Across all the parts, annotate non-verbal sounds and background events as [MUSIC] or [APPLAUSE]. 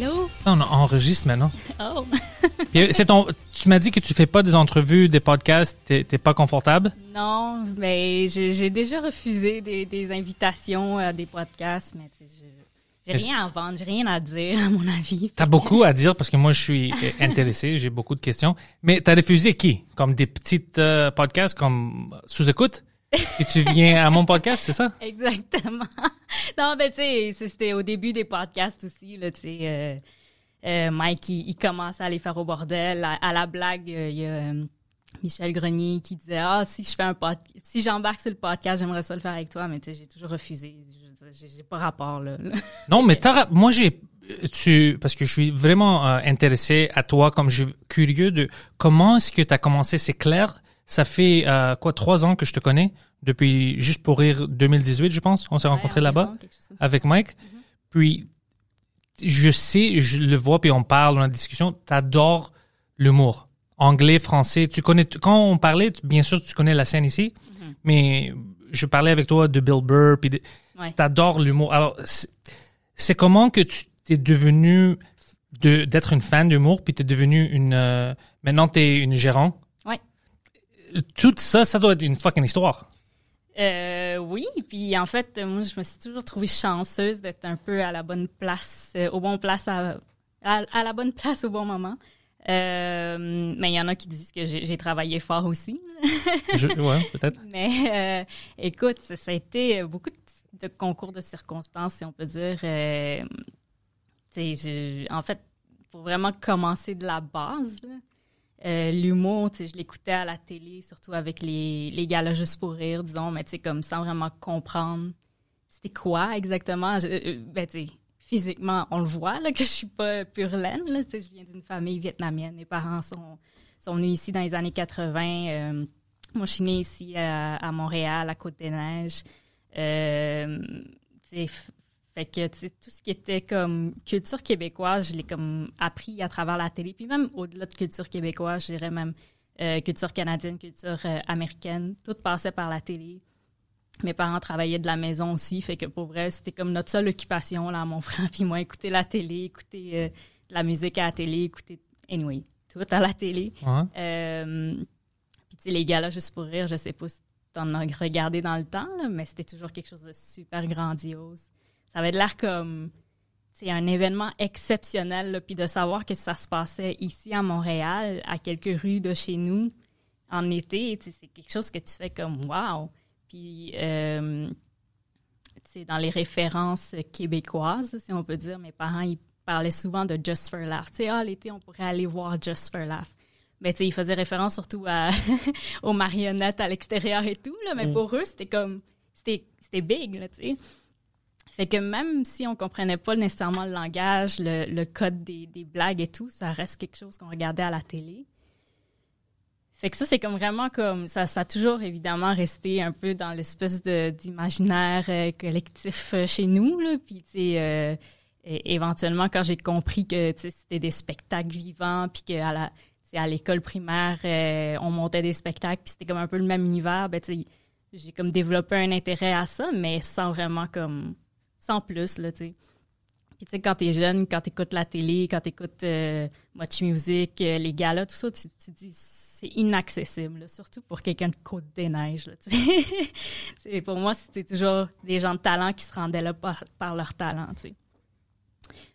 Allô? ça, on enregistre maintenant. [LAUGHS] Oh! [LAUGHS] Puis, euh, c'est ton, tu m'as dit que tu fais pas des entrevues, des podcasts, t'es t'es pas confortable? non, mais j'ai j'ai déjà refusé des, des invitations à des podcasts, mais j'ai rien à vendre, j'ai rien à dire, à mon avis. T'as beaucoup à dire parce que moi, je suis euh, [LAUGHS] intéressé, j'ai beaucoup de questions. Mais t'as refusé qui? Comme des petites euh, podcasts comme sous-écoute? Et tu viens à mon podcast, c'est ça? [LAUGHS] Exactement. non, ben tu sais, c'était au début des podcasts aussi, là, tu sais. euh, euh, Mike, il, il commence à aller faire au bordel. À, à la blague, euh, il y a Michel Grenier qui disait Ah, si je fais un pod si j'embarque sur le podcast, j'aimerais ça le faire avec toi, mais tu sais, j'ai toujours refusé. J'ai pas rapport, là. [LAUGHS] Non, mais moi, j'ai, tu, parce que je suis vraiment intéressé à toi, comme je suis curieux de comment est-ce que tu as commencé. C'est clair, ça fait euh, quoi, trois ans que je te connais, depuis Juste pour rire 2018, je pense. On s'est rencontrés là-bas avec Mike. Puis, je sais, je le vois, puis on parle, on a une discussion, t'adores l'humour. Anglais, français, tu connais, quand on parlait, bien sûr, tu connais la scène ici, mais je parlais avec toi de Bill Burr, puis de- Ouais. t'adores l'humour. Alors, c'est- comment que tu t'es devenu de d'être une fan d'humour, puis t'es devenu une... euh, maintenant, t'es une gérant. Tout ça, ça doit être une fucking histoire. Euh, oui, puis en fait, moi, je me suis toujours trouvée chanceuse d'être un peu à la bonne place, euh, au bon place à, à, à la bonne place au bon moment. Euh, mais il y en a qui disent que j'ai travaillé fort aussi. [LAUGHS] Je, ouais, peut-être. Mais écoute, ça, ça a été beaucoup de, de concours de circonstances, si on peut dire. Je- en fait, pour vraiment commencer de la base, là, euh, l'humour, je l'écoutais à la télé, surtout avec les, les galas juste pour rire, disons, mais tu sais, comme sans vraiment comprendre c'était quoi exactement. Euh, ben, tu sais, physiquement, on le voit, là, que je suis pas pure laine, là. Je viens d'une famille vietnamienne. Mes parents sont, sont venus ici dans les années 80. euh, moi, je suis née ici à, Montréal, à Côte-des-Neiges. Fait que, tu sais, tout ce qui était comme culture québécoise, je l'ai comme appris à travers la télé. Puis même au-delà de culture québécoise, je dirais même euh, culture canadienne, culture euh, américaine. Tout passait par la télé. Mes parents travaillaient de la maison aussi, fait que pour vrai, c'était comme notre seule occupation, là, mon [LAUGHS] frère puis moi, écouter la télé, écouter euh, de la musique à la télé, écouter, anyway, tout à la télé. Ouais. Puis tu sais, les gars-là, juste pour rire, je sais pas si t'en as regardé dans le temps, là, mais c'était toujours quelque chose de super grandiose. Ça avait l'air comme, sais, un événement exceptionnel, là, puis de savoir que ça se passait ici à Montréal, à quelques rues de chez nous, en été, c'est quelque chose que tu fais comme, wow! Puis, euh, dans les références québécoises, si on peut dire, mes parents, ils parlaient souvent de Just for Laugh. Tu sais, ah, l'été, on pourrait aller voir Just for Laugh. Mais tu sais, ils faisaient référence surtout à, [LAUGHS] aux marionnettes à l'extérieur et tout, là. Mais pour eux, c'était comme, c'était, c'était big, là, tu sais. Fait que même si on comprenait pas nécessairement le langage, le, le code des, des blagues et tout, ça reste quelque chose qu'on regardait à la télé. Fait que ça, c'est comme vraiment comme ça, ça a toujours évidemment resté un peu dans l'espèce d'imaginaire euh, collectif euh, chez nous. Là. Puis, tu sais, euh, éventuellement, quand j'ai compris que c'était des spectacles vivants, puis qu'à la, à l'école primaire, on montait des spectacles, puis c'était comme un peu le même univers, ben, j'ai comme développé un intérêt à ça, mais sans vraiment comme, sans plus, là, tu sais. Puis tu sais, quand t'es jeune, quand t'écoutes la télé, quand t'écoutes euh, Much Music, euh, les galas, tout ça, tu, tu dis c'est inaccessible, là, surtout pour quelqu'un de Côte-des-Neiges. là, tu sais. [LAUGHS] Pour moi, c'était toujours des gens de talent qui se rendaient là par, par leur talent. tu sais.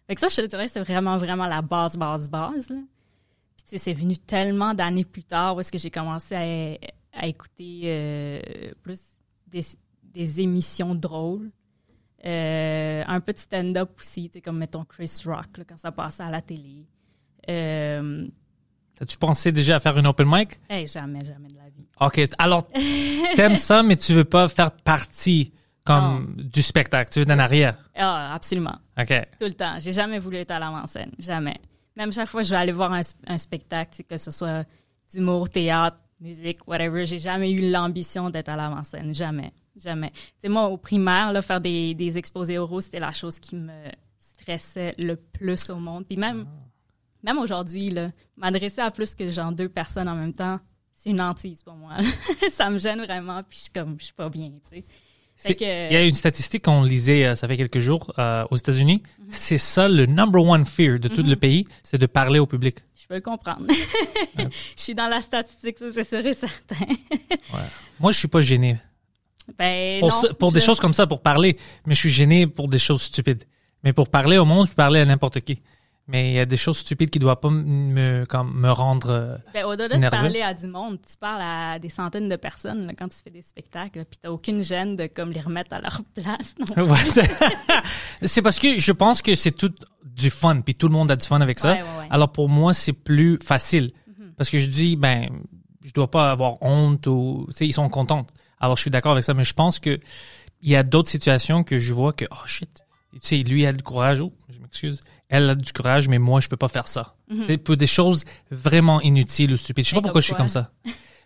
Fait que ça, je te dirais, c'est vraiment, vraiment la base, base, base. Là. Puis tu sais, c'est venu tellement d'années plus tard où est-ce que j'ai commencé à, à écouter euh, plus des, des émissions drôles. Euh, un peu de stand-up aussi, comme mettons Chris Rock, là, quand ça passait à la télé. Euh, As-tu pensé déjà à faire une open mic? hey, jamais, jamais de la vie. OK. Alors, t'aimes ça, mais tu veux pas faire partie comme du spectacle. Tu veux être en arrière. Ah, absolument. OK. Tout le temps. J'ai jamais voulu être à l'avant-scène. Jamais. Même chaque fois que je vais aller voir un, un spectacle, que ce soit d'humour, théâtre, musique, whatever, j'ai jamais eu l'ambition d'être à l'avant-scène. Jamais. Jamais. Sais, moi, au primaire, là, faire des, des exposés oraux, c'était la chose qui me stressait le plus au monde. Puis même, même aujourd'hui, m'adresser à plus que genre deux personnes en même temps, c'est une hantise pour moi. [LAUGHS] ça me gêne vraiment, puis je suis comme, je suis pas bien, tu sais. Fait C'est- que- Il y a une statistique qu'on lisait, euh, ça fait quelques jours, euh, aux États-Unis. Mhm. C'est ça le number one fear de tout le pays, c'est de parler au public. Je peux le comprendre. [LAUGHS] je suis dans la statistique, ça, c'est sûr et certain. Moi, je suis pas gêné. Ben, Pour, non, ça- pour des choses comme ça, pour parler, mais je suis gêné pour des choses stupides. Mais pour parler au monde, je peux parler à n'importe qui. Mais il y a des choses stupides qui ne doivent pas me, comme, me rendre. euh, Ben, au-delà de parler à du monde, tu parles à des centaines de personnes là, quand tu fais des spectacles, puis t'as aucune gêne de comme les remettre à leur [LAUGHS] place. [LAUGHS] c'est- parce que je pense que c'est tout du fun, puis tout le monde a du fun avec ça. Ouais, ouais, ouais. Alors pour moi, c'est plus facile. Parce que je dis, ben, je dois pas avoir honte ou, tu sais, ils sont contents. Alors je suis d'accord avec ça, mais je pense que il y a d'autres situations que je vois que, oh shit, tu sais, lui a du courage, oh, je m'excuse, elle a du courage, mais moi je peux pas faire ça. C'est pour des choses vraiment inutiles ou stupides. Je sais Mais pas pourquoi je suis comme ça.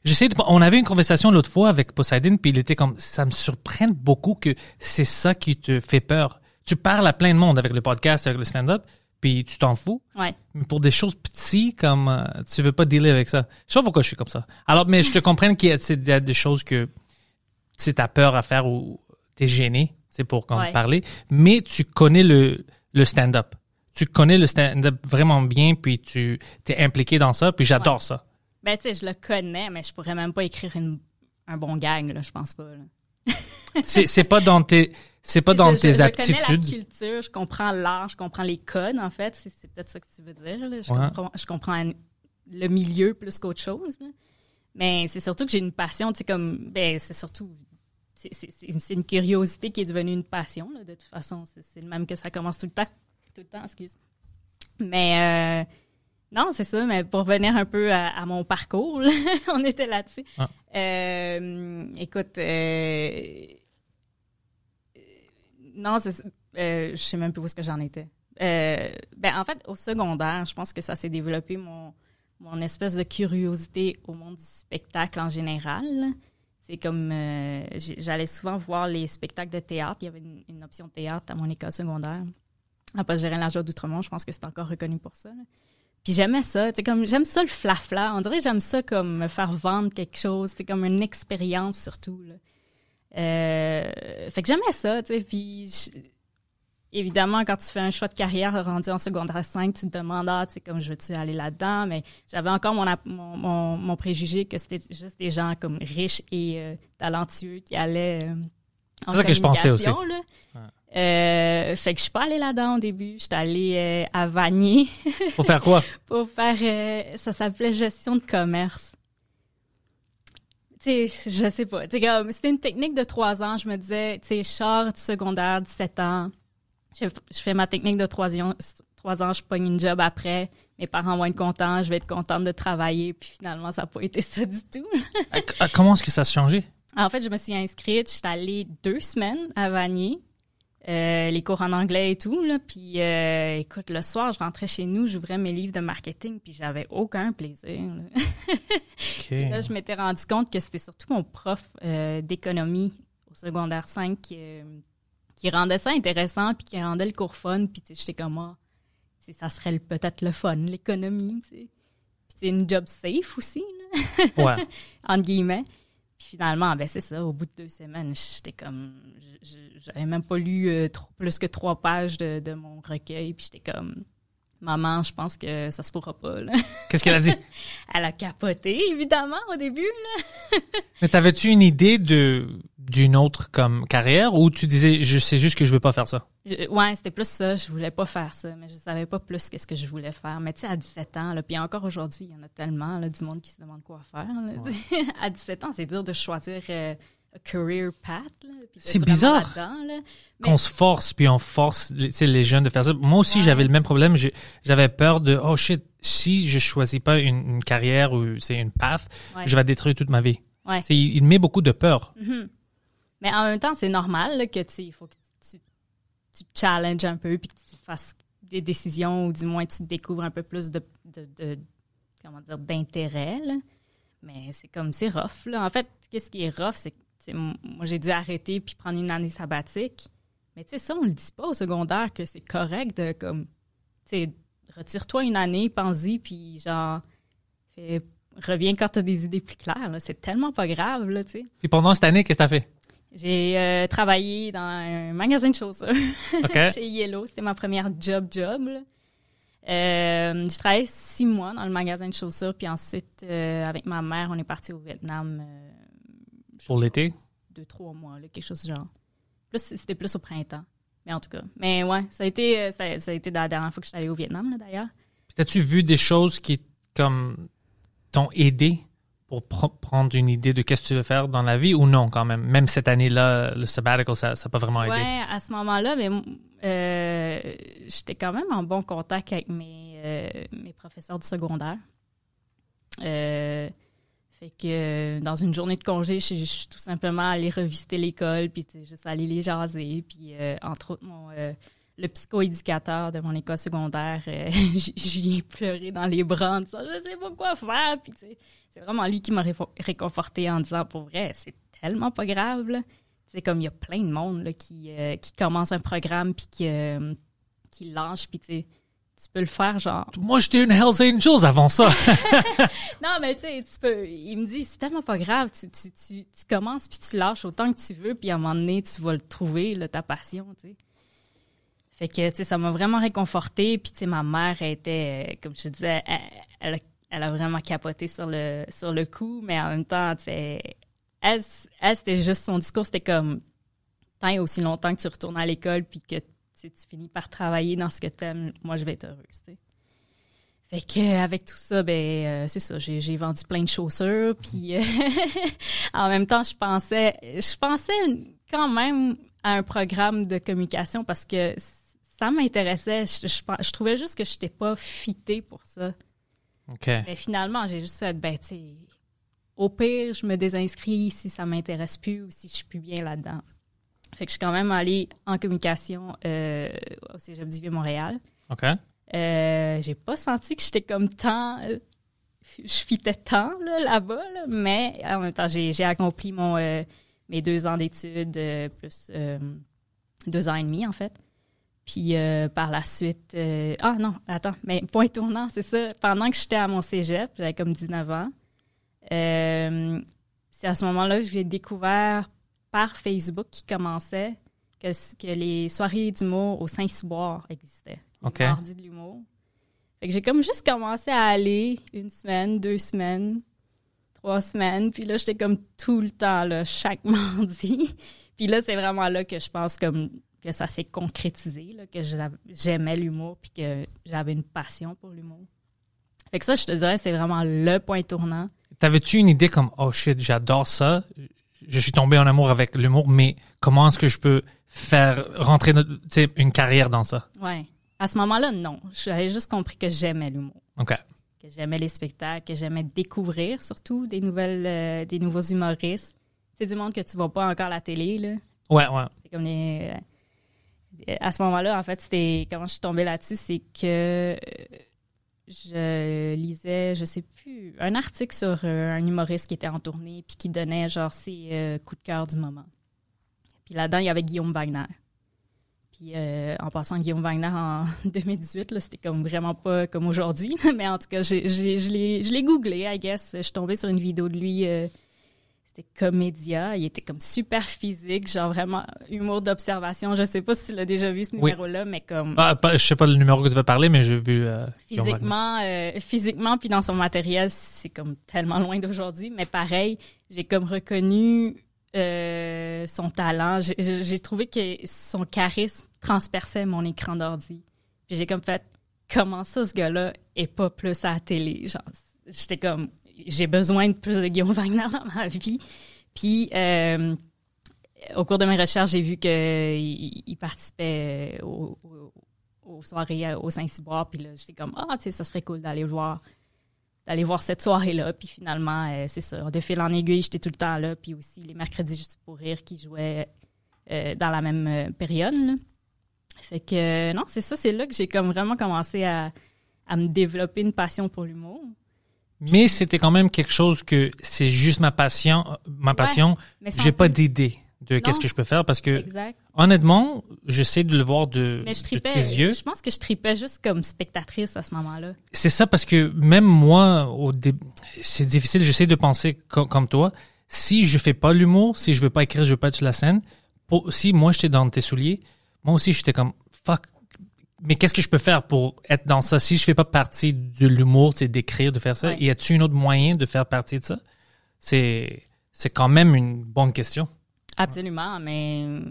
J'essaie de, on avait une conversation l'autre fois avec Poseidon, puis il était comme, ça me surprend beaucoup que c'est ça qui te fait peur. Tu parles à plein de monde avec le podcast, avec le stand-up, puis tu t'en fous. Ouais. Mais pour des choses petites, comme euh, tu veux pas dealer avec ça. Je sais pas pourquoi je suis comme ça. Alors, mais je te comprends qu'il y a des choses que tu as peur à faire ou t'es gêné, c'est pour comme, Ouais. parler. Mais tu connais le, le stand-up. Tu connais le stand-up vraiment bien, puis tu t'es impliqué dans ça, puis j'adore ça. Ben, tu sais, je le connais, mais je pourrais même pas écrire une- un bon gag, là, je pense pas. [LAUGHS] C'est c'est pas dans tes, c'est pas dans je, tes je, Je aptitudes. connais la culture, je comprends l'art, je comprends les codes, en fait. C'est c'est peut-être ça que tu veux dire. là. Je, Ouais. comprends, je comprends le milieu plus qu'autre chose. là. Mais c'est surtout que j'ai une passion, tu sais, comme, ben, c'est surtout, c'est- une curiosité qui est devenue une passion, là, de toute façon. C'est le même que ça commence tout le temps. Tout le temps, excuse. Mais, euh, non, c'est ça, mais pour revenir un peu à, à mon parcours, là, [LAUGHS] on était là-dessus. Ah. Euh, écoute, euh, non, c'est, je sais même plus où est-ce que j'en étais. Ben, en fait, au secondaire, je pense que ça s'est développé mon, mon espèce de curiosité au monde du spectacle en général. C'est comme, euh, j'allais souvent voir les spectacles de théâtre. Il y avait une, une option théâtre à mon école secondaire. Après, gérer la joie d'Outremont, je pense que c'est encore reconnu pour ça. Puis j'aimais ça, c'est comme j'aime ça le flafla. On dirait j'aime ça comme me faire vendre quelque chose. C'est comme une expérience surtout. Euh, fait que j'aimais ça. Puis évidemment, quand tu fais un choix de carrière rendu en secondaire 5, tu te demandes, ah, tu sais, comme je veux-tu aller là-dedans? Mais j'avais encore mon, mon, mon, mon préjugé que c'était juste des gens comme riches et euh, talentueux qui allaient euh, en C'est ça que je pensais aussi. Euh, fait que je suis pas allée là-dedans au début. J'étais allée euh, à Vanier [LAUGHS] Pour faire quoi? pour faire, ça s'appelait gestion de commerce. Tu sais, je sais pas. C'était une technique de trois ans. Je me disais, tu sais, je sors du secondaire, 17 ans. Je, je fais ma technique de trois ans, trois ans, je pogne une job après. Mes parents vont être contents, je vais être contente de travailler. Puis finalement, ça n'a pas été ça du tout. [LAUGHS] Comment est-ce que ça a changé? En fait, je me suis inscrite. J'étais allée deux semaines à Vanier. Euh, les cours en anglais et tout. Là. Puis, euh, écoute, le soir, je rentrais chez nous, j'ouvrais mes livres de marketing, puis j'avais aucun plaisir. là. [LAUGHS] Je m'étais rendu compte que c'était surtout mon prof euh, d'économie au secondaire 5 qui, qui rendait ça intéressant, puis qui rendait le cours fun. Puis, tu sais, j'étais comme, ah, ça serait peut-être le fun, l'économie, tu sais. Puis, c'est une job safe aussi, là Ouais. [LAUGHS] entre guillemets. Puis finalement, ben c'est ça, au bout de deux semaines, j'étais comme, j'avais même pas lu euh, trop- plus que trois pages de, de mon recueil, puis j'étais comme, maman, je pense que ça se pourra pas. Qu'est-ce qu'elle a dit? [LAUGHS] Elle a capoté, évidemment, au début, là. [LAUGHS] Mais t'avais-tu une idée de d'une autre comme carrière ou tu disais je sais juste que je veux pas faire ça? Je- ouais, c'était plus ça, je voulais pas faire ça, mais je savais pas plus qu'est-ce que je voulais faire. Mais tu sais, à 17 ans, là, puis encore aujourd'hui, il y en a tellement, là, du monde qui se demande quoi faire, là. [LAUGHS] À 17 ans, c'est dur de choisir, euh, career path. C'est bizarre. Mais- Qu'on se force, puis on force les, jeunes de faire ça. Moi aussi, Ouais. j'avais le même problème. J'avais peur de, oh shit, si je choisis pas une, une carrière ou c'est une path, Ouais. je vais détruire toute ma vie. Ouais. Il, il met beaucoup de peur. Mhm. Mais en même temps, c'est normal là, que tu faut que tu, tu te challenges un peu puis que tu fasses des décisions ou du moins tu découvres un peu plus de, de, de- comment dire d'intérêt. Mais c'est comme c'est rough. Là. En fait, qu'est-ce qui est rough, c'est que moi j'ai dû arrêter puis prendre une année sabbatique. Mais tu sais, ça, on le dit pas au secondaire que c'est correct de comme tu sais, retire-toi une année, pense-y, puis genre fais- reviens quand tu as des idées plus claires. C'est tellement pas grave, là, tu sais. Puis pendant cette année, qu'est-ce que t'as fait? J'ai euh, travaillé dans un magasin de chaussures [LAUGHS] chez Yellow. C'était ma première job job. Euh, j'ai travaillé six mois dans le magasin de chaussures, puis ensuite, euh, avec ma mère, on est parti au Vietnam euh, Pour l'été? deux, trois mois, là, quelque chose du genre. Plus, c'était plus au printemps. Mais en tout cas. Mais ouais, ça a été, euh, ça, ça a été la dernière fois que je suis allée au Vietnam, là, d'ailleurs. Puis t'as-tu vu des choses qui, comme, t'ont aidé pour pr- prendre une idée de qu'est-ce que tu veux faire dans la vie ou non, quand même? Même cette année-là, le sabbatical, ça n'a pas vraiment aidé? Ouais, à ce moment-là, mais euh, j'étais quand même en bon contact avec mes, euh, mes professeurs du secondaire. Euh, fait que euh, dans une journée de congé, je, suis tout simplement allée revisiter l'école, puis juste aller les jaser. Puis euh, entre autres, mon, euh, le psychoéducateur de mon école secondaire, euh, je je lui ai pleuré dans les bras en disant Je sais pas quoi faire. Puis c'est vraiment lui qui m'a réconforté en disant Pour vrai, c'est tellement pas grave. C'est comme il y a plein de monde là, qui, euh, qui commence un programme puis qui, qui lâche, puis tu sais, tu peux le faire genre. Moi, j'étais une Hells Angels avant ça. [LAUGHS] Non, mais tu sais, tu peux. Il me dit, c'est tellement pas grave, tu, tu, tu, tu commences puis tu lâches autant que tu veux, puis à un moment donné, tu vas le trouver, là, ta passion, tu sais. Fait que, tu sais, ça m'a vraiment réconforté. Puis, tu sais, ma mère elle était, euh, comme je te disais, elle, elle a, elle a vraiment capoté sur le, sur le coup, mais en même temps, tu sais, elle, elle, c'était juste son discours, c'était comme, tant et aussi longtemps que tu retournes à l'école, puis que tu sais, tu finis par travailler dans ce que tu aimes, moi, je vais être heureuse. Fait que euh, avec tout ça, ben euh, c'est ça, j'ai, vendu plein de chaussures, puis euh, [LAUGHS] en même temps, je pensais, je pensais quand même à un programme de communication parce que ça m'intéressait. Je, je, je trouvais juste que je n'étais pas fitée pour ça. OK. Mais finalement, j'ai juste fait, ben tu au pire, je me désinscris si ça m'intéresse plus ou si je suis plus bien là-dedans. Fait que je suis quand même allée en communication euh, au Cégep du Vieux-Montréal. OK. Euh, j'ai pas senti que j'étais comme tant. euh, je fitais tant là, là-bas, là, mais en même temps, j'ai, j'ai accompli mon, euh, mes deux ans d'études, plus deux ans et demi, en fait. Puis par la suite. ah non, attends, mais point tournant, c'est ça. Pendant que j'étais à mon cégep, j'avais comme 19 ans, c'est à ce moment-là que j'ai découvert par Facebook qui commençait que, que les soirées d'humour au Saint-Cyboire existaient. OK. mardis de l'humour. Fait que j'ai comme juste commencé à aller une semaine, deux semaines, trois semaines. Puis là, j'étais comme tout le temps, là, chaque [LAUGHS] mardi. Puis là, c'est vraiment là que je pense comme que ça s'est concrétisé, là, que j'a- j'aimais l'humour puis que j'avais une passion pour l'humour. Fait que ça, je te dirais, c'est vraiment le point tournant. T'avais-tu une idée comme, oh shit, j'adore ça, je suis tombé en amour avec l'humour, mais comment est-ce que je peux faire rentrer une carrière dans ça? Ouais. À ce moment-là, non. J'avais juste compris que j'aimais l'humour. OK. que j'aimais les spectacles, que j'aimais découvrir surtout des nouvelles, euh, des nouveaux humoristes. C'est du monde que tu vois pas encore à la télé, là. Ouais, ouais. C'est comme les... euh, À ce moment-là, en fait, c'était... Comment je suis tombée là-dessus, c'est que euh, je lisais, je sais plus, un article sur euh, un humoriste qui était en tournée puis qui donnait, genre, ses euh, coups de cœur du moment. Puis là-dedans, il y avait Guillaume Wagner. Puis euh, en passant, Guillaume Wagner en [LAUGHS] 2018, là, c'était comme vraiment pas comme aujourd'hui. [LAUGHS] Mais en tout cas, je l'ai googlé, I guess. Je suis tombée sur une vidéo de lui. C'était Comédia. Il était comme super physique, genre vraiment humour d'observation. Je sais pas si tu l'as déjà vu ce Oui. numéro-là, mais comme Ah, pas- je sais pas le numéro que tu veux parler, mais j'ai vu. euh, physiquement, euh, physiquement, puis dans son matériel, c'est comme tellement loin d'aujourd'hui. Mais pareil, j'ai comme reconnu euh, son talent. J'ai trouvé que son charisme transperçait mon écran d'ordi. Puis j'ai comme fait, comment ça, ce gars-là est pas plus à la télé? Genre, j'étais comme, j'ai besoin de plus de Guillaume [LAUGHS] Wagner dans ma vie. Puis, euh, au cours de mes recherches, j'ai vu qu'il il participait au- aux, soirées euh, au Saint-Cyboire. Puis là, j'étais comme, ah, tu sais, ça serait cool d'aller voir d'aller voir cette soirée-là. Puis finalement, euh, c'est ça. De fil en aiguille, j'étais tout le temps là. Puis aussi les mercredis juste pour rire qui jouaient euh, dans la même euh, période. là. Fait que euh, non, c'est ça, c'est là que j'ai comme vraiment commencé à, à me développer une passion pour l'humour. Mais c'était quand même quelque chose que c'est juste ma passion. Ma passion. J'ai pas d'idée de qu'est-ce que je peux faire parce que Exact. honnêtement, j'essaie de le voir de, Mais je de tripais, tes yeux. je pense que je tripais juste comme spectatrice à ce moment-là. C'est ça parce que même moi, au c'est difficile. J'essaie de penser co- comme toi. Si je fais pas l'humour, si je veux pas écrire, je veux pas être sur la scène. Pour, si moi j'étais dans tes souliers, moi aussi j'étais comme fuck. Mais qu'est-ce que je peux faire pour être dans ça? Si je fais pas partie de l'humour, c'est d'écrire, de faire ça. Ouais. Y a-t-il un autre moyen de faire partie de ça? C'est c'est quand même une bonne question. Absolument, mais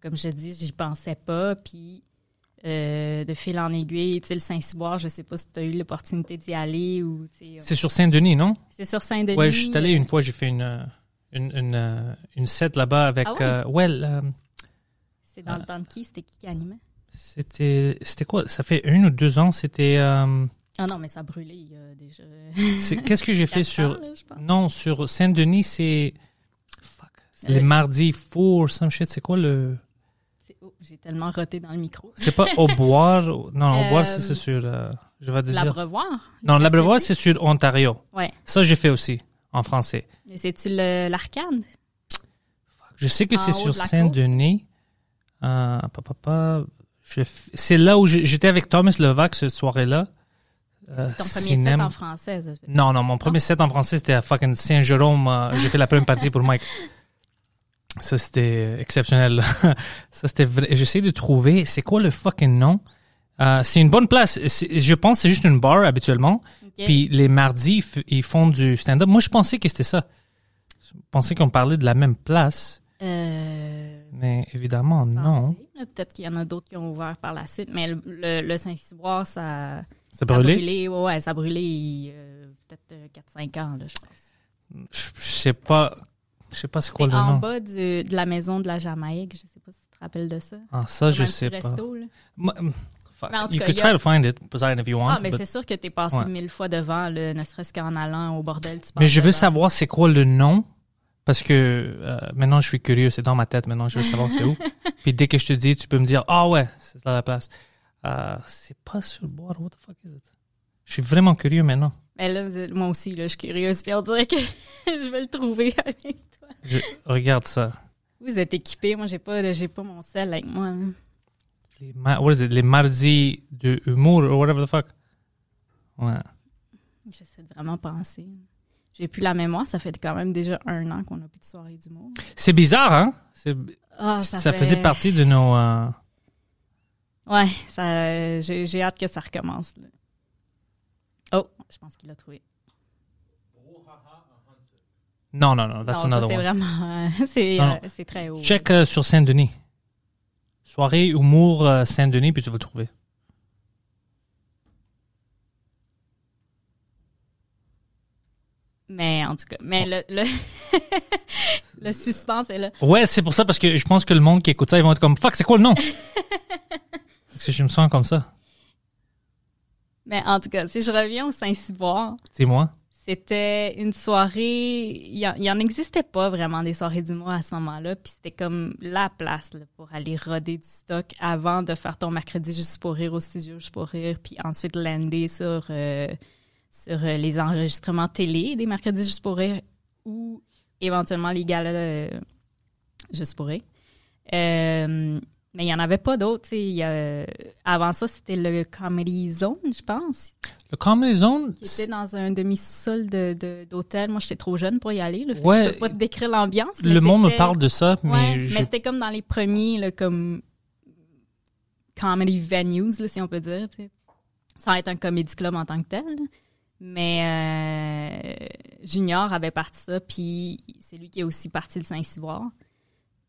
comme je dis, j'y pensais pas. Puis euh, de fil en aiguille, tu sais, le Saint-Cyboire, je sais pas si tu as eu l'opportunité d'y aller ou. C'est sur Saint-Denis, non? C'est sur Saint-Denis. Ouais, je suis allé euh, une fois, j'ai fait une euh, une une, euh, une set là-bas avec Ah euh, euh, C'est dans le temps de qui? C'était qui qui animait? C'était c'était quoi? Ça fait une ou deux ans. C'était euh, Ah non, mais ça y a déjà. c'est- qu'est-ce que j'ai [LAUGHS] fait sur ans, là, non sur Saint Denis c'est fuck c'est Euh, les mardis four some shit. C'est quoi le C'est- oh, J'ai tellement roté dans le micro. c'est pas au [LAUGHS] boire non au Euh, boire c'est c'est sur euh, je vais te dire. L'Abreuvoir non l'abreuvoir c'est sur Ontario. Ouais. ça j'ai fait aussi en français. Et c'est-tu le- l'arcade? Je sais que c'est sur de la Saint Denis euh, pa, pa, pa, je f- c'est là où j'étais avec Thomas Levac cette soirée là Euh, Ton premier cinéma. set en français. ça Non, non, mon premier set en français, c'était à fucking Saint-Jérôme. euh, J'ai fait la première partie pour Mike. [LAUGHS] Ça, c'était exceptionnel. [LAUGHS] Ça, c'était vrai. J'essaie de trouver, c'est quoi le fucking nom? Euh, c'est une bonne place. Je pense que c'est juste une bar habituellement. Puis les mardis, ils font du stand-up. Moi, je pensais que c'était ça. Je pensais qu'on parlait de la même place. Euh, Mais évidemment, non. Peut-être qu'il y en a d'autres qui ont ouvert par la suite, mais le, le- le Saint-Cyboire, ça, ça a brûlé? Ouais, ouais, ça a brûlé euh, peut-être euh, 4-5 ans, là, je pense. Je, je sais pas. Je sais pas c'est quoi le en nom. bas du- de la maison de la Jamaïque. Je sais pas si tu te rappelles de ça. Ah, ça, je sais pas. resto, là. Moi, Mais en tout you cas, could try a- to find it, if you want. Ah, mais but- c'est sûr que tu es passé Ouais. mille fois devant, là, ne serait-ce qu'en allant au bordel. Tu Mais je veux devant. savoir c'est quoi le nom parce que euh, maintenant je suis curieux, c'est dans ma tête maintenant, je veux savoir c'est où. [LAUGHS] Puis dès que je te dis, tu peux me dire ah ouais, c'est ça la place. Euh, c'est pas sur le bois, what the fuck is it? Je suis vraiment curieux maintenant. Mais là, moi aussi, là, je suis curieuse. Puis on dirait que [LAUGHS] je vais le trouver [LAUGHS] avec toi. Je regarde ça. Vous êtes équipés. Moi, j'ai pas, j'ai pas mon sel avec moi. là. Les, ma- what is it? les mardis de humour ou whatever the fuck. Ouais. J'essaie de vraiment penser. J'ai plus la mémoire. Ça fait quand même déjà un an qu'on n'a plus de soirée d'humour. C'est bizarre, hein? Ah, ça fait- faisait partie de nos. euh, Ouais, ça, j'ai, j'ai hâte que ça recommence. là. Oh, je pense qu'il l'a trouvé. Non, non, non, that's non, ça, another c'est one. vraiment... [LAUGHS] c'est, Non, euh, c'est très haut. Check euh, sur Saint-Denis. Soirée humour Saint-Denis, puis tu vas le trouver. Mais en tout cas, mais le, le, [LAUGHS] le suspense est là. Ouais, c'est pour ça, parce que je pense que le monde qui écoute ça, ils vont être comme fuck, c'est quoi le nom? [LAUGHS] Parce que je me sens comme ça. Mais en tout cas, si je reviens au Saint-Cyboire, Dis-moi. c'était une soirée. Il y en- existait pas vraiment des soirées d'humour à ce moment-là. Puis c'était comme la place là, pour aller roder du stock avant de faire ton mercredi juste pour rire au studio juste pour rire. Puis ensuite lander sur, euh, sur euh, les enregistrements télé des mercredis juste pour rire ou éventuellement les galas euh, juste pour rire. Euh, mais il n'y en avait pas d'autres. Avant ça, c'était le Comedy Zone, je pense Le Comedy Zone, qui était dans un demi-sous-sol de, de- d'hôtel. Moi, j'étais trop jeune pour y aller. Là, fait que Ouais. je peux pas te décrire l'ambiance. le monde me c'était- parle de ça, mais Ouais, je- mais c'était comme dans les premiers, là, comme comedy venues, là, si on peut dire. tu sais. Sans être un comedy club en tant que tel. Mais euh, Junior avait parti ça, puis c'est lui qui a aussi parti le Saint-Cyboire.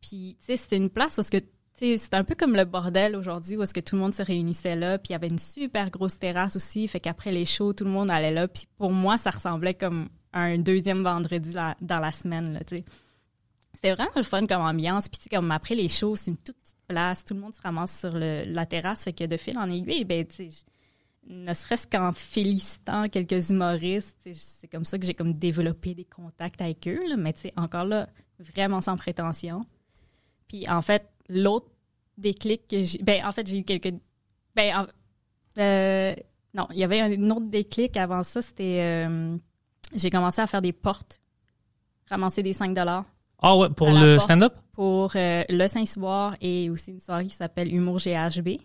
Puis, tu sais, c'était une place où sais, c'était un peu comme le bordel aujourd'hui, où est-ce que tout le monde se réunissait là, puis il y avait une super grosse terrasse aussi, fait qu'après les shows, tout le monde allait là. Puis pour moi, ça ressemblait comme un deuxième vendredi dans la semaine, tu sais. c'était vraiment le fun comme ambiance. Puis, comme après les shows, c'est une toute petite place. Tout le monde se ramasse sur le- la terrasse. Fait que de fil en aiguille, ben, tu sais, ne serait-ce qu'en félicitant quelques humoristes, c'est comme ça que j'ai comme développé des contacts avec eux. là. Mais, tu sais, encore là, vraiment sans prétention. Puis, en fait, l'autre déclic que j'ai. Ben, en fait, j'ai eu quelques. Ben, en- euh, non, il y avait un autre déclic avant ça. C'était. euh, j'ai commencé à faire des portes, ramasser des 5 Ah ouais, pour le stand-up? pour euh, le Saint-Soir et aussi une soirée qui s'appelle Humour GHB.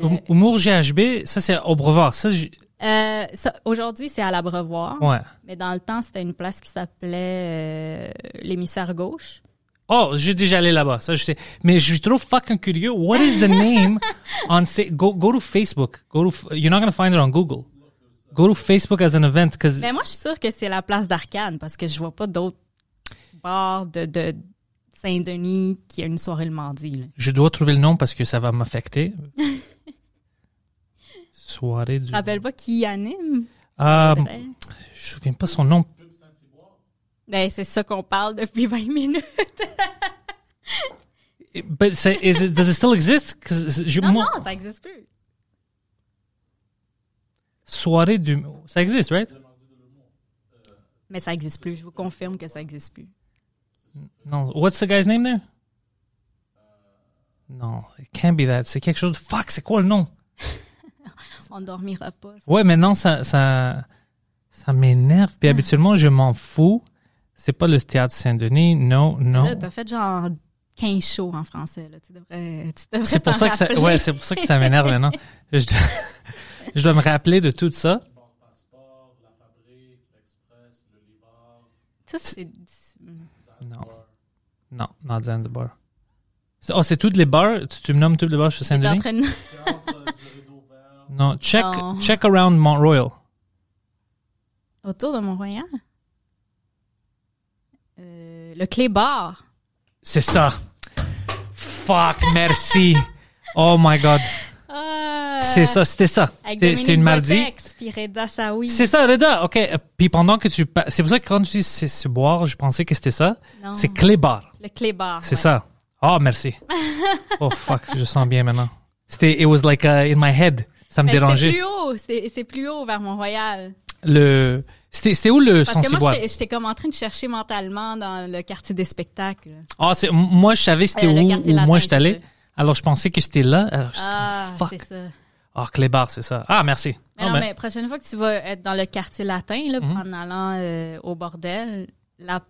Euh, Hum- Humour GHB, ça c'est au brevoir. Ça, euh, ça, Aujourd'hui, c'est à l'Abreuvoir, ouais. mais dans le temps, c'était une place qui s'appelait euh, l'hémisphère gauche. Oh, j'ai déjà allé là-bas. Ça, je sais. Mais je suis trop fucking curieux. What is the name [LAUGHS] on say, go go to Facebook. Go to you're not gonna find it on Google. Go to Facebook as an event Mais moi, je suis sûre que c'est la place d'Arcane parce que je vois pas d'autres bars de, de Saint-Denis qui a une soirée le mardi. là. je dois trouver le nom parce que ça va m'affecter. [LAUGHS] Soirée du. Tu te rappelles pas qui anime? Faudrait. je me souviens pas son nom. Ben, c'est ça qu'on parle depuis 20 minutes. But say, is it, does it still exist? je- Non, moi- non, ça existe plus. Soirée du. Ça existe, right? Mais ça existe plus. Je vous confirme que ça existe plus. Non. What's the guy's name there? Non, it can't be that. C'est quelque chose. Fuck, c'est quoi le nom? On dormira pas. Ouais, maintenant, ça, ça, ça m'énerve. Puis habituellement, je m'en fous. C'est pas le théâtre Saint-Denis. Non, non. Là, t'as fait genre 15 shows en français. Là. Tu devrais, tu devrais C'est pour ça que ça, ouais, c'est pour ça que ça m'énerve maintenant. [LAUGHS] Je dois, je dois me rappeler de tout ça. Ça, c'est... Non. Non, not Zanzibar. Oh, c'est toutes les bars? Tu, tu me nommes toutes les bars en Saint-Denis? [LAUGHS] Non, check, Non. check around Mont Royal. Autour de Mont-Royal? Euh, le clé bar. C'est ça. Fuck, merci. Oh my god. C'est ça, c'était ça. Ah. C'était une mardi. Botex, puis Reda Saoui. C'est ça, Reda. OK. Euh, Puis pendant que tu... C'est pour ça que quand tu dis c'est boire, je pensais que c'était ça. C'est clé bar. Le clé bar. C'est ouais. ça. Oh, merci. [LAUGHS] oh, fuck. Je sens bien maintenant. C'était... It was like uh, in my head. Ça me Mais dérangeait. plus haut. C'est c'est plus haut vers Mont-Royal. Le... C'était c'était où le Parce que moi, j'étais- comme en train de chercher mentalement dans le quartier des spectacles. Ah, c'est... Moi, je savais c'était Euh, où, où moi j'étais allé. c'est. Alors, je pensais que c'était là. Alors, Ah, fuck. c'est ça. Ah, clé bar, c'est ça. Ah, merci. Mais Ah, non, ben, mais prochaine fois que tu vas être dans le quartier latin, là, Mhm. en allant euh, au bordel, la-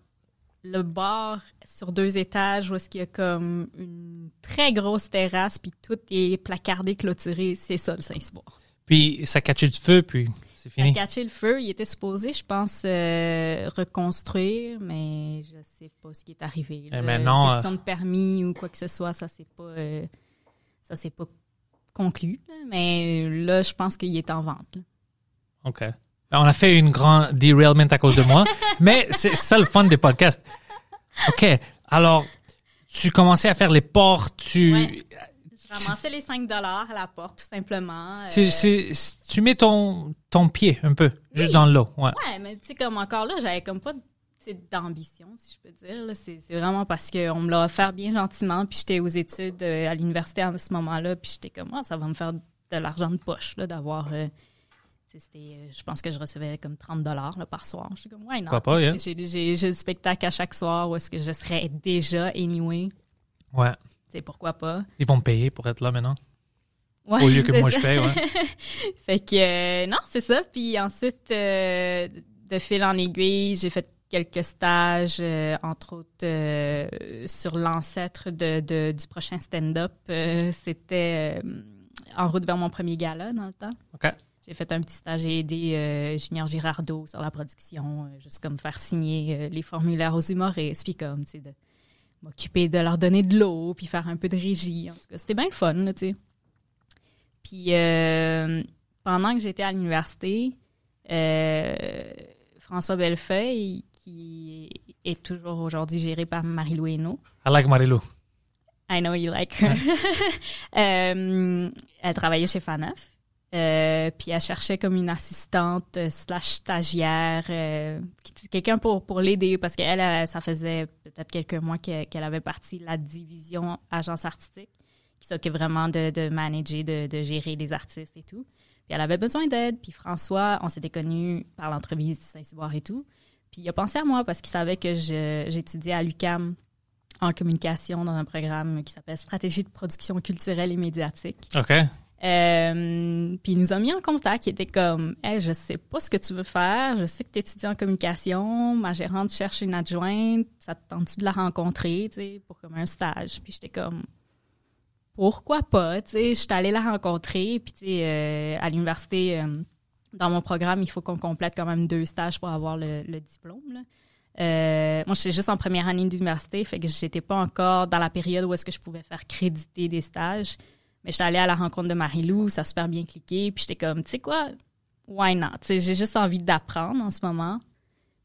le bar sur deux étages où est-ce qu'il y a comme une très grosse terrasse, puis tout est placardé, clôturé, c'est ça le Saint-Cyboire. Puis, ça catchait du feu, puis c'est a fini. catché le feu, il était supposé, je pense, euh, reconstruire, mais je sais pas ce qui est arrivé. là. Et maintenant, question de permis ou quoi que ce soit, ça c'est pas, euh, ça s'est pas conclu. là. mais là, je pense qu'il est en vente. là. OK. Ben, On a fait une grande derailment à cause de moi, [LAUGHS] mais c'est ça le fun des podcasts. OK. Alors, tu commençais à faire les portes, tu... Ouais. Je ramassais les 5 dollars à la porte, tout simplement. euh, tu mets ton, ton pied un peu, juste dans l'eau. Ouais. Ouais, mais tu sais, comme encore là, j'avais comme pas d'ambition, si je peux dire. C'est vraiment parce qu'on me l'a offert bien gentiment, puis j'étais aux études euh, à l'université à ce moment-là, puis j'étais comme, Ah, ça va me faire de l'argent de poche, là, d'avoir... euh, tu sais, c'était, euh, je pense que je recevais comme 30 dollars par soir. Je suis comme, ouais, non. Pourquoi pas, yeah. J'ai le spectacle à chaque soir où est-ce que je serais déjà anyway. Ouais. Tu sais, pourquoi pas? Ils vont me payer pour être là maintenant, Ouais, au lieu que moi ça. je paye. Ouais. [LAUGHS] Fait que euh, non, c'est ça. Puis ensuite, euh, de fil en aiguille, j'ai fait quelques stages, euh, entre autres euh, sur l'ancêtre de, de- du prochain stand-up. Euh, C'était euh, en route vers mon premier gala dans le temps. OK. J'ai fait un petit stage et aidé euh, Junior Girardeau sur la production, euh, juste comme faire signer euh, les formulaires aux humoristes, puis comme, tu sais, de m'occuper de leur donner de l'eau, puis faire un peu de régie. En tout cas, c'était bien le fun, tu sais. Puis euh, pendant que j'étais à l'université, François Bellefeuille, qui est toujours aujourd'hui géré par Marie-Lou Hainaut, I like Marilou. I know you like her. [LAUGHS] Euh, elle travaillait chez Faneuf. Euh, puis elle cherchait comme une assistante euh, stagiaire, euh, quelqu'un pour, pour l'aider parce qu'elle, elle, ça faisait peut-être quelques mois que- qu'elle avait parti la division agence artistique qui s'occupe vraiment de, de manager, de, de gérer les artistes et tout. Puis elle avait besoin d'aide. Puis François, on s'était connus par l'entreprise de Saint-Cyboire et tout. Puis il a pensé à moi parce qu'il savait que j'étudiais à l'UCAM en communication dans un programme qui s'appelle Stratégie de production culturelle et médiatique. OK. Euh, puis il nous a mis en contact. Il était comme, hey, je sais pas ce que tu veux faire. Je sais que tu étudies en communication. Ma gérante cherche une adjointe. Ça te tente de la rencontrer, tu sais, pour comme un stage? Puis j'étais comme, pourquoi pas, tu sais? Allée la rencontrer. Puis tu sais, euh, à l'université, euh, dans mon programme, il faut qu'on complète quand même deux stages pour avoir le, diplôme. Euh, moi, j'étais juste en première année d'université, fait que j'étais pas encore dans la période où est-ce que je pouvais faire créditer des stages. Mais j'étais allée à la rencontre de Marie-Lou, ça a super bien cliqué, puis j'étais comme, tu sais quoi, why not? J'ai juste envie d'apprendre en ce moment.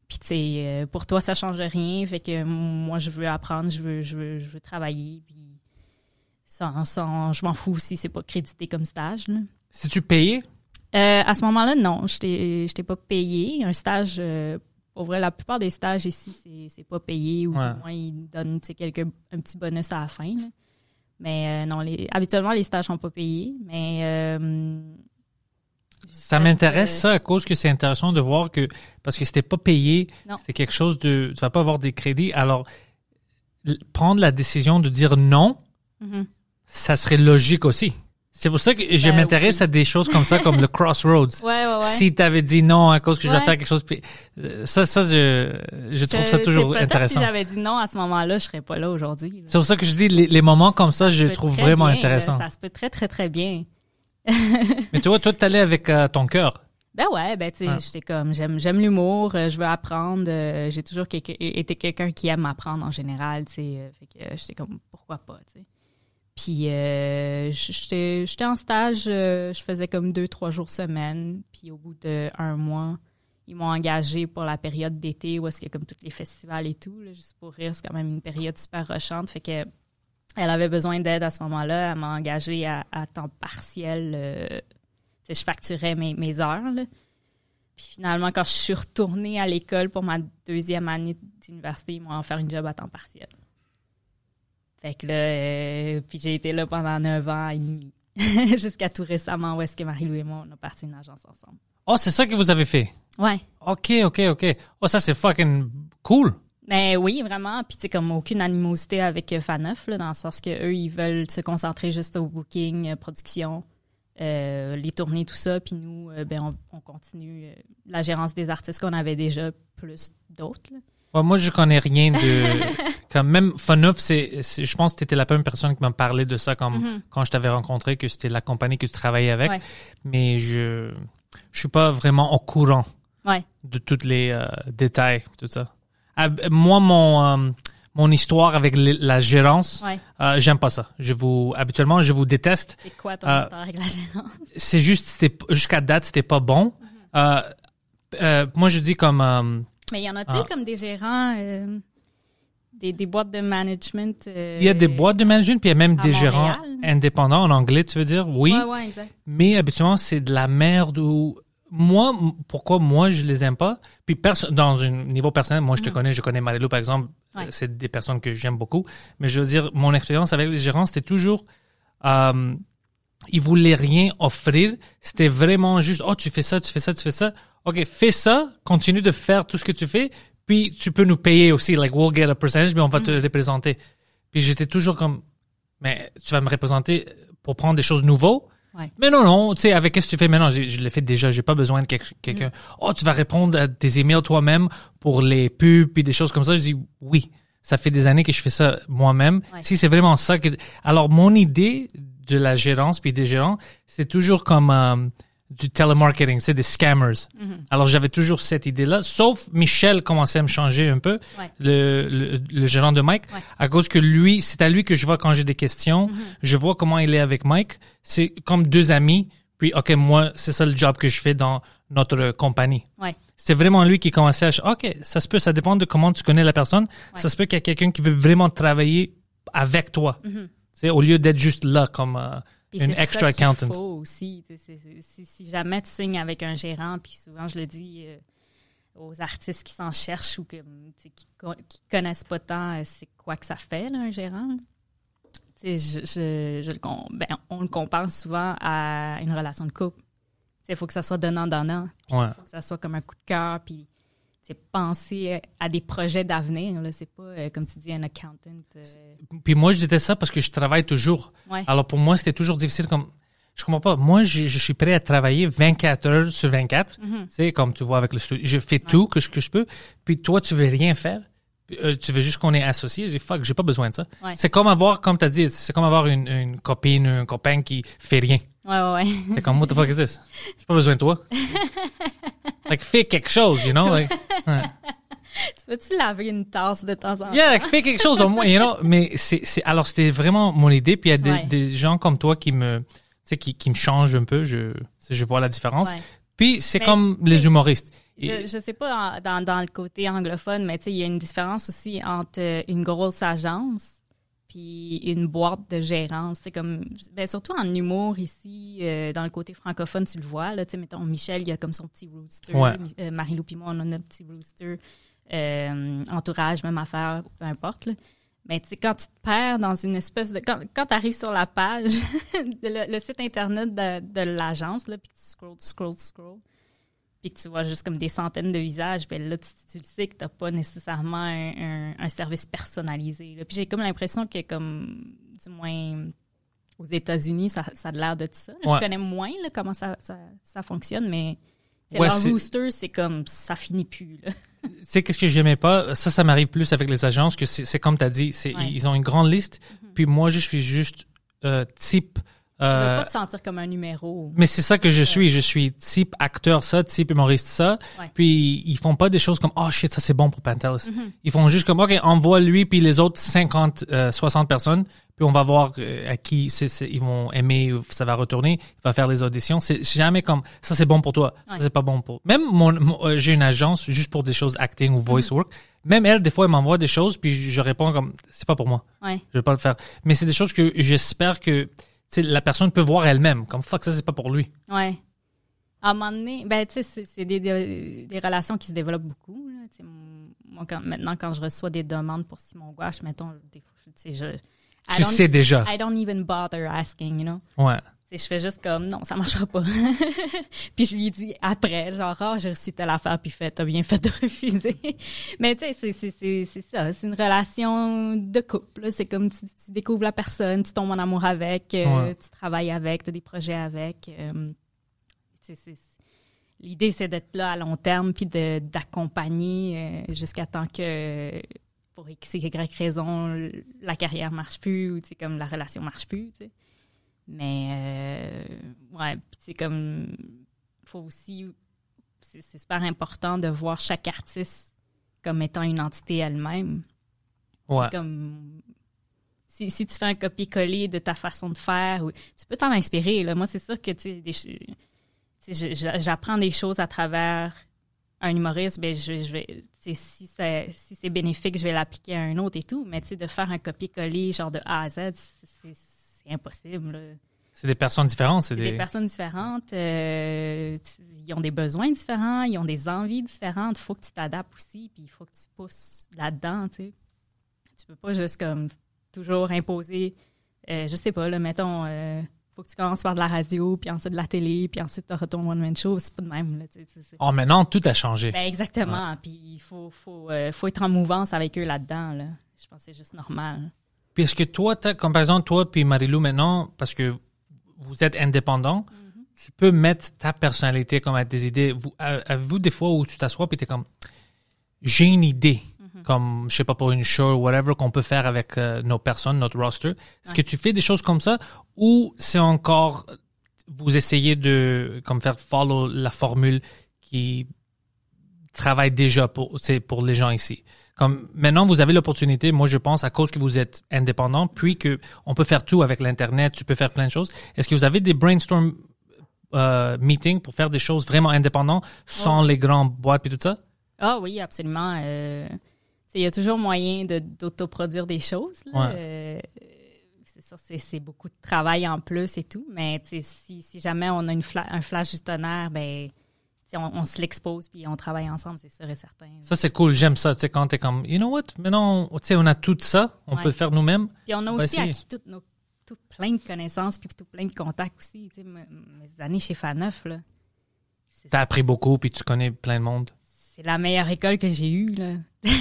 Puis tu sais, euh, pour toi, ça change rien, fait que moi, je veux apprendre, je veux, je veux, je veux travailler, puis sans, sans, je m'en fous si c'est pas crédité comme stage. Là. Si tu payais, Euh, à ce moment-là, non, je t'ai je t'ai pas payé. Un stage, euh, pour vrai, la plupart des stages ici, c'est c'est pas payé ou Ouais. du moins ils donnent quelques, un petit bonus à la fin. là. Mais euh, non, les, habituellement, les stages sont pas payés. Mais euh, ça fait, m'intéresse euh, ça à cause que c'est intéressant de voir que parce que c'était pas payé, c'était quelque chose de tu vas pas avoir des crédits. Alors prendre la décision de dire non, mhm. ça serait logique aussi. C'est pour ça que je Ben m'intéresse oui. à des choses comme ça, comme le [LAUGHS] Crossroads. Ouais, ouais, ouais. Si tu avais dit non à cause que je dois faire quelque chose, puis, euh, ça, ça je, je trouve ça Je- toujours intéressant. Si j'avais dit non à ce moment-là, je serais pas là aujourd'hui. C'est pour ça que je dis les, les moments comme ça, je Ça peut trouve vraiment bien, intéressant. Ça se peut très, très, très bien. [LAUGHS] Mais tu vois, toi, t'allais avec euh, ton cœur. Ben ouais, ben tu sais, j'étais comme j'aime j'aime l'humour, euh, je veux apprendre, euh, j'ai toujours quelqu'un- été quelqu'un qui aime apprendre en général, tu sais, fait que j'étais comme pourquoi pas, tu sais. Puis euh, j'étais en stage, euh, je faisais comme deux trois jours semaine, puis au bout de un mois, ils m'ont engagé pour la période d'été où est-ce y a comme tous les festivals et tout, juste pour rire, c'est quand même une période super rushante, fait que elle avait besoin d'aide à ce moment-là, elle m'a engagé à, temps partiel. euh, je facturais mes, heures. Puis finalement, quand je suis retournée à l'école pour ma deuxième année d'université, ils m'ont offert une job à temps partiel. Fait que là, euh, puis j'ai été là pendant neuf ans et demi. [LAUGHS] Jusqu'à tout récemment, où est-ce que Marie-Lou et moi, on a parti une agence ensemble. Oh, c'est ça que vous avez fait? Ouais. OK, OK, OK. Oh, ça, c'est fucking cool. Mais oui, vraiment. Puis tu sais, comme aucune animosité avec euh, Faneuf, là, dans le sens que eux, ils veulent se concentrer juste au booking, euh, production, euh, les tournées, tout ça. Puis nous, euh, ben, on, on continue la gérance des artistes qu'on avait déjà, plus d'autres. Ouais, moi, je connais rien de. [LAUGHS] comme même Funoff, c'est, je pense que tu étais la première personne qui m'a parlé de ça comme quand je t'avais rencontré, que c'était la compagnie que tu travaillais avec. Ouais. Mais je je suis pas vraiment au courant Ouais. de tous les euh, détails, tout ça. Ah, moi, mon, euh, mon histoire avec les- la gérance, euh, j'aime pas ça. Je vous, habituellement, je vous déteste. C'est quoi ton histoire avec la gérance? C'est juste, jusqu'à date, c'était pas bon. Euh, moi, je dis comme. Mais y en a-t-il ah. comme des gérants, euh, des, des boîtes de management? euh, il y a des boîtes de management, puis il y a même des gérants indépendants en anglais, tu veux dire? Oui. Ouais, ouais, exact. Mais habituellement, c'est de la merde ou. Moi, pourquoi moi, je les aime pas? Puis, perso- dans un niveau personnel, moi, je te connais, je connais Marilou, par exemple. Mm. Ouais. C'est des personnes que j'aime beaucoup. Mais je veux dire, mon expérience avec les gérants, c'était toujours. Euh, ils voulaient rien offrir. C'était vraiment juste, oh, tu fais ça, tu fais ça, tu fais ça. OK, fais ça, continue de faire tout ce que tu fais, puis tu peux nous payer aussi. Like, we'll get a percentage, mais on va te Mm. représenter. Puis j'étais toujours comme, mais tu vas me représenter pour prendre des choses nouveaux? Ouais. Mais non, non, tu sais, avec qu'est-ce que tu fais maintenant? Je, je l'ai fait déjà, j'ai pas besoin de quel- quelqu'un. Mm. Oh, tu vas répondre à des emails toi-même pour les pubs puis des choses comme ça? Je dis oui. Ça fait des années que je fais ça moi-même. Ouais. Si c'est vraiment ça que. Alors, mon idée de la gérance puis des gérants, c'est toujours comme euh, du telemarketing, c'est des scammers. Mhm. Alors, j'avais toujours cette idée-là, sauf Michel commençait à me changer un peu, Ouais. le, le, le gérant de Mike, Ouais. à cause que lui, c'est à lui que je vois quand j'ai des questions, Mhm. je vois comment il est avec Mike. C'est comme deux amis, puis, OK, moi, c'est ça le job que je fais dans notre compagnie. Ouais. C'est vraiment lui qui commençait à... OK, ça se peut, ça dépend de comment tu connais la personne. Ça se peut qu'il y a quelqu'un qui veut vraiment travailler avec toi. Tu sais, au lieu d'être juste là comme euh, Puis Une extra ça accountant. faut aussi. Si, si jamais tu signes avec un gérant, puis souvent je le dis euh, aux artistes qui s'en cherchent ou que, qui, qui connaissent pas tant euh, c'est quoi que ça fait, là, un gérant. Je, je- je ben, on le compare souvent à une relation de couple. Il faut que ça soit donnant-donnant. Ouais. Il faut que ça soit comme un coup de cœur. Puis penser à des projets d'avenir. là. C'est pas, euh, comme tu dis, un accountant. euh, Puis moi, je disais ça parce que je travaille toujours. Ouais. Alors pour moi, c'était toujours difficile. Comme je comprends pas. Moi, je, je suis prêt à travailler 24 heures sur 24. Mhm. Tu sais, comme tu vois avec le studio, je fais tout que je, que je peux. Puis toi, tu veux rien faire. Euh, tu veux juste qu'on est associés. J'ai fuck, j'ai pas besoin de ça. Ouais. C'est comme avoir, comme tu as dit, c'est comme avoir une, une copine, un copain qui fait rien. Ouais, ouais, ouais. C'est comme, what the fuck is this? [LAUGHS] J'ai pas besoin de toi. [LAUGHS] like, fais quelque chose, you know? Like, ouais. [LAUGHS] tu peux-tu laver une tasse de temps en temps? Yeah, like, fais quelque chose au moins, you know? Mais c'est, c'est, alors c'était vraiment mon idée. Puis il y a des, Ouais. des gens comme toi qui me, tu sais, qui, qui me changent un peu. Je, je vois la différence. Ouais. Puis c'est Mais, comme les humoristes. Je, je sais pas dans, dans le côté anglophone, mais tu sais, il y a une différence aussi entre euh, une grosse agence puis une boîte de gérance. C'est comme, ben, surtout en humour ici, euh, dans le côté francophone, tu le vois. Là, tu sais, mettons, Michel, il a comme son petit rooster. Ouais. Euh, Marie-Lou puis moi, on a notre petit rooster. Euh, entourage, même affaire, peu importe. là. Mais tu sais, quand tu te perds dans une espèce de... Quand, quand tu arrives sur la page, [LAUGHS] de le, le site Internet de, de l'agence, puis tu scrolls, tu scrolls, tu scrolls, puis que tu vois juste comme des centaines de visages, ben là, tu, tu le sais que tu n'as pas nécessairement un, un- un service personnalisé. là. Puis j'ai comme l'impression que, comme, du moins, aux États-Unis, ça, ça a l'air de ça. Ouais. Je connais moins là, comment ça, ça, ça fonctionne, mais Ouais, leur rooster, c'est comme, ça finit plus. Tu sais, qu'est-ce que j'aimais pas? Ça, ça m'arrive plus avec les agences, que c'est comme tu as dit, Ouais. ils ont une grande liste, puis moi, je suis juste euh, type... Tu veux euh, pas te sentir comme un numéro. mais c'est ça que je suis. Je suis type acteur ça, type humoriste ça. Ouais. Puis ils font pas des choses comme oh shit ça c'est bon pour Pantelis. Ils font juste comme ok envoie lui puis les autres 50 euh, 60 personnes puis on va voir euh, à qui ils vont aimer ça va retourner. Il va faire les auditions. C'est jamais comme ça c'est bon pour toi. Ça c'est pas bon pour. Même mon, mon- euh, j'ai une agence juste pour des choses acting ou voice work. Même elle des fois elle m'envoie des choses puis je, je réponds comme c'est pas pour moi. Ouais. Je vais pas le faire. Mais c'est des choses que j'espère que la personne peut voir elle-même. Comme fuck ça c'est pas pour lui. Ouais. À un moment donné, ben, tu sais, c'est- des, des, des relations qui se développent beaucoup. Là. Tu sais, m- Moi, quand, maintenant, quand je reçois des demandes pour Simon Gouache, mettons, des fois, tu sais, je. I Tu sais déjà. I don't even bother asking, you know? Ouais. Je fais juste comme, non, ça marchera pas. [LAUGHS] puis je lui dis après, genre, ah, j'ai reçu telle affaire, puis fait, t'as bien fait de [LAUGHS] refuser. Mais tu sais, c'est- ça, c'est une relation de couple. C'est comme tu, tu découvres la personne, tu tombes en amour avec, euh, tu travailles avec, tu as des projets avec. euh, L'idée, c'est d'être là à long terme, puis d'accompagner euh, jusqu'à temps que, pour X, Y raison, la carrière marche plus, ou comme la relation marche plus. Mais, euh, ouais, c'est comme, faut aussi, c'est super important de voir chaque artiste comme étant une entité elle-même. Ouais. C'est comme, si, si tu fais un copier-coller de ta façon de faire, ou, tu peux t'en inspirer. Là. Moi, c'est sûr que, tu j'apprends des choses à travers un humoriste, ben je, je vais, si c'est si c'est bénéfique, je vais l'appliquer à un autre et tout. Mais tu sais, de faire un copier-coller genre de A à Z, impossible. là. C'est des personnes différentes. C'est des des... personnes différentes, euh, ils ont des besoins différents, ils ont des envies différentes. Il faut que tu t'adaptes aussi, puis il faut que tu pousses là-dedans, tu sais. Tu peux pas juste comme toujours imposer, euh, je sais pas, là, mettons, euh, faut que tu commences par de la radio, puis ensuite de la télé, puis ensuite tu ton one-man show. C'est pas de même, là, tu sais, c'est- c'est- Oh, maintenant, tout a changé. Ben, exactement. Puis il faut, faut, euh, faut être en mouvance avec eux là-dedans, là. Je pense que c'est juste normal. Puis est-ce que toi, comme par exemple, toi puis Marilou maintenant, parce que vous êtes indépendants, Mm-hmm. tu peux mettre ta personnalité comme à des idées. Vous, avez-vous des fois où tu t'assois puis t'es comme, j'ai une idée, Mm-hmm. comme, je sais pas, pour une show ou whatever qu'on peut faire avec euh, nos personnes, notre roster. Est-ce que tu fais des choses comme ça ou c'est encore, vous essayez de, comme faire follow la formule qui travaille déjà pour, c'est pour les gens ici? Comme maintenant, vous avez l'opportunité, moi je pense, à cause que vous êtes indépendant, puis que on peut faire tout avec l'Internet, tu peux faire plein de choses. Est-ce que vous avez des brainstorm euh, meetings pour faire des choses vraiment indépendantes sans les grandes boîtes et tout ça? Ah oui, absolument. Euh, il y a toujours moyen de- d'autoproduire des choses. là. Ouais. Euh, c'est sûr, c'est, c'est beaucoup de travail en plus et tout. Mais si, si jamais on a une fla- un flash du tonnerre, ben, on, on se l'expose puis on travaille ensemble, c'est sûr et certain. Ça, c'est cool. J'aime ça. Tu sais, quand t'es comme, you know what? Maintenant, tu sais, on a tout ça. On Ouais. peut le faire nous-mêmes. Puis on a va aussi acquis toutes nos, tout plein de connaissances puis tout plein de contacts aussi. Tu sais, mes, mes années chez Faneuf, là. T'as appris beaucoup, puis tu connais plein de monde. c'est la meilleure école que j'ai eue. Là. [LAUGHS] Puis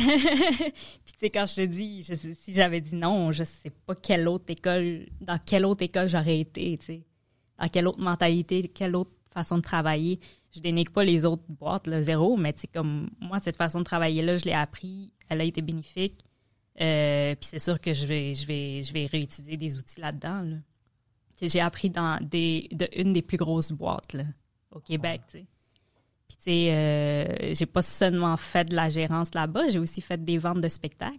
tu sais, quand je te dis, je si j'avais dit non, je sais pas quelle autre école, dans quelle autre école j'aurais été, tu sais. Dans quelle autre mentalité, quelle autre façon de travailler. Je dénigre pas les autres boîtes, zéro, mais sais, comme moi, cette façon de travailler-là, je l'ai appris, elle a été bénéfique. Euh, puis c'est sûr que je vais, je vais, je vais réutiliser des outils là-dedans. J'ai appris dans des, de une des plus grosses boîtes au Québec. Puis, tu sais, euh, j'ai pas seulement fait de la gérance là-bas, j'ai aussi fait des ventes de spectacles.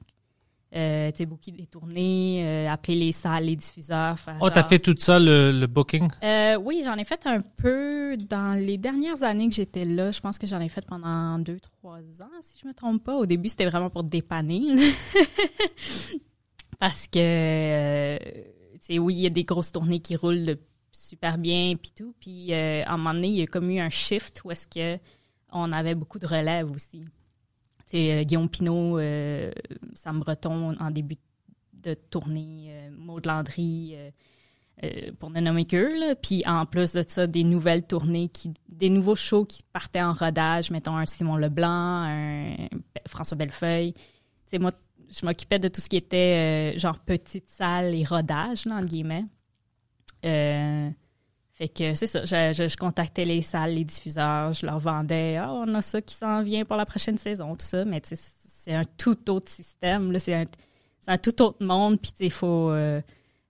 Euh, tu sais, beaucoup des tournées, euh, appeler les salles, les diffuseurs. faire Oh, t'as genre- fait tout ça, le, le booking? Euh, oui, j'en ai fait un peu dans les dernières années que j'étais là. Je pense que j'en ai fait pendant deux, trois ans, si je me trompe pas. Au début, c'était vraiment pour dépanner. [LAUGHS] Parce que, euh, tu sais, oui, il y a des grosses tournées qui roulent de- super bien, puis tout. Puis, à un moment donné, il y a comme eu un shift où est-ce que on avait beaucoup de relève aussi. Euh, Guillaume Pinot, euh, Sam Breton en début de tournée, euh, Maud Landry, pour ne nommer. Puis en plus de ça, des nouvelles tournées, qui, des nouveaux shows qui partaient en rodage, mettons un Simon Leblanc, un François Bellefeuille. Moi, je m'occupais de tout ce qui était genre petite salle et rodage, là, entre guillemets. Fait que c'est ça, je, je- je contactais les salles, les diffuseurs, je leur vendais « Ah, on a ça qui s'en vient pour la prochaine saison », tout ça. Mais c'est un tout autre système, là, c'est un, un tout autre monde, puis il faut... euh,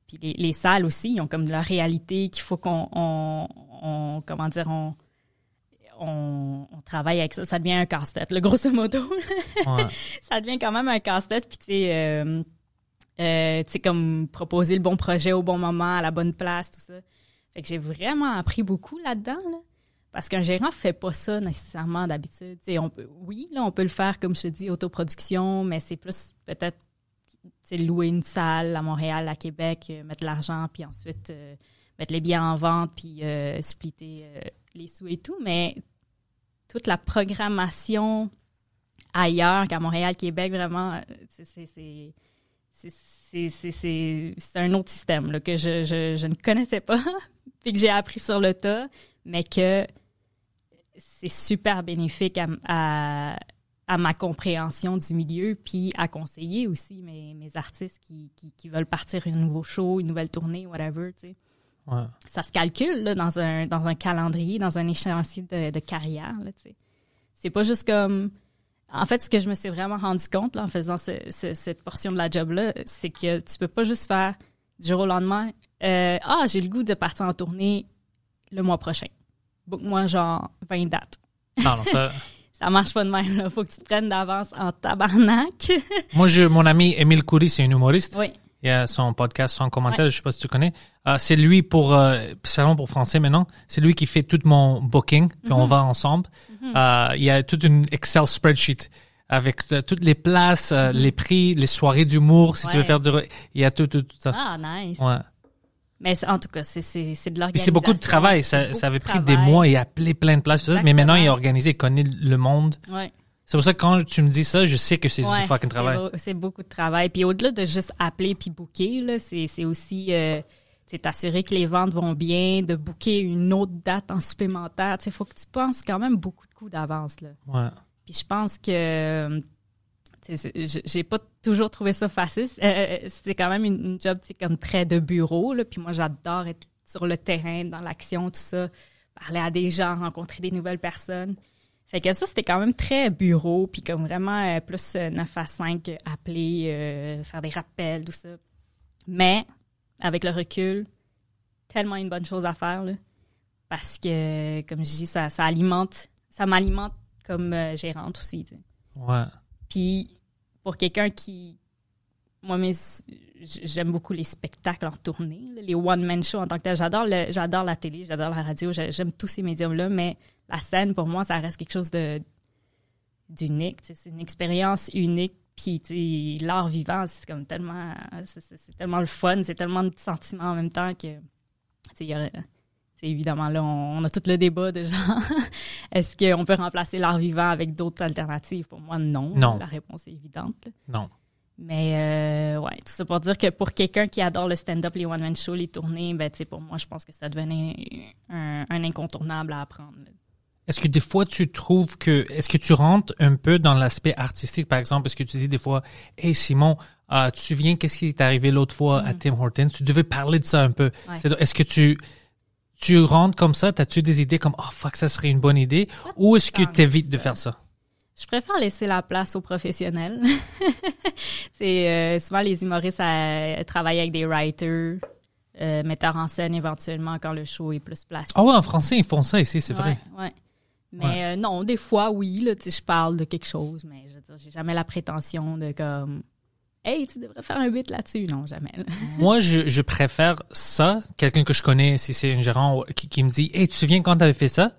puis les, les salles aussi, ils ont comme de la réalité qu'il faut qu'on, on, on- comment dire, on, on, on travaille avec ça. Ça devient un casse-tête, le grosso modo. Ouais. [LAUGHS] ça devient quand même un casse-tête. Puis tu sais, euh, euh, tu sais, comme proposer le bon projet au bon moment, à la bonne place, tout ça. Fait que j'ai vraiment appris beaucoup là-dedans, là. Parce qu'un gérant fait pas ça nécessairement d'habitude. On peut, oui, là, on peut le faire, comme je te dis, autoproduction, mais c'est plus peut-être louer une salle à Montréal, à Québec, euh, mettre l'argent, puis ensuite euh, mettre les biens en vente, puis euh, splitter les sous et tout. Mais toute la programmation ailleurs qu'à Montréal, Québec, vraiment, c'est- c'est- un autre système là, que je, je- je ne connaissais pas, [LAUGHS] puis que j'ai appris sur le tas, mais que c'est super bénéfique à, à- à ma compréhension du milieu, puis à conseiller aussi mes, mes artistes qui, qui, qui veulent partir un nouveau show, une nouvelle tournée, whatever, tu sais. Ouais. Ça se calcule là, dans, un, dans un calendrier, dans un échéancier de, de carrière, là, tu sais. C'est pas juste comme... En fait, ce que je me suis vraiment rendu compte là, en faisant ce- ce- cette portion de la job-là, c'est que tu peux pas juste faire du jour au lendemain euh, Ah, j'ai le goût de partir en tournée le mois prochain. Book-moi genre 20 dates. Non, non, ça... [LAUGHS] Ça marche pas de même. Là. Faut que tu te prennes d'avance en tabarnak. Moi, je, mon ami Émile Coury, c'est un humoriste. oui. Il y a son podcast, son commentaire, je sais pas si tu connais. Euh, c'est lui pour, euh, spécialement pour français maintenant, c'est lui qui fait tout mon booking, puis on va ensemble. Euh, il y a toute une Excel spreadsheet avec euh, toutes les places, euh, les prix, les soirées d'humour, si tu veux Ouais. faire du... Il y a tout, tout, tout ça. Ah, nice. Ouais. Mais en tout cas, c'est, c'est, c'est de l'organisation. c'est beaucoup de travail. Ça, beaucoup ça avait de pris des mois et appelé plein de places. tout ça. Mais Exactement. maintenant, il est organisé, il connaît le monde. Ouais. C'est pour ça que quand tu me dis ça, je sais que c'est Ouais, du fucking travail. C'est beaucoup de travail. Puis au-delà de juste appeler puis booker, là, c'est, c'est aussi euh, t'assurer que les ventes vont bien, de booker une autre date en supplémentaire. Il faut que tu penses quand même beaucoup de coups d'avance. Là. Ouais. Puis je pense que euh, j'ai- pas toujours trouvé ça facile. Euh, C'était quand même une, une job comme très de bureau. Là. Puis moi, j'adore être sur le terrain, dans l'action, tout ça, parler à des gens, rencontrer des nouvelles personnes. Fait que ça, c'était quand même très bureau, puis comme vraiment euh, plus euh, 9 à 5, euh, appeler, euh, faire des rappels, tout ça. Mais, avec le recul, tellement une bonne chose à faire, là, parce que, comme je dis, ça, ça alimente, ça m'alimente comme euh, gérante aussi. Ouais. Puis, pour quelqu'un qui. Moi, mes- j'aime beaucoup les spectacles en tournée, les one-man shows en tant que tel. J'adore, le- j'adore la télé, j'adore la radio, j'ai- j'aime tous ces médiums-là, mais la scène, pour moi, ça reste quelque chose de d'unique. C'est une expérience unique. Puis, l'art vivant, c'est comme tellement, c'est- tellement le fun, c'est tellement de sentiments en même temps que, y évidemment, là, on, on a tout le débat de genre, [LAUGHS] est-ce qu'on peut remplacer l'art vivant avec d'autres alternatives? Pour moi, non. Non. La réponse est évidente. là. Non. Mais euh, ouais, tout ça pour dire que pour quelqu'un qui adore le stand-up, les one-man shows, les tournées, ben, pour moi, je pense que ça devenait un, un incontournable à apprendre. là. Est-ce que des fois tu trouves que est-ce que tu rentres un peu dans l'aspect artistique? Par exemple est-ce que tu dis des fois hey Simon euh, tu te souviens qu'est-ce qui est arrivé l'autre fois à Tim Hortons tu devais parler de ça un peu Ouais. Est-ce que tu tu rentres comme ça? T'as-tu des idées comme oh fuck ça serait une bonne idée ou est-ce que tu évites de faire ça? Je préfère laisser la place aux professionnels. [LAUGHS] c'est euh, souvent les humoristes à, travailler avec des writers, euh, metteurs en scène éventuellement quand le show est plus placé. ah ouais en français ils font ça ici c'est vrai ouais. Mais Ouais. euh, non, des fois, oui, là, je parle de quelque chose, mais je j'ai jamais la prétention de comme Hey, tu devrais faire un bit là-dessus. Non, jamais. là. [LAUGHS] Moi, je, je préfère ça, quelqu'un que je connais, si c'est un gérant qui, qui me dit Hey, tu te souviens quand tu avais fait ça?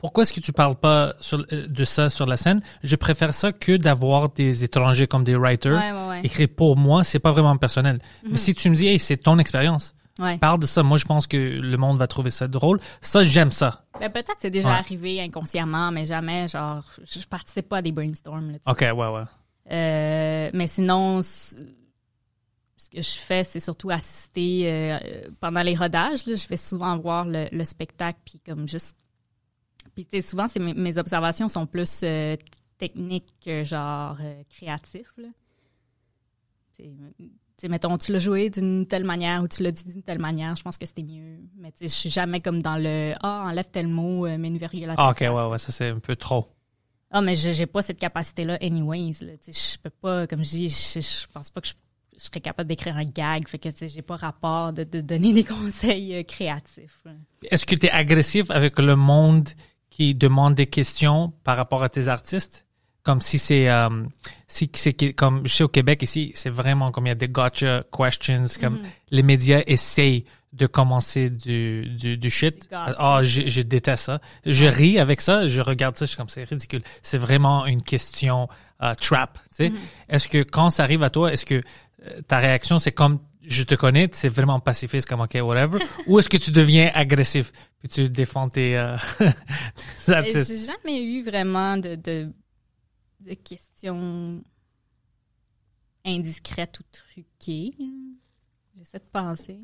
Pourquoi est-ce que tu parles pas sur- euh, de ça sur la scène Je préfère ça que d'avoir des étrangers comme des writers Ouais, ouais, ouais. écrire pour moi. C'est pas vraiment personnel. Mais si tu me dis Hey, c'est ton expérience, Ouais. parle de ça. Moi, je pense que le monde va trouver ça drôle. Ça, j'aime ça. Ben, peut-être que c'est déjà Ouais. arrivé inconsciemment, mais jamais, genre, je, je participe pas à des brainstorms. Là. Ok, ouais, ouais. Euh, mais sinon, ce que je fais, c'est surtout assister euh, pendant les rodages. là. je vais souvent voir le, le spectacle, puis comme juste. Puis tu sais, souvent, c'est mes, mes observations sont plus euh, techniques que genre là. Tu sais, mettons, tu l'as joué d'une telle manière ou tu l'as dit d'une telle manière, je pense que c'était mieux. Mais tu sais, je suis jamais comme dans le Ah, enlève tel mot, euh, mets une virgule à Ah, ok, place. ouais, ouais, ça c'est un peu trop. Ah, mais j'ai pas cette capacité-là, anyways. Là. Tu sais, Je peux pas, comme je dis, je, je pense pas que je, je serais capable d'écrire un gag. Fait que tu sais, j'ai pas rapport de, de donner des [LAUGHS] conseils euh, créatifs. Est-ce que tu es agressif avec le monde qui demande des questions par rapport à tes artistes? Comme si c'est, euh, si c'est comme je sais au Québec ici, c'est vraiment comme il y a des gotcha questions, comme les médias essayent de commencer du, du, du shit. Ah, je, je déteste ça. Je ris avec ça, je regarde ça, je suis comme c'est ridicule. C'est vraiment une question euh, trap. Tu sais. Est-ce que quand ça arrive à toi, est-ce que euh, ta réaction c'est comme je te connais, c'est vraiment pacifiste comme ok whatever, [LAUGHS] ou est-ce que tu deviens agressif puis tu défends tes, euh? [LAUGHS] J'ai jamais eu vraiment de, de, de questions indiscrètes ou truquées. J'essaie de penser.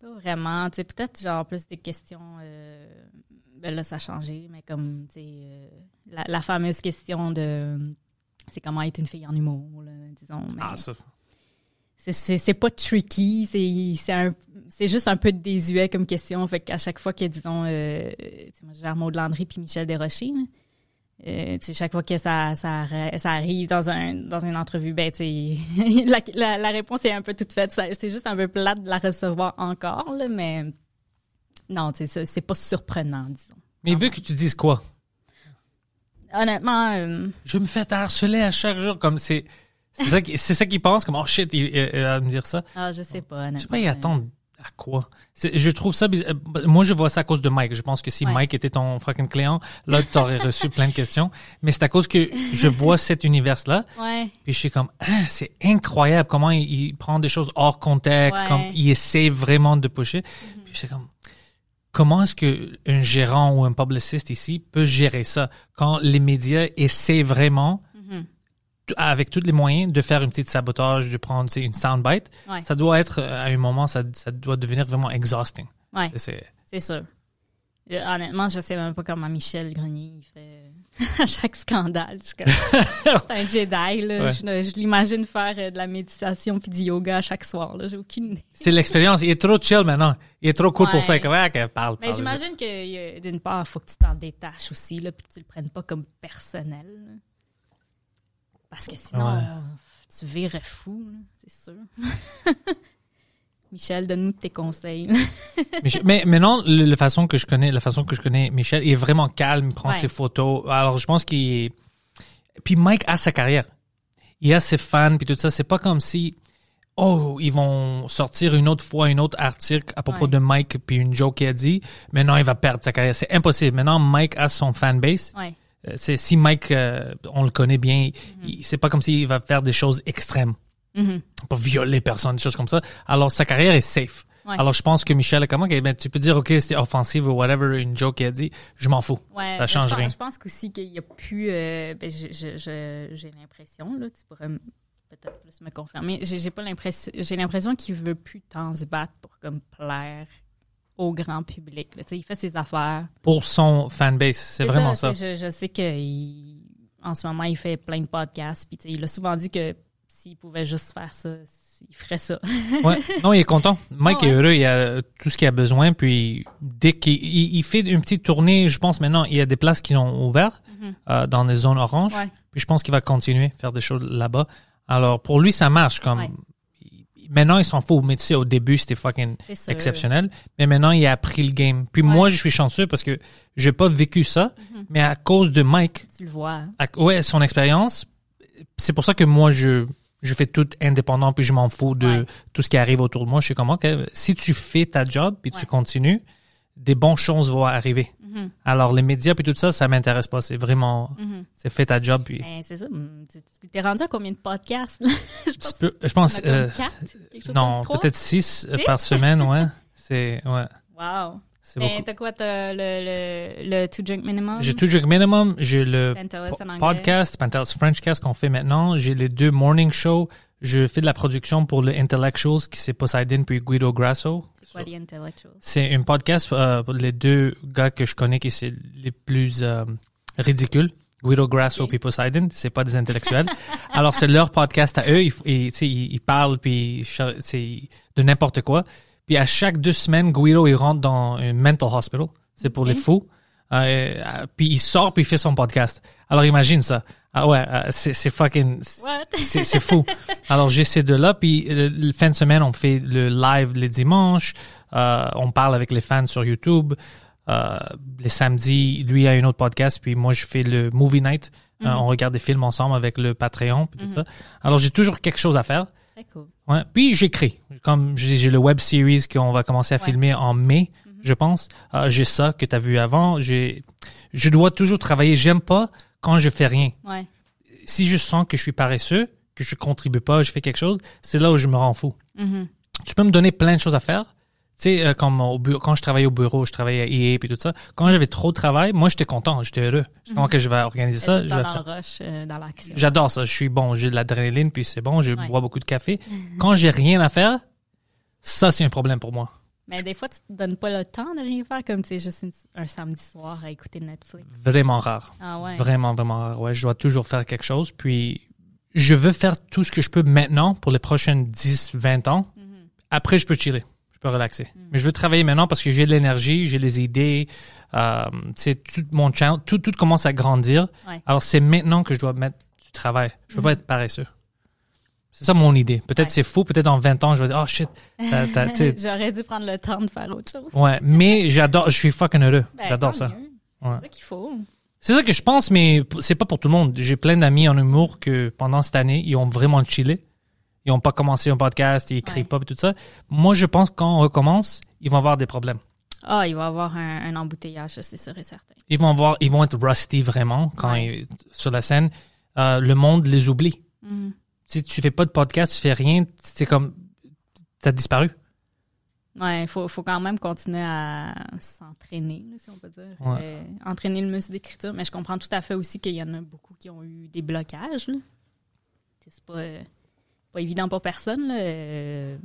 Pas vraiment. Tu sais, peut-être genre plus des questions. euh, ben là, ça a changé, mais comme, tu sais, euh, la, la fameuse question de. C'est comment être une fille en humour, là, disons. Mais Ah, ça. c'est- pas tricky, c'est juste un peu désuet comme question. Fait qu'à chaque fois que, disons, euh, moi, je gère Maud Landry puis Michel Desrochers, là. Euh, chaque fois que ça, ça, ça arrive dans, un, dans une entrevue, ben, [LAUGHS] la, la, la réponse est un peu toute faite. C'est juste un peu plate de la recevoir encore, là, mais non, c'est- pas surprenant, disons. Mais vu que tu dises quoi? Honnêtement, euh, Je me fais harceler à chaque jour comme c'est c'est ça qu'ils pensent comme oh shit il, il- il va me dire ça. ah, je sais pas. Je sais pas ils attendent à quoi? Je trouve ça bizarre. Euh, Moi je vois ça à cause de Mike. Je pense que si Ouais. Mike était ton fucking client, là tu aurais [LAUGHS] reçu plein de questions. Mais c'est à cause que je vois cet univers là. Ouais. Puis je suis comme, ah, c'est incroyable comment il, il prend des choses hors contexte, Ouais. comme il essaie vraiment de pusher. Puis je suis comme, comment est-ce que un gérant ou un publiciste ici peut gérer ça quand les médias essaient vraiment, avec tous les moyens, de faire une petite sabotage, de prendre une soundbite. Ouais. Ça doit être, euh, à un moment, ça, ça doit devenir vraiment exhausting. Ouais. C'est- sûr. Euh, Honnêtement, je sais même pas comment Michel Grenier il fait [LAUGHS] à chaque scandale. [LAUGHS] C'est un Jedi. Là. Ouais. Je, je l'imagine faire euh, de la méditation puis du yoga à chaque soir. J'ai aucune. C'est l'expérience. Il est trop chill maintenant. Il est trop cool pour ça. Comme, ah, que parle, Mais parle. j'imagine que euh, d'une part, il faut que tu t'en détaches aussi, là, puis que tu le prennes pas comme personnel. Parce que sinon, Ouais. tu virais fou, c'est sûr. [LAUGHS] Michel, donne-nous tes conseils. [LAUGHS] Mais, mais maintenant, le- la façon que je connais, la façon que je connais Michel, il est vraiment calme, il prend Ouais. ses photos. Alors, je pense qu'il. Puis Mike a sa carrière. Il a ses fans, puis tout ça. C'est pas comme si, oh, ils vont sortir une autre fois un autre article à propos Ouais. de Mike, puis une joke qu'il a dit. Maintenant, il va perdre sa carrière. C'est impossible. Maintenant, Mike a son fanbase. ouais. Euh, c'est si Mike, euh, on le connaît bien, c'est pas comme s'il va faire des choses extrêmes, Mhm. pas violer personne, des choses comme ça. Alors sa carrière est safe. Ouais. Alors je pense que Michel, comment ben, tu peux dire ok c'était offensif ou whatever, une joke qu'il a dit, je m'en fous, Ouais, ça ben, change je rien. Je pense qu'aussi qu'il y a plus. euh, ben, j'ai l'impression, là, tu pourrais peut-être plus me confirmer. J'ai j'ai pas l'impression. J'ai l'impression qu'il veut plus tant se battre pour comme plaire au grand public. là. Il fait ses affaires. Pour son fanbase, c'est vraiment ça. Je, je sais qu'en ce moment, il fait plein de podcasts. Puis il a souvent dit que s'il pouvait juste faire ça, il ferait ça. [LAUGHS] Ouais. Non, il est content. Mike Ah ouais? est heureux, il a tout ce qu'il a besoin. Puis dès qu'il il, il fait une petite tournée, je pense maintenant, il y a des places qui ont ouvert euh, dans les zones oranges. Mhm. Ouais. Puis je pense qu'il va continuer à faire des choses là-bas. Alors pour lui, ça marche. Comme. Maintenant, il s'en fout. Mais tu sais, au début, c'était fucking exceptionnel. Mais maintenant, il a appris le game. Puis moi, je suis chanceux parce que j'ai pas vécu ça. Mhm. Mais à cause de Mike, Tu le vois. à- ouais, son expérience, c'est pour ça que moi, je, je fais tout indépendant, puis je m'en fous de Ouais. tout ce qui arrive autour de moi. Je suis comme, OK, si tu fais ta job, puis tu continues, des bonnes choses vont arriver. Mhm. Alors, les médias, puis tout ça, ça m'intéresse pas. C'est vraiment, Mhm. c'est fait ta job, puis Ben, c'est ça. Hum, Tu t'es rendu à combien de podcasts? [LAUGHS] je pense peux- je pense, euh, quatre, non, peut-être six euh, Six? par semaine, ouais. [LAUGHS] C'est, ouais, Wow. Ben, t'as quoi? T'as le, le, le Two Drink Minimum? J'ai toujours minimum, j'ai le en podcast, Pantelis Frenchcast qu'on fait maintenant. J'ai les deux morning shows. Je fais de la production pour le Intellectuals, qui c'est Poseidon puis Guido Grasso. C'est un podcast euh, pour les deux gars que je connais qui c'est les plus euh, ridicules. Guido Grasso Ok. puis Poseidon, c'est pas des intellectuels. [LAUGHS] Alors c'est leur podcast à eux, ils, ils, ils- parlent puis c'est de n'importe quoi. Puis à chaque deux semaines, Guido il rentre dans un mental hospital, c'est pour les fous. Euh, puis il sort puis il fait son podcast. Alors imagine ça. Ah ouais, euh, c'est c'est fucking What? c'est c'est fou. [LAUGHS] Alors j'ai ces deux-là, puis le, le fin de semaine on fait le live les dimanches, euh, on parle avec les fans sur YouTube. Euh, les samedis, lui a un autre podcast, puis moi je fais le movie night. Euh, on regarde des films ensemble avec le Patreon, puis tout ça. Alors j'ai toujours quelque chose à faire. Très cool. Ouais. Puis j'écris. Comme j'ai j'ai le web series qu'on va commencer à Ouais. filmer en mai, je pense. Euh, j'ai ça que tu as vu avant. J'ai, je dois toujours travailler. J'aime pas quand je fais rien. Ouais. Si je sens que je suis paresseux, que je contribue pas, je fais quelque chose, c'est là où je me rends fou. Mhm. Tu peux me donner plein de choses à faire. Tu sais, euh, comme au bureau, quand je travaillais au bureau, je travaillais à EA et tout ça. Quand j'avais trop de travail, moi, j'étais content, j'étais heureux. Je Comment que je vais organiser ça? tout Je vais dans faire- le rush, euh, dans l'action. J'adore ça. Je suis bon. J'ai de l'adrénaline, puis c'est bon. Je Ouais. bois beaucoup de café. [LAUGHS] Quand j'ai rien à faire, ça, c'est un problème pour moi. Mais des fois, tu te donnes pas le temps de rien faire, comme tu sais, juste une- un samedi soir à écouter Netflix. Vraiment rare. Ah ouais. Vraiment, vraiment rare. Ouais, je dois toujours faire quelque chose. Puis, je veux faire tout ce que je peux maintenant pour les prochaines 10, 20 ans. Mhm. Après, je peux chiller. Je peux relaxer. Mais je veux travailler maintenant parce que j'ai de l'énergie, j'ai les idées. Euh, c'est tout mon channel. Tout, tout commence à grandir. Ouais. Alors, c'est maintenant que je dois mettre du travail. Je peux pas être paresseux. C'est ça mon idée. Peut-être Ouais. c'est faux. Peut-être en 20 ans, je vais dire, oh shit. [LAUGHS] J'aurais dû prendre le temps de faire autre chose. ouais. Mais j'adore, je suis fucking heureux. Ben, J'adore ça. C'est Ouais. ça qu'il faut. C'est ça que je pense, mais c'est pas pour tout le monde. J'ai plein d'amis en humour que pendant cette année, ils ont vraiment chillé. Ils ont pas commencé un podcast, ils écrivent Ouais. pas et tout ça. Moi, je pense que quand on recommence, ils vont avoir des problèmes. Ah, il va y avoir un, un embouteillage, ça, c'est sûr et certain. Ils vont avoir, ils vont être rusty vraiment quand Ouais. ils- sur la scène. Euh, le monde les oublie. Mhm. Si tu fais pas de podcast, tu fais rien, c'est comme t'as disparu. Ouais, il faut, faut quand même continuer à s'entraîner, si on peut dire. Ouais. Euh, entraîner le muscle d'écriture. Mais je comprends tout à fait aussi qu'il y en a beaucoup qui ont eu des blocages. C'est pas, euh, pas évident pour personne, là, euh,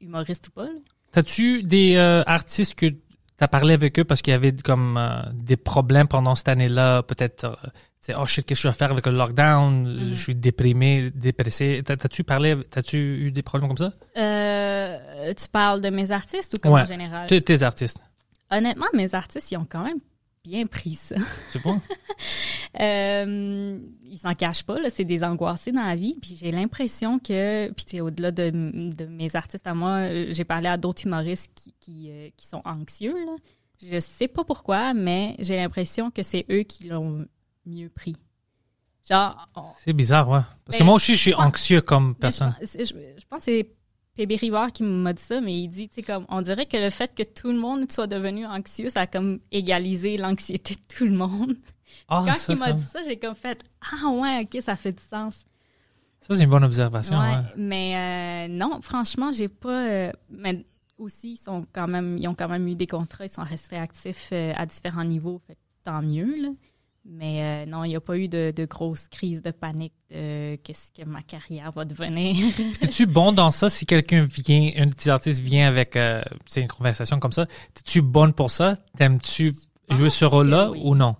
humoriste ou pas. T'as-tu des artistes que t'as parlé avec eux parce qu'il y avait comme euh, des problèmes pendant cette année-là, peut-être, euh, tu sais, oh shit, qu'est-ce que je vais faire avec le lockdown, je suis déprimé, dépressé. T'as- T'as-tu parlé, t'as-tu eu des problèmes comme ça? Euh, tu parles de mes artistes ou comme Ouais. en général? Tes, tes artistes, Honnêtement, mes artistes, ils ont quand même bien pris ça. tu vois? [LAUGHS] Euh, ils s'en cachent pas, là, c'est des angoissés dans la vie. Puis j'ai l'impression que, puis au-delà de, de mes artistes à moi, euh, j'ai parlé à d'autres humoristes qui, qui, euh, qui sont anxieux. Là. Je sais pas pourquoi, mais j'ai l'impression que c'est eux qui l'ont mieux pris. Genre, C'est bizarre, ouais. Parce que Ben, moi aussi, je suis je pense- anxieux comme je personne. je, je pense que c'est PB Rivard qui m'a dit ça, mais il dit, tu sais, comme, on dirait que le fait que tout le monde soit devenu anxieux, ça a comme égalisé l'anxiété de tout le monde. Ah, Quand ça, il m'a dit ça, j'ai comme fait, ah ouais, ok, ça fait du sens. ça, c'est une bonne observation. Ouais, ouais. mais euh, non, franchement, j'ai pas. euh, mais aussi, ils sont quand même, ils ont quand même eu des contrats, ils sont restés actifs euh, à différents niveaux, fait tant mieux là. Mais non, il n'y a pas eu de, de grosses crises de panique de qu'est-ce que ma carrière va devenir. Es-tu bon dans ça si quelqu'un vient, un de tes artistes vient avec c'est une conversation comme ça? Es-tu bonne pour ça? T'aimes-tu jouer ce rôle-là oui. ou non?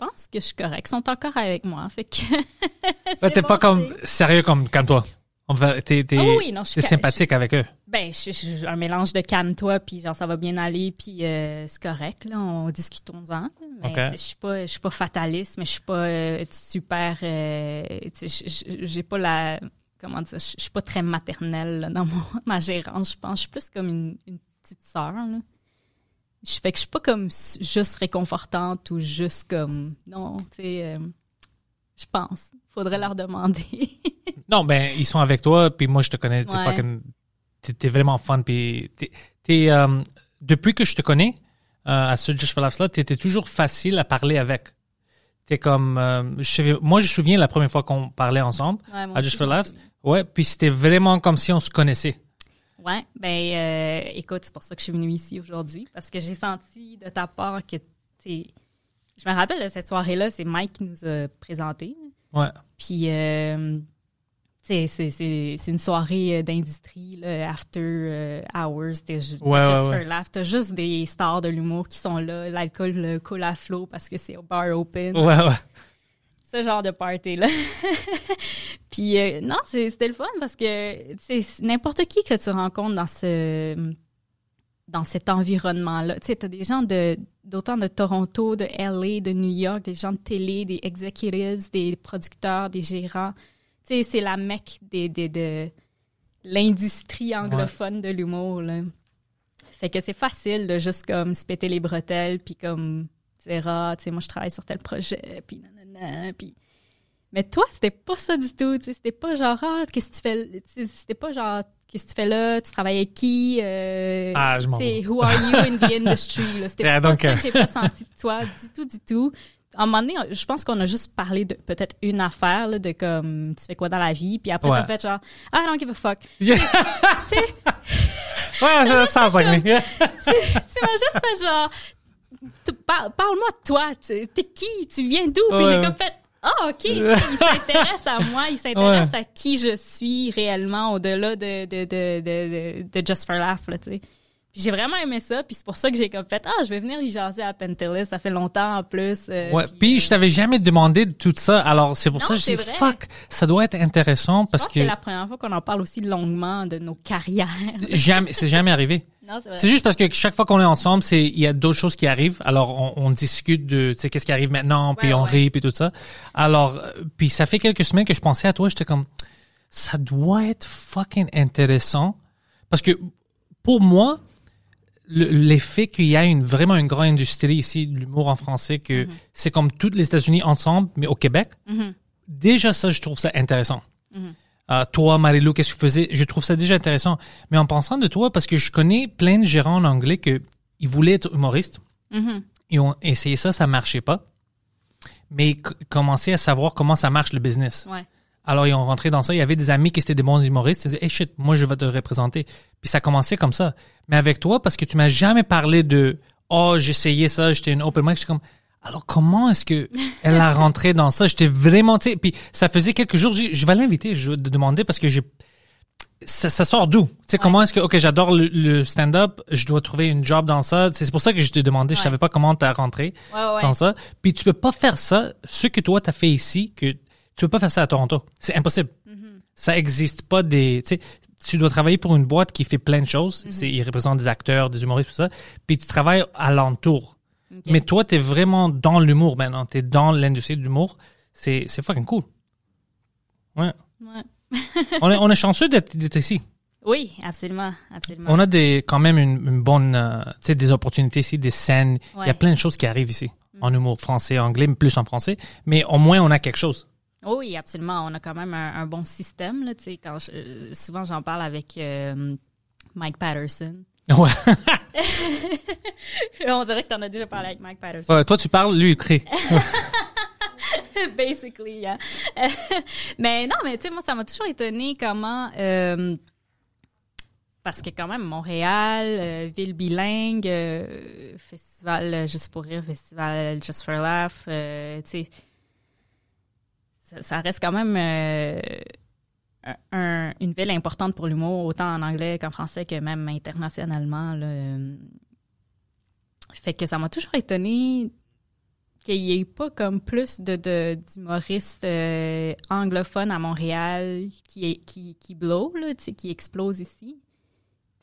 Je pense que je suis correcte. Ils sont encore avec moi, fait que. [LAUGHS] T'es pas comme sérieux comme calme-toi. T'es, Ah oui, je sympathique avec eux. Ben, je suis un mélange de calme-toi, puis genre, ça va bien aller, puis euh, c'est correct, là, on discutons-en. Mais je suis pas, je suis pas fataliste, mais je suis pas euh, super, euh, j'ai pas la, comment dire, je suis pas très maternelle là, dans mon, [LAUGHS] ma gérance, je pense. Je suis plus comme une, une petite sœur, là. Je fais que je suis pas comme juste réconfortante ou juste comme, non, tu sais, euh, je pense. Faudrait leur demander. [LAUGHS] Non, ben, ils sont avec toi, puis moi, je te connais. T'es Ouais. fucking- t'es- vraiment fun, puis t'es, euh, depuis que je te connais, euh, à ce Just for Laughs là, t'étais toujours facile à parler avec. T'es comme, je moi, je me souviens la première fois qu'on parlait ensemble, Ouais, à Just for Laughs. Ouais, puis c'était vraiment comme si on se connaissait. Ouais, ben euh, écoute, c'est pour ça que je suis venue ici aujourd'hui parce que j'ai senti de ta part que tu je me rappelle de cette soirée-là, c'est Mike qui nous a présenté. Ouais. Puis euh, c'est c'est c'est une soirée euh, d'industrie after euh, hours, t'es ju- Ouais, just ouais, for laugh, t'as juste des stars de l'humour qui sont là, l'alcool coule à flot parce que c'est au bar open Ouais, ouais. Ce genre de party là. [LAUGHS] Puis euh, non, c'est- c'était le fun parce que sais n'importe qui que tu rencontres dans ce dans cet environnement-là. Tu sais, t'as des gens de d'autant de Toronto, de LA, de New York, des gens de télé, des executives, des producteurs, des gérants. Tu sais, c'est la mecque des, des, de l'industrie anglophone de l'humour, là. Fait que c'est facile de juste comme se péter les bretelles puis comme ah, tu sais moi je travaille sur tel projet puis nanana puis mais toi c'était pas ça du tout, c'était pas genre ah qu'est-ce que tu fais c'était pas genre qu'est-ce que tu fais là, tu travailles avec qui euh, Ah, je m'en who are you in the [LAUGHS] industry c'était Yeah, pas donc, ça euh, que j'ai pas senti de toi du tout du tout. À un moment donné, je pense qu'on a juste parlé de peut-être une affaire, là, de comme, tu fais quoi dans la vie, puis après, Ouais. t'as fait genre, I don't give a fuck. [LAUGHS] Yeah. Tu sais, Ouais, ça sounds like me. Yeah. tu m'as juste fait genre, par- parle-moi de toi, tu- t'es qui, tu viens d'où? Puis j'ai comme fait, ah, ok, il s'intéresse à moi, il s'intéresse à qui je suis réellement au-delà de, de, de, de, de, de Just for Laugh, là, tu sais. Puis j'ai vraiment aimé ça, puis c'est pour ça que j'ai comme fait, ah, je vais venir y jaser à Pentelis, ça fait longtemps en plus. euh, Ouais, puis, puis euh, je t'avais jamais demandé de tout ça, alors c'est pour Non, ça que je dis vrai. fuck, ça doit être intéressant je parce pense que c'est la première fois qu'on en parle aussi longuement de nos carrières. jamais, c'est jamais arrivé. [LAUGHS] non, c'est vrai. C'est juste parce que chaque fois qu'on est ensemble, c'est il y a d'autres choses qui arrivent. Alors on, on discute de tu sais qu'est-ce qui arrive maintenant, puis Ouais, on ouais. rit puis tout ça. Alors euh, puis ça fait quelques semaines que je pensais à toi, j'étais comme ça doit être fucking intéressant parce que pour moi l'effet qu'il y a une vraiment une grande industrie ici de l'humour en français que c'est comme toutes les États-Unis ensemble mais au Québec. Déjà ça je trouve ça intéressant. Euh, toi, Marilou, qu'est-ce que tu faisais? Je trouve ça déjà intéressant. Mais en pensant de toi, parce que je connais plein de gérants en anglais que ils voulaient être humoristes. Mhm. Ils ont essayé ça, ça marchait pas. Mais ils c- commençaient à savoir comment ça marche le business. Ouais. Alors, ils ont rentré dans ça. Il y avait des amis qui étaient des bons humoristes. Ils disaient, hey shit, moi, je vais te représenter. Puis ça commençait comme ça. Mais avec toi, parce que tu m'as jamais parlé de, oh, j'essayais ça, j'étais une open mic. J'étais comme, alors comment est-ce que elle a rentré dans ça? J'étais vraiment, tu sais, puis ça faisait quelques jours, je vais l'inviter, je vais te demander parce que j'ai, ça, ça sort d'où? Tu sais, comment est-ce que, ok, j'adore le, le stand-up, je dois trouver une job dans ça. C'est pour ça que je t'ai demandé, je Ouais. savais pas comment t'as rentré ouais. dans ça. Puis tu peux pas faire ça, ce que toi t'as fait ici, que tu peux pas faire ça à Toronto. C'est impossible. Mm-hmm. Ça existe pas des, tu sais, tu dois travailler pour une boîte qui fait plein de choses. Mm-hmm. C'est, ils représentent des acteurs, des humoristes, tout ça. Puis tu travailles alentour. Ok. Mais toi, t'es vraiment dans l'humour maintenant. T'es dans l'industrie de l'humour. C'est, fucking cool. Ouais. Ouais. [LAUGHS] on, est, on est chanceux d'être, ici. Oui, absolument, absolument. On a des, quand même une, une bonne, euh, tu sais, des opportunités ici, des scènes. Il y a plein de choses qui arrivent ici. En humour français, anglais, mais plus en français. Mais au moins, on a quelque chose. Oh oui, absolument. On a quand même un, un bon système. Là, quand je- euh, souvent, j'en parle avec euh, Mike Patterson. Ouais. [LAUGHS] On dirait que tu en as déjà parlé avec Mike Patterson. Toi, tu parles, lui, il crée. [LAUGHS] Basically, yeah. [LAUGHS] mais non, mais tu sais, moi, ça m'a toujours étonné comment. euh, parce que, quand même, Montréal, euh, ville bilingue, euh, festival euh, Juste pour rire, festival Just for Laugh, tu sais. Ça, reste quand même euh, un- un- une ville importante pour l'humour, autant en anglais qu'en français, que même internationalement. Fait que ça m'a toujours étonné qu'il n'y ait pas comme plus de, d'humoristes euh, anglophones à Montréal qui, qui, blow, qui explosent ici.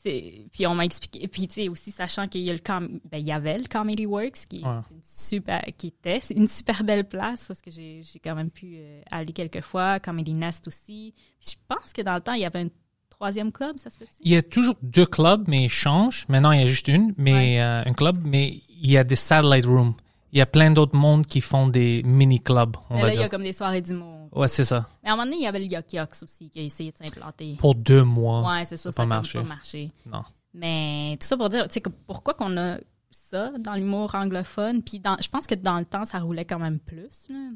Puis on m'a expliqué, puis tu sais, aussi sachant qu'il y, a le com- ben, il y avait le Comedy Works qui, est Ouais. une super, qui était une super belle place parce que j'ai, quand même pu euh, aller quelques fois, Comedy Nest aussi. Puis je pense que dans le temps, il y avait un troisième club, ça se peut-tu? Il y a toujours deux clubs, mais ils changent. Maintenant, il y a juste une, mais Ouais. euh, un club, mais il y a des satellite rooms. Il y a plein d'autres mondes qui font des mini-clubs, on Mais va là, il y a dire. comme des soirées d'humour. Ouais, c'est ça. Mais à un moment donné, il y avait le Yuck Yucks aussi qui a essayé de s'implanter. Pour deux mois. Ouais, c'est ça, ça n'a pas marché. pas marché. Non. Mais tout ça pour dire, tu sais, pourquoi qu'on a ça dans l'humour anglophone, puis dans, je pense que dans le temps, ça roulait quand même plus, là.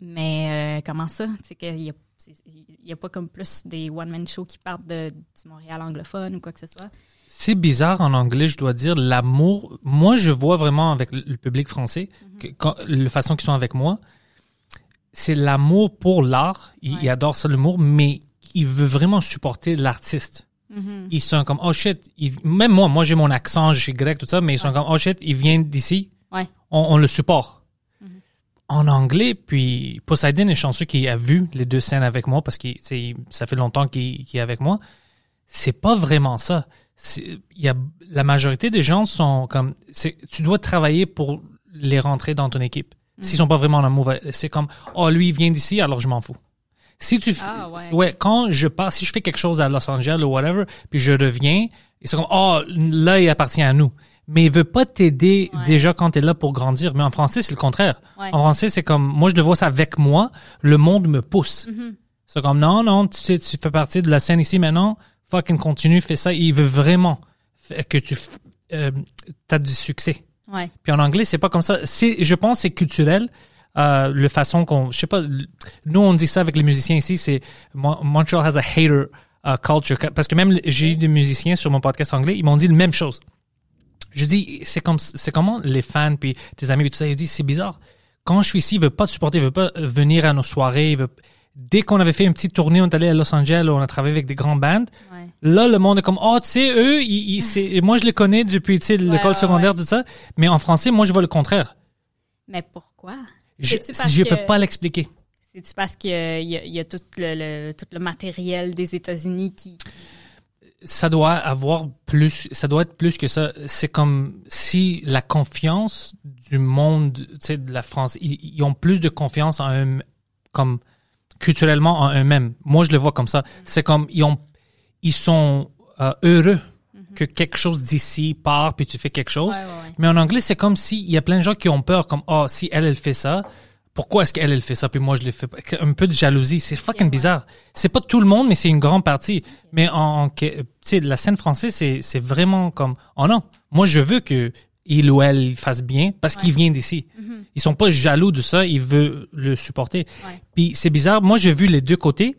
Mais euh, comment ça? Tu sais qu'il y a, c'est- il y a pas comme plus des one-man shows qui partent de, du Montréal anglophone ou quoi que ce soit. C'est bizarre en anglais, je dois dire. L'amour, moi, je vois vraiment avec le public français, que, quand, la façon qu'ils sont avec moi, c'est l'amour pour l'art. Ils, Ouais. ils adorent ça, l'humour, mais ils veulent vraiment supporter l'artiste. Mm-hmm. Ils sont comme, oh shit, ils- même moi, moi j'ai mon accent, je suis grec, tout ça, mais ils sont comme, oh shit, ils viennent d'ici, Ouais. on, on le supporte. En anglais, puis Poseidon est chanceux qu'il a vu les deux scènes avec moi parce que ça fait longtemps qu'il qu'il est avec moi. C'est pas vraiment ça. Y a, la majorité des gens sont comme, c'est- tu dois travailler pour les rentrer dans ton équipe. S'ils sont pas vraiment en amour, c'est comme, oh lui il vient d'ici, alors je m'en fous. Si tu, Ah, ouais. ouais, quand je pars, si je fais quelque chose à Los Angeles ou whatever, puis je reviens, ils sont comme, oh, là, il appartient à nous. Mais il veut pas t'aider Ouais. déjà quand tu es là pour grandir. Mais en français, c'est le contraire. Ouais. En français, c'est comme, moi, je le vois ça avec moi, le monde me pousse. Mm-hmm. C'est comme, non, non, tu sais, tu fais partie de la scène ici maintenant, fucking continue, fais ça. Il veut vraiment que tu euh, as du succès. Ouais. Puis en anglais, c'est pas comme ça. C'est, je pense, que c'est culturel. Euh, le façon qu'on, je sais pas, nous on dit ça avec les musiciens ici, c'est Mon- Montreal has a hater uh, culture. Parce que même j'ai eu des musiciens sur mon podcast anglais, ils m'ont dit la même chose. Je dis, c'est comme, c'est comment les fans puis tes amis et tout ça, ils disent, c'est bizarre. Quand je suis ici, ils veulent pas te supporter, ils veulent pas euh, venir à nos soirées. ils veulent- Dès qu'on avait fait une petite tournée, on est allé à Los Angeles, on a travaillé avec des grands bands. Ouais. Là, le monde est comme, oh, tu sais, eux, ils, ils- c'est- [LAUGHS] moi, je les connais depuis, tu sais, l'école ouais, secondaire, ouais. tout ça. Mais en français, moi, je vois le contraire. Mais pourquoi? Je, que- peux pas l'expliquer. C'est-tu parce qu'il y a, il y y a tout, le, le- tout le matériel des États-Unis qui. Ça doit avoir plus, ça doit être plus que ça. C'est comme si la confiance du monde, tu sais, de la France, ils, ils ont plus de confiance en eux, comme culturellement en eux-mêmes. Moi, je le vois comme ça. C'est comme ils ont, ils sont euh, heureux que quelque chose d'ici part puis tu fais quelque chose. Ouais, ouais, ouais. Mais en anglais, c'est comme s'il y a plein de gens qui ont peur, comme, oh, si elle, elle fait ça, pourquoi est-ce qu'elle, elle fait ça, puis moi, je le fais pas? Un peu de jalousie. C'est fucking bizarre. C'est pas tout le monde, mais c'est une grande partie. Mais en, en- tu sais, la scène française, c'est, c'est vraiment comme, oh non, moi, je veux que il ou elle fasse bien parce qu'il vient d'ici. Ils sont pas jaloux de ça, ils veulent le supporter. Ouais. Puis c'est bizarre, moi, j'ai vu les deux côtés,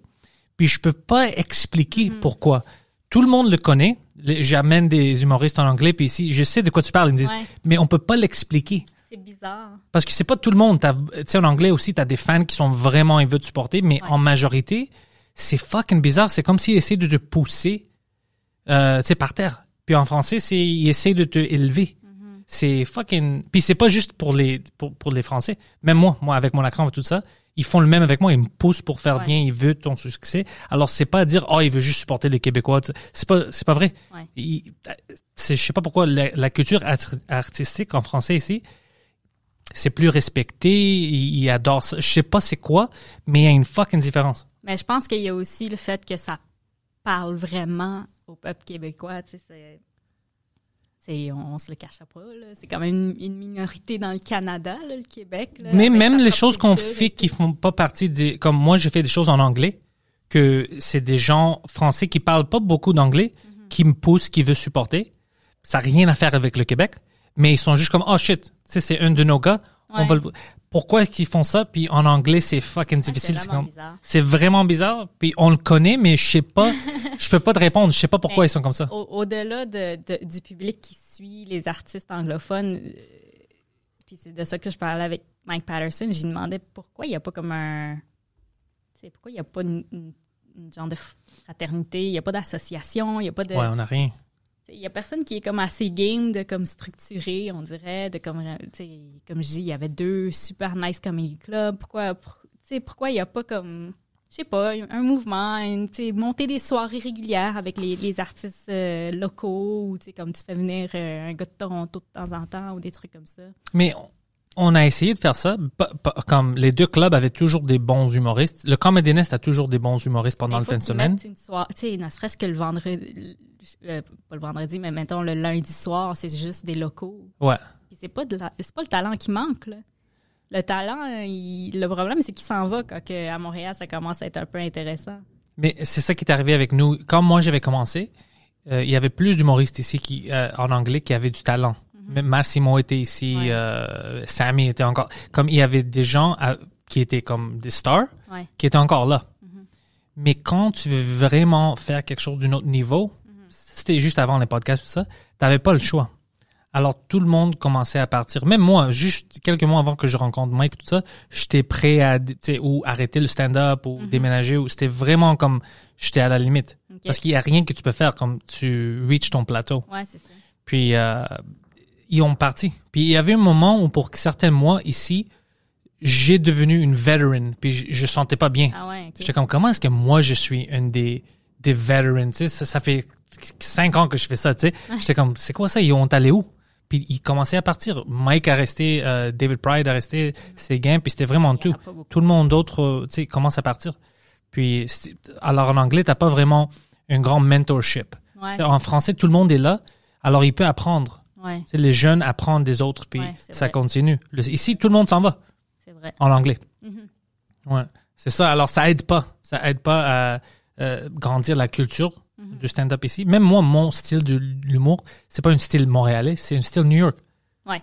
puis je peux pas expliquer pourquoi. Tout le monde le connaît. J'amène des humoristes en anglais, puis ici, je sais de quoi tu parles. Ils me disent, Ouais. mais on peut pas l'expliquer. C'est bizarre. Parce que c'est pas tout le monde. Tu sais, en anglais aussi, t'as des fans qui sont vraiment, ils veulent te supporter, mais en majorité, c'est fucking bizarre. C'est comme s'ils essaient de te pousser, euh, tu sais, par terre. Puis en français, c'est, ils essaient de te élever. C'est fucking. Puis c'est pas juste pour les, pour, pour les Français. Même moi, moi, avec mon accent et tout ça, ils font le même avec moi. Ils me poussent pour faire Ouais. bien. Ils veulent ton succès. Alors c'est pas dire, oh, il veut juste supporter les Québécois. C'est pas, c'est pas vrai. Ouais. Il- je sais pas pourquoi la, la culture art- artistique en français ici, c'est plus respecté, il, il adore ça. Je sais pas c'est quoi, mais il y a une fucking différence. Mais je pense qu'il y a aussi le fait que ça parle vraiment au peuple québécois. Tu sais, c'est, on, on se le cachera pas, là. C'est quand même une, minorité dans le Canada, là, le Québec. là, Mais même les choses qu'on fait qui font pas partie des, comme moi, j'ai fait des choses en anglais, que c'est des gens français qui parlent pas beaucoup d'anglais, Mhm. qui me poussent, qui veulent supporter. Ça n'a rien à faire avec le Québec, mais ils sont juste comme, oh shit, c'est un de nos gars, on va le... Pourquoi est-ce qu'ils font ça? Puis en anglais, c'est fucking difficile. c'est C'est vraiment bizarre. c'est vraiment bizarre. Puis on le connaît, mais je sais pas, [LAUGHS] je peux pas te répondre. Je sais pas pourquoi ils sont comme ça. Au- Au-delà de, de- du public qui suit les artistes anglophones, euh, puis c'est de ça que je parlais avec Mike Patterson, j'ai demandé pourquoi il n'y a pas comme un. pourquoi il n'y a pas une, une- une genre de fraternité, il n'y a pas d'association, il n'y a pas de. Ouais, on a rien. Il y a personne qui est comme assez game de comme structurer, on dirait, de comme, euh, tu sais, comme je dis, il y avait deux super nice comedy clubs. Pourquoi, pour- pourquoi il n'y a pas comme, je sais pas, un mouvement, une, monter des soirées régulières avec les, les artistes euh, locaux, ou tu sais, comme tu fais venir euh, un gars de Toronto de temps en temps, ou des trucs comme ça. Mais on- on a essayé de faire ça. Comme les deux clubs avaient toujours des bons humoristes. Le Comedy Nest a toujours des bons humoristes pendant le fin de semaine. Une soirée, tu sais, ne serait-ce que le vendredi, euh, pas le vendredi, mais mettons le lundi soir, c'est juste des locaux. Ouais. C'est pas de la- c'est pas le talent qui manque là. Le talent, il- le problème c'est qu'il s'en va quand que à Montréal ça commence à être un peu intéressant. Mais c'est ça qui est arrivé avec nous. Quand moi j'avais commencé, euh, il y avait plus d'humoristes ici qui, euh, en anglais qui avaient du talent. Même Massimo était ici. Ouais. euh, Sammy était encore. Comme il y avait des gens à- qui étaient comme des stars, Ouais. qui étaient encore là. Mhm. Mais quand tu veux vraiment faire quelque chose d'un autre niveau. C'était juste avant les podcasts, tout ça, t'avais pas le choix. Alors tout le monde commençait à partir. Même moi, juste quelques mois avant que je rencontre Mike, tout ça, j'étais prêt à, ou arrêter le stand-up ou déménager. Ou c'était vraiment comme, j'étais à la limite. Mhm. Parce qu'il y a rien que tu peux faire comme tu reach ton plateau. Ouais, c'est ça. Puis euh, ils ont parti. Puis il y avait un moment où pour certains mois ici, j'ai devenu une veteran. Puis je, je sentais pas bien. Ah ouais. J'étais comme, comment est-ce que moi, je suis une des, des veterans? Ça fait cinq ans que je fais ça, tu sais. J'étais comme, c'est quoi ça? Ils ont allé où? Puis ils commençaient à partir. Mike a resté, euh, David Pride a resté, ses gains, puis c'était vraiment tout. Tout le monde d'autre, euh, tu sais, commence à partir. Puis, alors en anglais, t'as pas vraiment un grand mentorship. Ouais, en français, tout le monde est là, alors il peut apprendre. ouais, les jeunes apprennent des autres, puis Ouais, ça vrai. continue. Le- ici, tout le monde s'en va c'est vrai. en anglais. Mhm. Ouais, c'est ça. Alors, ça aide pas. Ça aide pas à euh, grandir la culture Du stand-up ici. Même moi, mon style de l'humour, c'est pas un style montréalais, c'est un style New York. Ouais.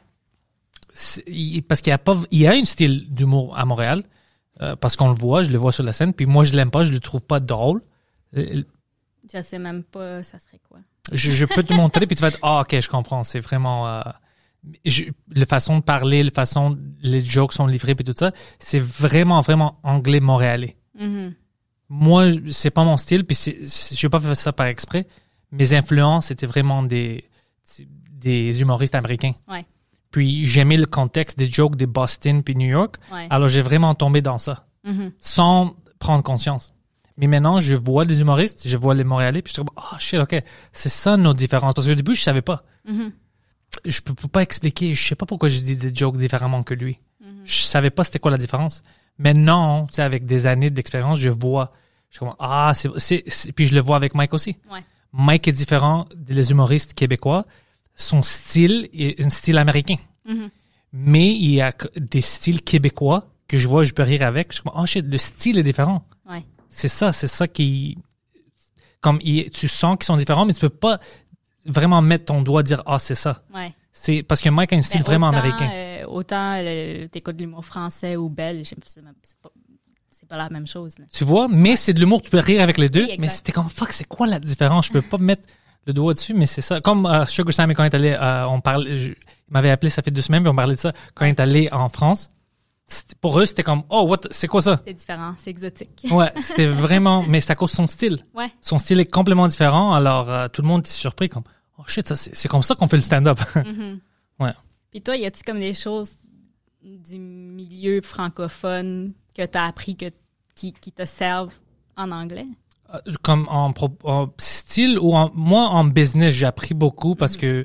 Parce qu'il y a pas, il y a un style d'humour à Montréal, euh, parce qu'on le voit, je le vois sur la scène, puis moi, je l'aime pas, je le trouve pas drôle. Euh, Je sais même pas ça serait quoi. Je, je peux te [LAUGHS] montrer, puis tu vas être, ah, ok, je comprends. C'est vraiment. Euh, je, la façon de parler, la façon les jokes sont livrés, puis tout ça, c'est vraiment, vraiment anglais montréalais. Mhm. Moi, c'est pas mon style, puis je n'ai pas fait ça par exprès. Mes influences, c'était vraiment des, des humoristes américains. Ouais. Puis j'aimais le contexte des jokes de Boston puis New York. Ouais. Alors j'ai vraiment tombé dans ça, Mhm. sans prendre conscience. Mais maintenant, je vois des humoristes, je vois les Montréalais, puis je suis comme, oh shit, ok, c'est ça nos différences. Parce qu'au début, je savais pas. Mhm. Je peux, peux pas expliquer, je sais pas pourquoi je dis des jokes différemment que lui. Mhm. Je savais pas c'était quoi la différence. Maintenant, tu sais, avec des années d'expérience, je vois. Je comme, ah, c'est, Puis je le vois avec Mike aussi. Ouais. Mike est différent des humoristes québécois. Son style est un style américain. Mhm. Mais il y a des styles québécois que je vois, je peux rire avec. Je suis comme, oh shit, le style est différent. Ouais. C'est ça, c'est ça qui. Comme il- tu sens qu'ils sont différents, mais tu peux pas vraiment mettre ton doigt dire, ah, c'est ça. Ouais. C'est parce que Mike a un style Ben, vraiment autant, américain. euh, autant euh, t'écoutes de l'humour français ou belge, c'est pas, pas la même chose. Là. Tu vois, mais c'est de l'humour, tu peux rire avec les deux, Oui, mais c'était comme fuck, c'est quoi la différence? Je peux pas mettre le doigt dessus, mais c'est ça. Comme euh, Sugar Sammy, quand il est allé, euh, on parlait, je- il m'avait appelé, ça fait deux semaines, puis on parlait de ça, quand il est allé en France. Pour eux, c'était comme, oh, what, c'est quoi ça? C'est différent, c'est exotique. Ouais, c'était vraiment, mais c'est à cause de son style. Ouais. Son style est complètement différent, alors euh, tout le monde est surpris, comme, oh shit, c'est comme ça qu'on fait le stand-up. Mhm. Ouais. Puis toi, y a-t-il comme des choses du milieu francophone que t'as appris que, qui, qui te servent en anglais? Euh, comme en, style ou en, moi en business j'ai appris beaucoup parce que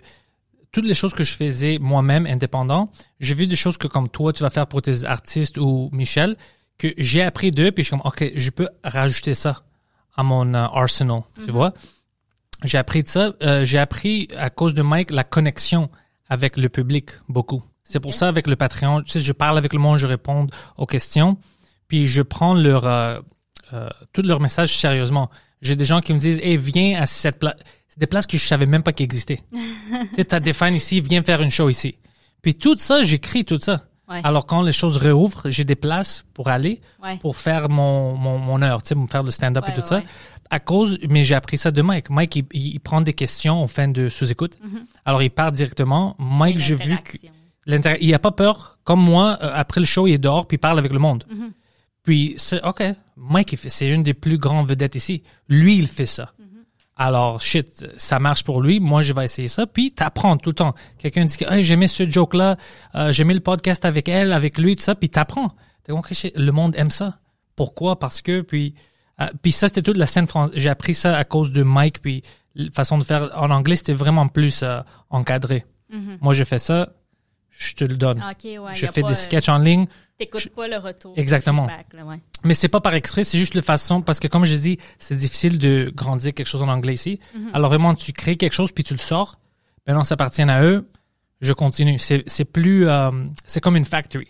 toutes les choses que je faisais moi-même indépendant j'ai vu des choses que comme toi tu vas faire pour tes artistes ou Michel que j'ai appris d'eux puis je suis comme ok je peux rajouter ça à mon euh, arsenal tu vois? J'ai appris de ça. Euh, j'ai appris à cause de Mike la connexion avec le public beaucoup. C'est pour ça avec le Patreon, tu sais, je parle avec le monde, je réponds aux questions, puis je prends leur euh, euh, tous leurs messages sérieusement. J'ai des gens qui me disent, hey, viens à cette place. C'est des places que je savais même pas qu'ils existaient. [LAUGHS] tu sais, t'as des fans ici, viens faire une show ici. Puis tout ça, j'écris tout ça. Ouais. Alors quand les choses réouvrent, j'ai des places pour aller, Ouais. pour faire mon, mon, mon heure, tu sais, faire le stand-up et tout ça. À cause, mais j'ai appris ça de Mike. Mike, il, il prend des questions en fin de sous-écoute. Alors il part directement. Mike, j'ai vu que il a pas peur. Comme moi, euh, après le show, il est dehors puis il parle avec le monde. Mm-hmm. Puis c'est OK. Mike, c'est une des plus grandes vedettes ici. Lui, il fait ça. Alors, shit, ça marche pour lui. Moi, je vais essayer ça. Puis, t'apprends tout le temps. Quelqu'un dit que hey, j'aimais ce joke-là, euh, j'aimais le podcast avec elle, avec lui, tout ça. Puis, t'apprends. OK, shit, le monde aime ça. Pourquoi? Parce que, puis, euh, puis ça, c'était toute la scène française. J'ai appris ça à cause de Mike. Puis, la façon de faire en anglais, c'était vraiment plus euh, encadré. Moi, je fais ça, je te le donne. Ouais. je fais des euh, sketchs en ligne. T'écoutes pas le retour. Exactement. le feedback, là, ouais. Mais c'est pas par exprès, c'est juste la façon, parce que comme je dis, c'est difficile de grandir quelque chose en anglais ici. Alors vraiment, tu crées quelque chose, puis tu le sors. Maintenant, ça appartient à eux. Je continue. C'est c'est plus... euh, c'est comme une factory.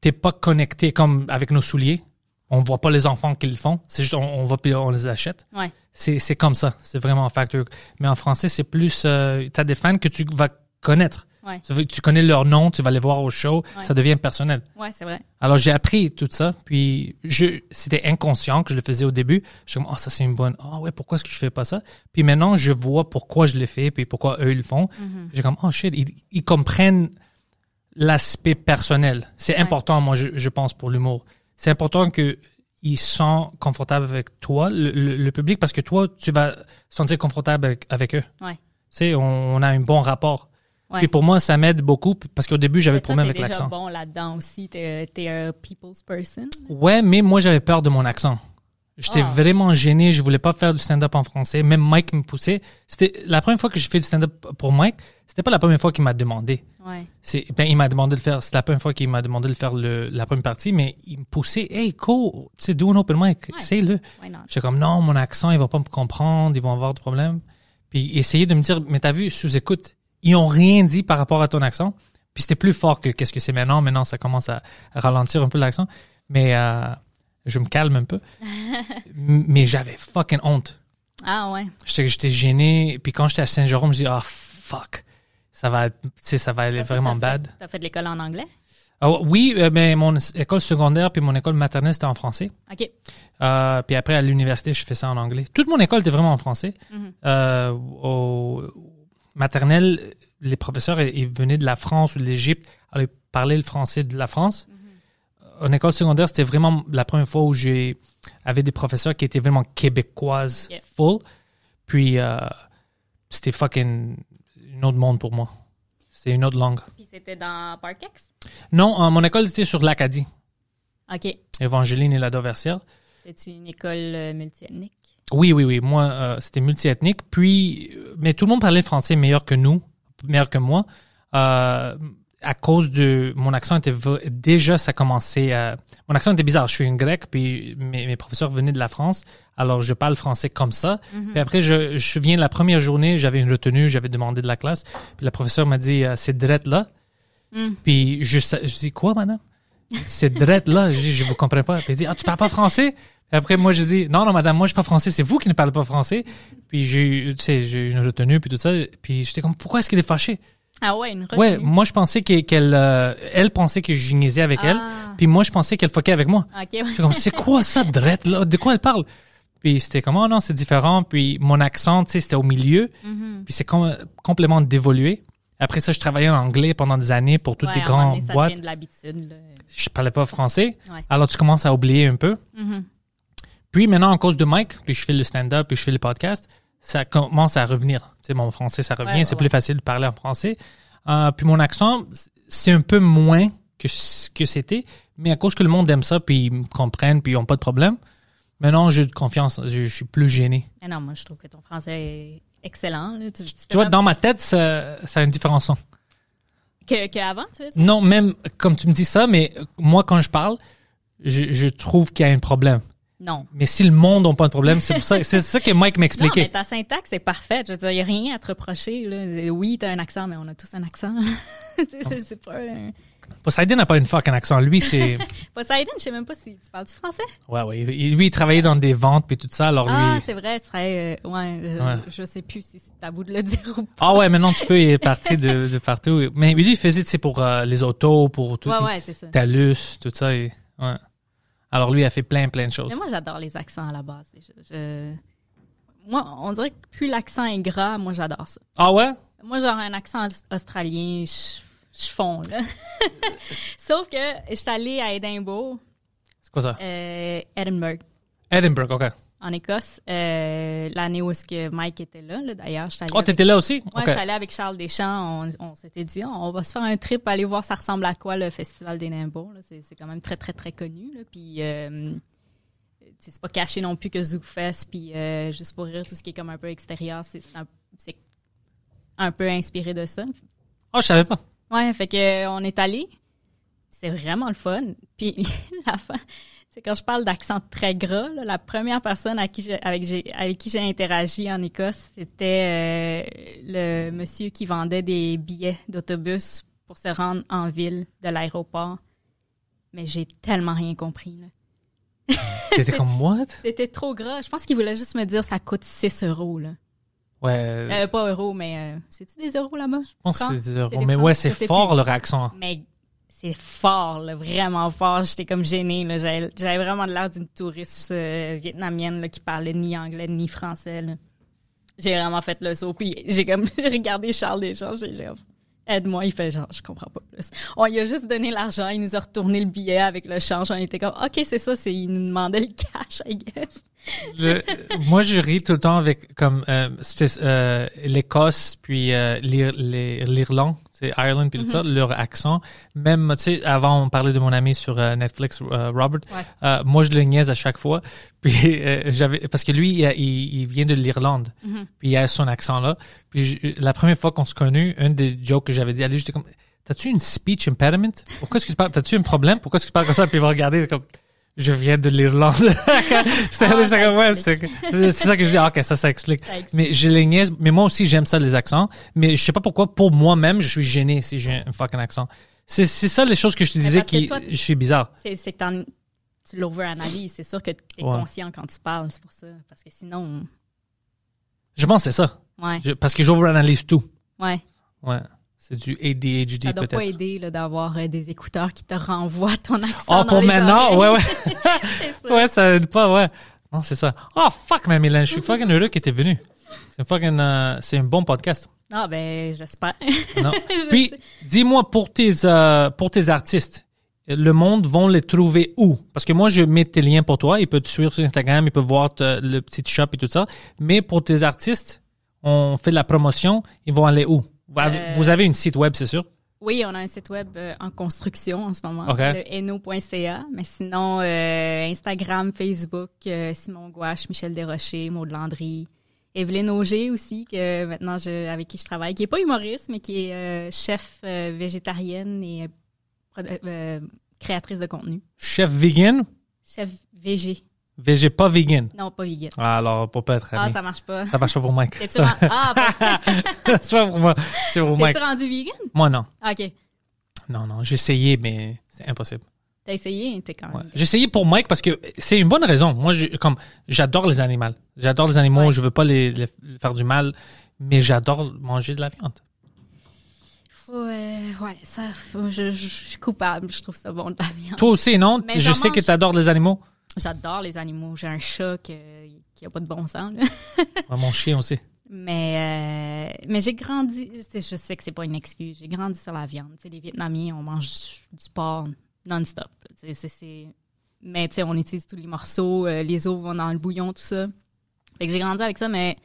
T'es pas connecté comme avec nos souliers. On voit pas les enfants qui le font. C'est juste, on, on va puis on les achète. Ouais. C'est c'est comme ça. C'est vraiment un factory. Mais en français, c'est plus... Euh, T'as des fans que tu vas connaître. Ouais. Tu, connais leur nom, tu vas les voir au show. Ouais. Ça devient personnel. Ouais, c'est vrai. Alors j'ai appris tout ça, puis je c'était inconscient que je le faisais au début. Je suis comme oh ça c'est une bonne. Ah ouais pourquoi est-ce que je fais pas ça? Puis maintenant je vois pourquoi je le fais, puis pourquoi eux ils le font. J'ai comme oh shit ils, ils comprennent l'aspect personnel. C'est important moi je, je pense pour l'humour. C'est important que ils sont confortables avec toi, le, le- le public, parce que toi tu vas sentir confortable avec, avec eux. Ouais. Tu sais on, on a un bon rapport. Ouais. Puis pour moi ça m'aide beaucoup parce qu'au début j'avais le problème avec l'accent. bon là-dedans aussi. T'es t'es un people's person. Ouais, mais moi, j'avais peur de mon accent. J'étais Ah. vraiment gêné. Je voulais pas faire du stand-up en français. Même Mike me poussait. C'était la première fois que j'ai fait du stand-up pour Mike. C'était pas la première fois qu'il m'a demandé. Ouais. C'est, ben, il m'a demandé de le faire. C'est la première fois qu'il m'a demandé de faire le, la première partie, mais il me poussait. Hey, go, tu sais, do un open mic. Why not? J'étais comme, non, mon accent, ils vont pas me comprendre. Ils vont avoir des problèmes. Puis essayer de me dire, mais t'as vu, sous-écoute, ils ont rien dit par rapport à ton accent. Puis c'était plus fort que qu'est-ce que c'est maintenant. Maintenant, ça commence à, ralentir un peu l'accent. Mais euh, je me calme un peu. [LAUGHS] Mais j'avais fucking honte. Ah ouais. J'étais, j'étais gêné. Puis quand j'étais à Saint-Jérôme, je dis, ah, fuck. Ça va, ça va aller vraiment t'as fait- bad. T'as fait de l'école en anglais? Ah, oui, euh, mais mon école secondaire puis mon école maternelle, c'était en français. OK. Euh, puis après, à l'université, je fais ça en anglais. Toute mon école était vraiment en français. Euh, au maternelle, les professeurs, ils venaient de la France ou de l'Égypte. Ils parlaient le français de la France. En école secondaire, c'était vraiment la première fois où j'ai avait des professeurs qui étaient vraiment québécoises Yeah. full. Puis, euh, c'était fucking un autre monde pour moi. C'était une autre langue. Puis c'était dans Parkex? Non, euh, mon école était sur l'Acadie. OK. Evangeline et la Dauversière. C'est une école euh, multiethnique? Oui, oui, oui. Moi, euh, c'était multiethnique. Puis, mais tout le monde parlait français meilleur que nous, meilleur que moi. Euh, à cause de mon accent était déjà ça commençait à mon accent était bizarre. Je suis une grecque puis mes, mes professeurs venaient de la France. Alors je parle français comme ça. Puis après je je me souviens la première journée j'avais une retenue j'avais demandé de la classe. Puis la professeure m'a dit euh, c'est drette là. Puis je je dis quoi madame? C'est drette là je dis je vous comprends pas puis elle dit ah tu parles pas français? Après moi je dis non non madame moi je parle pas français c'est vous qui ne parlez pas français puis j'ai eu tu sais j'ai eu une retenue puis tout ça puis j'étais comme pourquoi est-ce qu'elle est fâchée? Ah ouais, une Ouais, retenue. moi je pensais que- qu'elle, euh, elle pensait que je niaisais avec elle, Ah. puis moi je pensais qu'elle fuckait avec moi. OK, ouais. J'étais comme c'est quoi ça, drette là, de quoi elle parle? Puis c'était comme oh non c'est différent, puis mon accent tu sais c'était au milieu, Mm-hmm. puis c'est com- complètement dévolué. Après ça je travaillais en anglais pendant des années pour toutes Ouais, les à grandes ça boîtes. de l'habitude. Je parlais pas français, Ouais. alors tu commences à oublier un peu. Mhm. Puis maintenant, en cause de Mike, puis je fais le stand-up, puis je fais le podcast, ça commence à revenir. Tu sais, mon français, ça revient, Ouais, c'est plus facile de parler en français. Euh, puis mon accent, c'est un peu moins que ce que c'était, mais à cause que le monde aime ça, puis ils me comprennent, puis ils n'ont pas de problème, maintenant, j'ai de confiance, je, je suis plus gêné. Non, moi, je trouve que ton français est excellent. là. Tu, tu Tu vois, dans ma tête, ça, ça a une différence. son. Que, que avant, tu sais? Non, même comme tu me dis ça, mais moi, quand je parle, je, je trouve qu'il y a un problème. Non. Mais si le monde n'a pas de problème, c'est pour ça, c'est ça que Mike Non, mais m'expliquait. ta syntaxe est parfaite. Je veux dire, il n'y a rien à te reprocher. Là. Oui, t'as un accent, mais on a tous un accent. [LAUGHS] Tu c'est pas... un- Poseidon n'a pas une fucking accent. Lui, c'est, [LAUGHS] Poseidon, je sais même pas si tu parles du français. ouais, ouais. Lui, il travaillait dans des ventes puis tout ça. Alors lui, Ah, c'est vrai, tu serais... euh, ouais, je, Ouais. je sais plus si c'est tabou de le [LAUGHS] dire ou pas. ah ouais, maintenant tu peux, il est parti de, de partout. Mais lui, il faisait, sais, pour euh, les autos, pour tout. Ouais, ouais, c'est ça. Talus, tout ça. et- ouais. Alors lui, il a fait plein, plein de choses. Mais moi, j'adore les accents à la base. Je- je- Moi, on dirait que plus l'accent est gras, moi, j'adore ça. Ah ouais? Moi, genre, un accent aus- australien, je, je fonds, là. [LAUGHS] Sauf que je suis allée à Édimbourg, C'est quoi ça? euh, Edinburgh, Edinburgh, ok. en Écosse, euh, l'année où est-ce que Mike était là, là, d'ailleurs. Oh, t'étais là aussi? Ok. je suis allée avec Charles Deschamps. On, on s'était dit, Ah, on va se faire un trip, aller voir ça ressemble à quoi le festival d'Édimbourg. là. C'est quand même très, très, très connu. Là. Puis, euh, c'est pas caché non plus que ZooFest. Puis, euh, juste pour rire, tout ce qui est comme un peu extérieur, c'est un, c'est un peu inspiré de ça. Oh, je savais pas. Ouais, fait que euh, on est allé. C'est vraiment le fun. Puis [LAUGHS] la fin, c'est quand je parle d'accent très gras, là, la première personne à qui j'ai- avec, qui j'ai interagi en Écosse, c'était euh, le monsieur qui vendait des billets d'autobus pour se rendre en ville de l'aéroport. Mais j'ai tellement rien compris. là. T'étais comme, [LAUGHS] what? C'était trop gras. Je pense qu'il voulait juste me dire ça coûte 6 euros. Là. Ouais. Euh, pas euros, mais euh, c'est-tu des euros là-bas? je pense que c'est des euros. des Mais francs? ouais, c'est fort plus. leur accent. Mais c'est fort, là, vraiment fort. J'étais comme gênée. J'avais vraiment l'air d'une touriste euh, vietnamienne là, qui parlait ni anglais ni français. J'ai vraiment fait le saut. Puis j'ai comme [LAUGHS] j'ai regardé Charles Deschamps. J'ai aide-moi. Il fait genre, je comprends pas plus. On lui a juste donné l'argent. Il nous a retourné le billet avec le change. On était comme, OK, c'est ça. c'est Il nous demandait le cash, I guess. Moi, je ris tout le temps avec comme euh, euh, l'Écosse puis euh, l'Irlande, Ireland puis tout ça, leur accent. Même, tu sais, avant on parlait de mon ami sur euh, Netflix, euh, Robert. Ouais. Euh, moi, je le niaise à chaque fois. [LAUGHS] Puis euh, j'avais parce que lui, il, vient de l'Irlande. Puis il a son accent là. Puis je- la première fois qu'on se connut, un des jokes que j'avais dit à lui, j'étais comme, t'as-tu une speech impediment? Pourquoi est-ce que tu parles T'as-tu un problème? Pourquoi est-ce que tu parles comme ça Puis il va regarder comme. Je viens de l'Irlande. [LAUGHS] Ah, ouais, c'est ça que je dis. Ah, ok, ça, ça explique. Ça explique. Mais je les niaise. Mais moi aussi, j'aime ça, les accents. Mais je sais pas pourquoi, pour moi-même, je suis gêné si j'ai un fucking accent. C'est ça les choses que je te disais qui, toi, je suis bizarre. C'est que tu l'over-analyses. C'est sûr que tu es Ouais. conscient quand tu parles. C'est pour ça. Parce que sinon, Je pense que c'est ça. ouais. Je- parce que j'overanalyse tout. Ouais. Ouais. C'est du ADHD Ça doit pas peut-être. aider là, d'avoir euh, des écouteurs qui te renvoient ton accent. Oh, dans pour maintenant, ouais, ouais. [LAUGHS] [LAUGHS] Ça. Ouais, ça aide pas, ouais. Non, c'est ça. Oh, fuck, man, Mylène, je suis fucking heureux que t'es venu. C'est fucking, euh, c'est un bon podcast. Ah, ben, j'espère. Non. [LAUGHS] Puis, dis-moi, pour tes, euh, pour tes artistes, le monde vont les trouver où? Parce que moi, je mets tes liens pour toi. Ils peuvent te suivre sur Instagram, ils peuvent voir te- le petit shop et tout ça. Mais pour tes artistes, on fait de la promotion, ils vont aller où? Vous avez- Euh, Vous avez une site web, c'est sûr? Oui, on a un site web euh, en construction en ce moment, le eno.ca. Mais sinon, euh, Instagram, Facebook, Simon Gouache, Michel Desrochers, Maud Landry, Evelyne Auger aussi, que maintenant je, avec qui je travaille, qui est pas humoriste, mais qui est chef végétarienne et créatrice de contenu. Chef vegan? Chef VG. VG, pas vegan. Non, pas vegan. Ah, alors, pour pas être Ah, ça marche pas. Ça marche pas pour Mike. [LAUGHS] T'es-tu Ça- ah, pas- [LAUGHS] c'est pas pour moi. C'est pour Mike. t'es-tu rendu vegan? Moi, non. Ah, OK. Non, non. J'ai essayé, mais c'est impossible. T'as essayé? T'es quand même... Ouais. J'ai essayé pour Mike parce que c'est une bonne raison. Moi, je, comme j'adore les animaux. J'adore les animaux. Ouais. Je veux pas les, les faire du mal, mais j'adore manger de la viande. Ouais, ouais, ça, je, je- je suis coupable, je trouve ça bon de la viande. Toi aussi, non? Mais Je sais que mange. tu adores les animaux. J'adore les animaux. J'ai un chat qui a pas de bon sens. là. Ouais, [LAUGHS] mon chien aussi. Mais, euh, mais j'ai grandi. Je sais que c'est pas une excuse. J'ai grandi sur la viande. Les Vietnamiens, on mange du, porc non-stop. Mais on utilise tous les morceaux. euh, les os vont dans le bouillon, tout ça. Fait que j'ai grandi avec ça, mais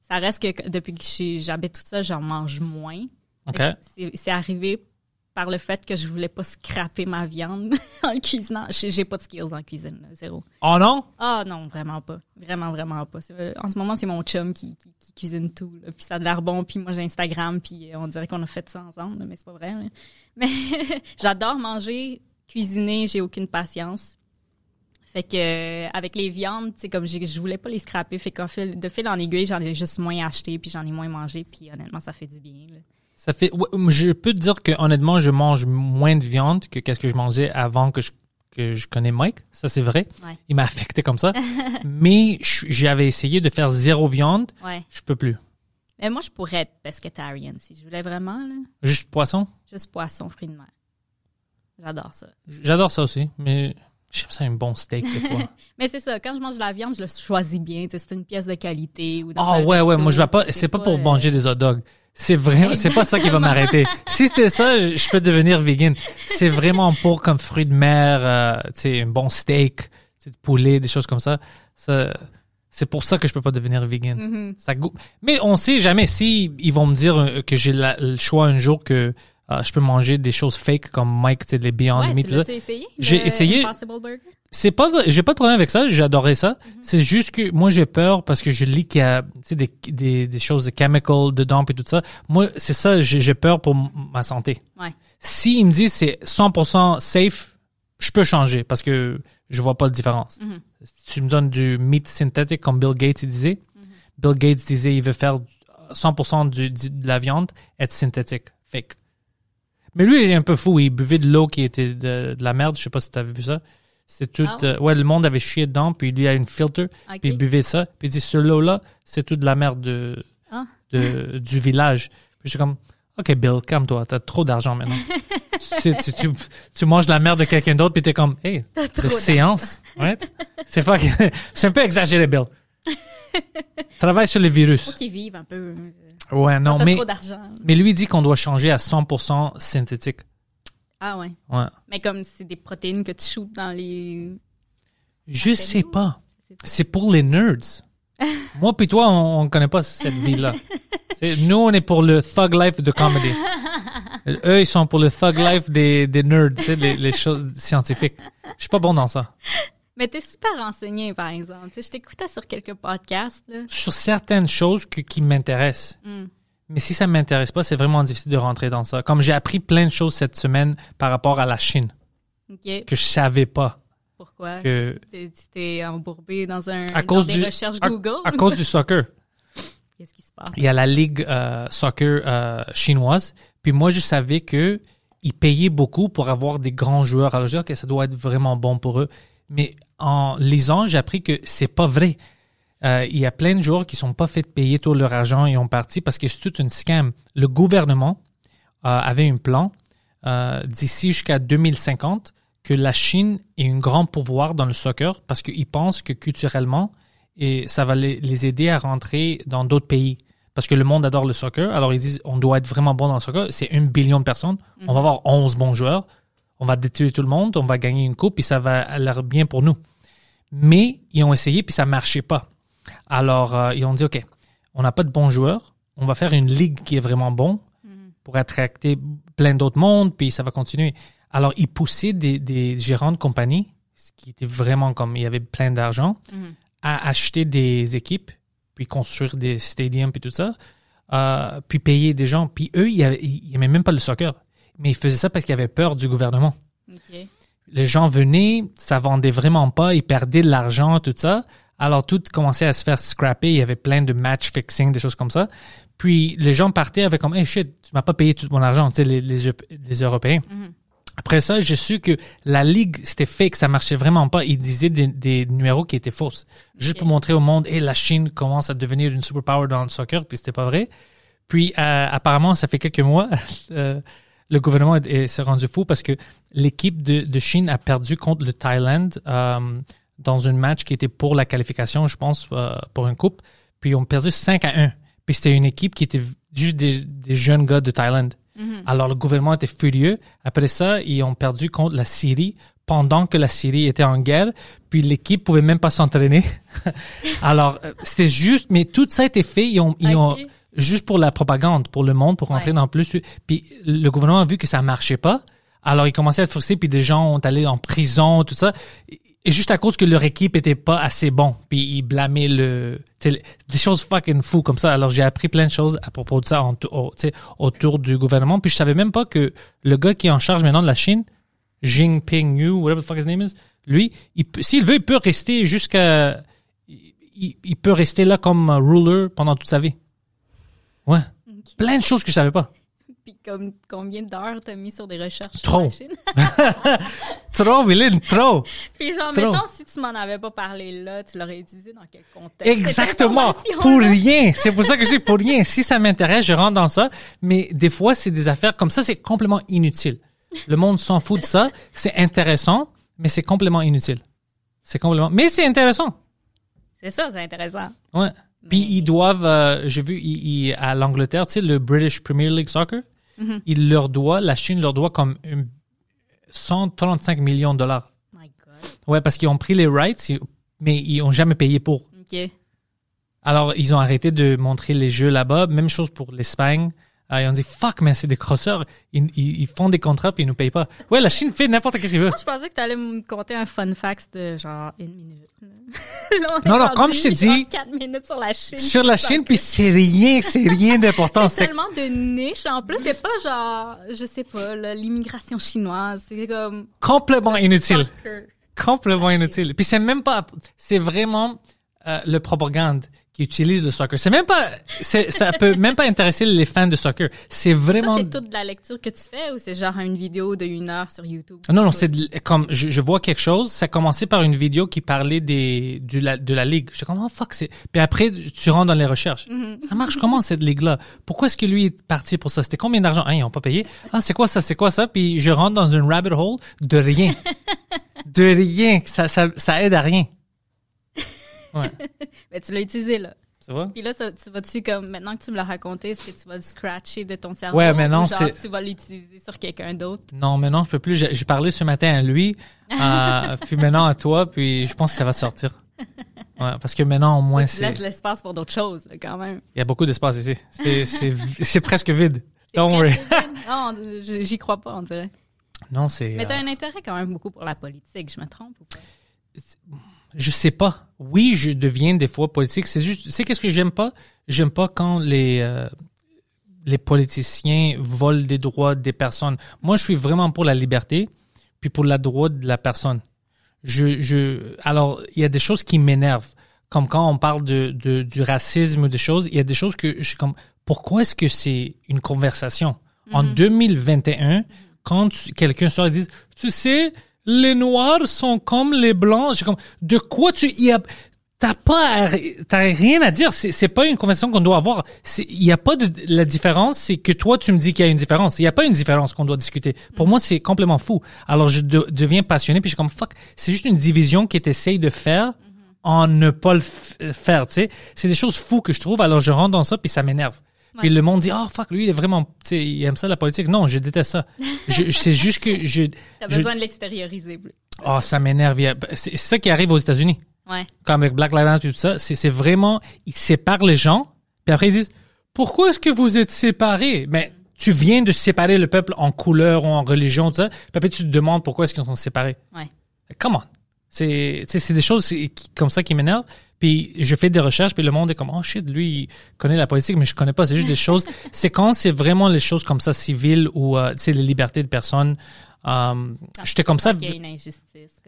ça reste que depuis que j'habite toute seule, j'en mange moins. C'est arrivé par le fait que je voulais pas scraper ma viande [LAUGHS] en le cuisinant. J'ai pas de skills en cuisine, là, zéro. Oh non? Ah non, vraiment pas. Vraiment, vraiment pas. C'est- euh, En ce moment, c'est mon chum qui, qui- qui cuisine tout. là. Puis ça a de l'air bon. Puis moi, j'ai Instagram. Puis euh, on dirait qu'on a fait ça ensemble. là, Mais c'est pas vrai. là. [LAUGHS] Mais [LAUGHS] j'adore manger, cuisiner. J'ai aucune patience. Fait que euh, avec les viandes, sais, comme j'ai- je voulais pas les scraper, fait qu'en fil, de fil en aiguille, j'en ai juste moins acheté, puis j'en ai moins mangé, puis honnêtement, ça fait du bien. là. Ça fait. je peux te dire que honnêtement, je mange moins de viande que qu'est-ce que je mangeais avant que je que je connais Mike. Ça c'est vrai. Ouais. Il m'a affecté comme ça. [LAUGHS] Mais j'avais essayé de faire zéro viande. Ouais. Je peux plus. Mais moi, je pourrais être pescatarian si je voulais vraiment, là. Juste poisson? Juste poisson, fruits de mer. J'adore ça. J'adore ça aussi, mais j'aime ça un bon steak des fois. [LAUGHS] Mais c'est ça, quand je mange de la viande, je le choisis bien. C'est une pièce de qualité. ou dans Ah ouais ouais, moi je vais pas. C'est pas pour euh, manger des hot dogs. C'est vraiment, c'est pas ça qui va m'arrêter. [LAUGHS] Si c'était ça, je, peux devenir vegan. C'est vraiment pour comme fruits de mer, euh, tu sais, un bon steak, de poulet, des choses comme ça. Ça, c'est pour ça que je peux pas devenir vegan. mhm. Ça goûte. Mais on sait jamais si ils vont me dire euh, que j'ai le choix un jour que euh, je peux manger des choses fake comme Mike, tu sais, les Beyond Ouais, Meat. tout ça. essayé? J'ai essayé. C'est pas, j'ai pas de problème avec ça. J'adorais ça. C'est juste que moi j'ai peur parce que je lis qu'il y a des, des, des choses de chemical dedans et tout ça. Moi c'est ça. J'ai j'ai peur pour ma santé. Ouais. S'ils me disent c'est 100% safe, je peux changer parce que je vois pas de différence. Mhm. Si tu me donnes du meat synthétique comme Bill Gates il disait, Bill Gates disait il veut faire 100% du, du- de la viande être synthétique, fake. Mais lui il est un peu fou. Il buvait de l'eau qui était de, de la merde. Je sais pas si tu avais vu ça. C'est tout. Ah ouais? euh, ouais, le monde avait chié dedans, puis lui a une filter, Ok. puis il buvait ça, puis il dit ce lot-là, c'est tout de la merde de, Ah. de- [LAUGHS] du village. Puis je suis comme, ok Bill, calme-toi, t'as trop d'argent maintenant. [LAUGHS] tu, tu, tu, tu manges la merde de quelqu'un d'autre, puis t'es comme, hey, T'as de séance, ouais. [LAUGHS] C'est un peu exagéré, Bill. Travaille sur les Faut virus. qu'ils vivent un peu. Ouais, non, mais, trop d'argent. mais lui dit qu'on doit changer à 100% synthétique. Ah ouais. Ouais. Mais comme c'est des protéines que tu shoots dans les... Je sais pas. C'est pour les nerds. [LAUGHS] Moi puis toi, on, on connaît pas cette vie-là. [LAUGHS] Nous, on est pour le thug life de comedy. [LAUGHS] Eux, ils sont pour le thug life des, des nerds, tu sais, les, les choses scientifiques. Je suis pas bon dans ça. Mais t'es super renseigné, par exemple. Je t'écoutais sur quelques podcasts. Là. Sur certaines choses que- qui m'intéressent. Mm. Mais si ça m'intéresse pas, c'est vraiment difficile de rentrer dans ça. Comme j'ai appris plein de choses cette semaine par rapport à la Chine OK. que je savais pas. Pourquoi? Que Tu t'es embourbé dans un à dans cause des du recherches à- Google? à cause du soccer. [LAUGHS] Qu'est-ce qui se passe? il y a la ligue euh, soccer euh, chinoise. Puis moi, je savais que ils payaient beaucoup pour avoir des grands joueurs. Alors je dis que ça doit être vraiment bon pour eux. Mais en lisant, j'ai appris que c'est pas vrai. Euh, il y a plein de joueurs qui sont pas fait payer tout leur argent et ont parti parce que c'est toute une scam. Le gouvernement euh, avait un plan euh, d'ici jusqu'à 2050 que la Chine ait un grand pouvoir dans le soccer parce qu'ils pensent que culturellement, et ça va les, les aider à rentrer dans d'autres pays. Parce que le monde adore le soccer. Alors ils disent on doit être vraiment bon dans le soccer. C'est un billion de personnes. On va avoir 11 bons joueurs. On va détruire tout le monde. On va gagner une coupe. Puis ça va aller bien pour nous. Mais ils ont essayé puis ça marchait pas. Alors euh, ils ont dit ok, on n'a pas de bons joueurs. On va faire une ligue qui est vraiment bon pour attracter plein d'autres mondes. Puis ça va continuer. Alors ils poussaient des, des gérants de compagnie, ce qui était vraiment comme il y avait plein d'argent à acheter des équipes, puis construire des stadiums, puis tout ça, euh, puis payer des gens. Puis eux, ils n'aimaient même pas le soccer. Mais ils faisaient ça parce qu'ils avaient peur du gouvernement. Les gens venaient, ça vendait vraiment pas, ils perdaient de l'argent, tout ça. Alors tout commençait à se faire scrapper. Il y avait plein de match fixing, des choses comme ça. Puis les gens partaient avec comme, hey shit, tu m'as pas payé tout mon argent, tu sais, les, les, les Européens. Après ça, j'ai su que la ligue, c'était fake, ça marchait vraiment pas. Ils disaient des, des numéros qui étaient fausses. Juste pour montrer au monde, et la Chine commence à devenir une superpower dans le soccer, puis c'était pas vrai. Puis euh, apparemment, ça fait quelques mois, [LAUGHS] euh, le gouvernement est- est- s'est rendu fou parce que l'équipe de, de Chine a perdu contre le Thaïlande euh, dans un match qui était pour la qualification, je pense, euh, pour une coupe. Puis ils ont perdu 5 à 1. Puis c'était une équipe qui était juste des, des jeunes gars de Thaïlande. Alors le gouvernement était furieux. Après ça, ils ont perdu contre la Syrie pendant que la Syrie était en guerre. Puis l'équipe pouvait même pas s'entraîner. [LAUGHS] Alors euh, c'était juste, mais tout ça a été fait. Ils ont, ils ont. Juste pour la propagande, pour le monde, pour rentrer Ouais. dans plus. Puis le gouvernement a vu que ça marchait pas. Alors ils commençaient à être frustrés. Puis des gens ont allé en prison, tout ça. Et juste à cause que leur équipe était pas assez bon, puis ils blâmaient le, des choses fucking fous comme ça. Alors j'ai appris plein de choses à propos de ça en- au- autour du gouvernement. Puis je savais même pas que le gars qui est en charge maintenant de la Chine, Jinping Yu, whatever the fuck his name is, Lui, il s'il veut, il peut rester jusqu'à. Il, il peut rester là comme ruler pendant toute sa vie. Ouais. Plein de choses que je savais pas. Puis comme, combien d'heures t'as mis sur des recherches Trop. sur la? [LAUGHS] Trop, Willine, trop. Puis genre, Trop. mettons, si tu m'en avais pas parlé là, tu l'aurais utilisé dans quel contexte? Exactement. Pour rien. C'est pour ça que j'ai pour rien. Si ça m'intéresse, je rentre dans ça. Mais des fois, c'est des affaires comme ça, c'est complètement inutile. Le monde s'en fout de ça. C'est intéressant, mais c'est complètement inutile. C'est complètement. Mais c'est intéressant. C'est ça, c'est intéressant. Ouais. Puis ils doivent, euh, j'ai vu ils- ils- à l'Angleterre, tu sais, le British Premier League Soccer, il leur doit, la Chine leur doit comme une- 135 millions de dollars. My God. Ouais, parce qu'ils ont pris les rights, mais ils ont jamais payé pour. OK. Alors, ils ont arrêté de montrer les jeux là-bas. Même chose pour l'Espagne. Ah, ont dit, fuck, mais c'est des crosseurs. Ils, ils- ils font des contrats puis ils nous payent pas. Ouais, la Chine fait n'importe qu'est-ce qu'il veut. Moi, je pensais que t'allais me conter un fun fact de genre une minute. là. [LAUGHS] On Non, non, comme je dit- quatre minutes sur la Chine. Sur la Chine, puis c'est rien, c'est rien d'important. C'est tellement de niche. En plus, c'est pas genre, je sais pas, l'immigration chinoise. C'est comme. complètement inutile. soccer. Complètement inutile. Puis c'est même pas, c'est vraiment euh, le propagande qui utilise le soccer. C'est même pas, ça peut [LAUGHS] même pas intéresser les fans de soccer. C'est Ça, vraiment. c'est toute la lecture que tu fais ou c'est genre une vidéo de une heure sur YouTube? Non, non, c'est comme je, je vois quelque chose. Ça a commencé par une vidéo qui parlait des du, la, de la ligue. J'étais comme oh fuck c'est. Puis après tu rentres dans les recherches. Ça marche comment cette ligue là Pourquoi est-ce que lui est parti pour ça? C'était combien d'argent? Ah ils ont pas payé. Ah c'est quoi ça? C'est quoi ça? Puis je rentre dans une rabbit hole de rien, [LAUGHS] de rien. Ça ça ça aide à rien. Ouais. [LAUGHS] Ben, tu l'as utilisé là. Tu vois Puis là, ça- tu vas-tu comme maintenant que tu me l'as raconté, est-ce que tu vas le scratcher de ton cerveau? Ouais, mais non, ou genre c'est- tu vas l'utiliser sur quelqu'un d'autre? Non, mais non, je peux plus. J'ai parlé ce matin à lui, [LAUGHS] euh, puis maintenant à toi, puis je pense que ça va sortir. Ouais, parce que maintenant au moins Tu laisses c'est. l'espace pour d'autres choses là, quand même. Il y a beaucoup d'espace ici. C'est c'est [LAUGHS] c'est presque vide. Don't worry. non, j'y crois pas, on dirait. Non, c'est. Mais t'as euh, un intérêt quand même beaucoup pour la politique, je me trompe ou pas? Je sais pas. Oui, je deviens des fois politique. C'est juste, sais qu'est-ce que j'aime pas? J'aime pas quand les euh, les politiciens volent des droits des personnes. Moi, je suis vraiment pour la liberté, puis pour la droit de la personne. Je, je, alors, il y a des choses qui m'énervent, comme quand on parle de, de du racisme ou des choses. Il y a des choses que je suis comme, pourquoi est-ce que c'est une conversation? En 2021 quand tu- quelqu'un sort et dit, tu sais, les noirs sont comme les blancs. Comme, de quoi tu y as T'as pas, t'as rien à dire. C'est, pas une conversation qu'on doit avoir. Il y a pas de, la différence, c'est que toi, tu me dis qu'il y a une différence. Il y a pas une différence qu'on doit discuter. Pour moi, c'est complètement fou. Alors, je de- deviens passionné, puis je suis comme, fuck, c'est juste une division qui essaye de faire en ne pas le faire. C'est des choses fous que je trouve. Alors, je rentre dans ça, puis ça m'énerve. Puis le monde dit, oh, fuck, lui, il est vraiment, tu sais, il aime ça, la politique. Non, je déteste ça. je, c'est juste que je, [LAUGHS] T'as je- besoin de l'extérioriser plus. oh, ça m'énerve. C'est ça qui arrive aux États-Unis Ouais. comme avec Black Lives Matter et tout ça, c'est vraiment, ils séparent les gens, puis après ils disent, pourquoi est-ce que vous êtes séparés? Mais tu viens de séparer le peuple en couleur ou en religion, tout ça, puis après tu te demandes pourquoi est-ce qu'ils sont séparés. Ouais. Come on. C'est des choses qui- comme ça qui m'énervent. Puis je fais des recherches, puis le monde est comme, oh shit, lui, il connaît la politique, mais je connais pas. C'est juste des [LAUGHS] choses. C'est quand c'est vraiment les choses comme ça, civiles ou, euh, tu sais, les libertés de personnes. Euh, J'étais comme ça. Il y a une injustice.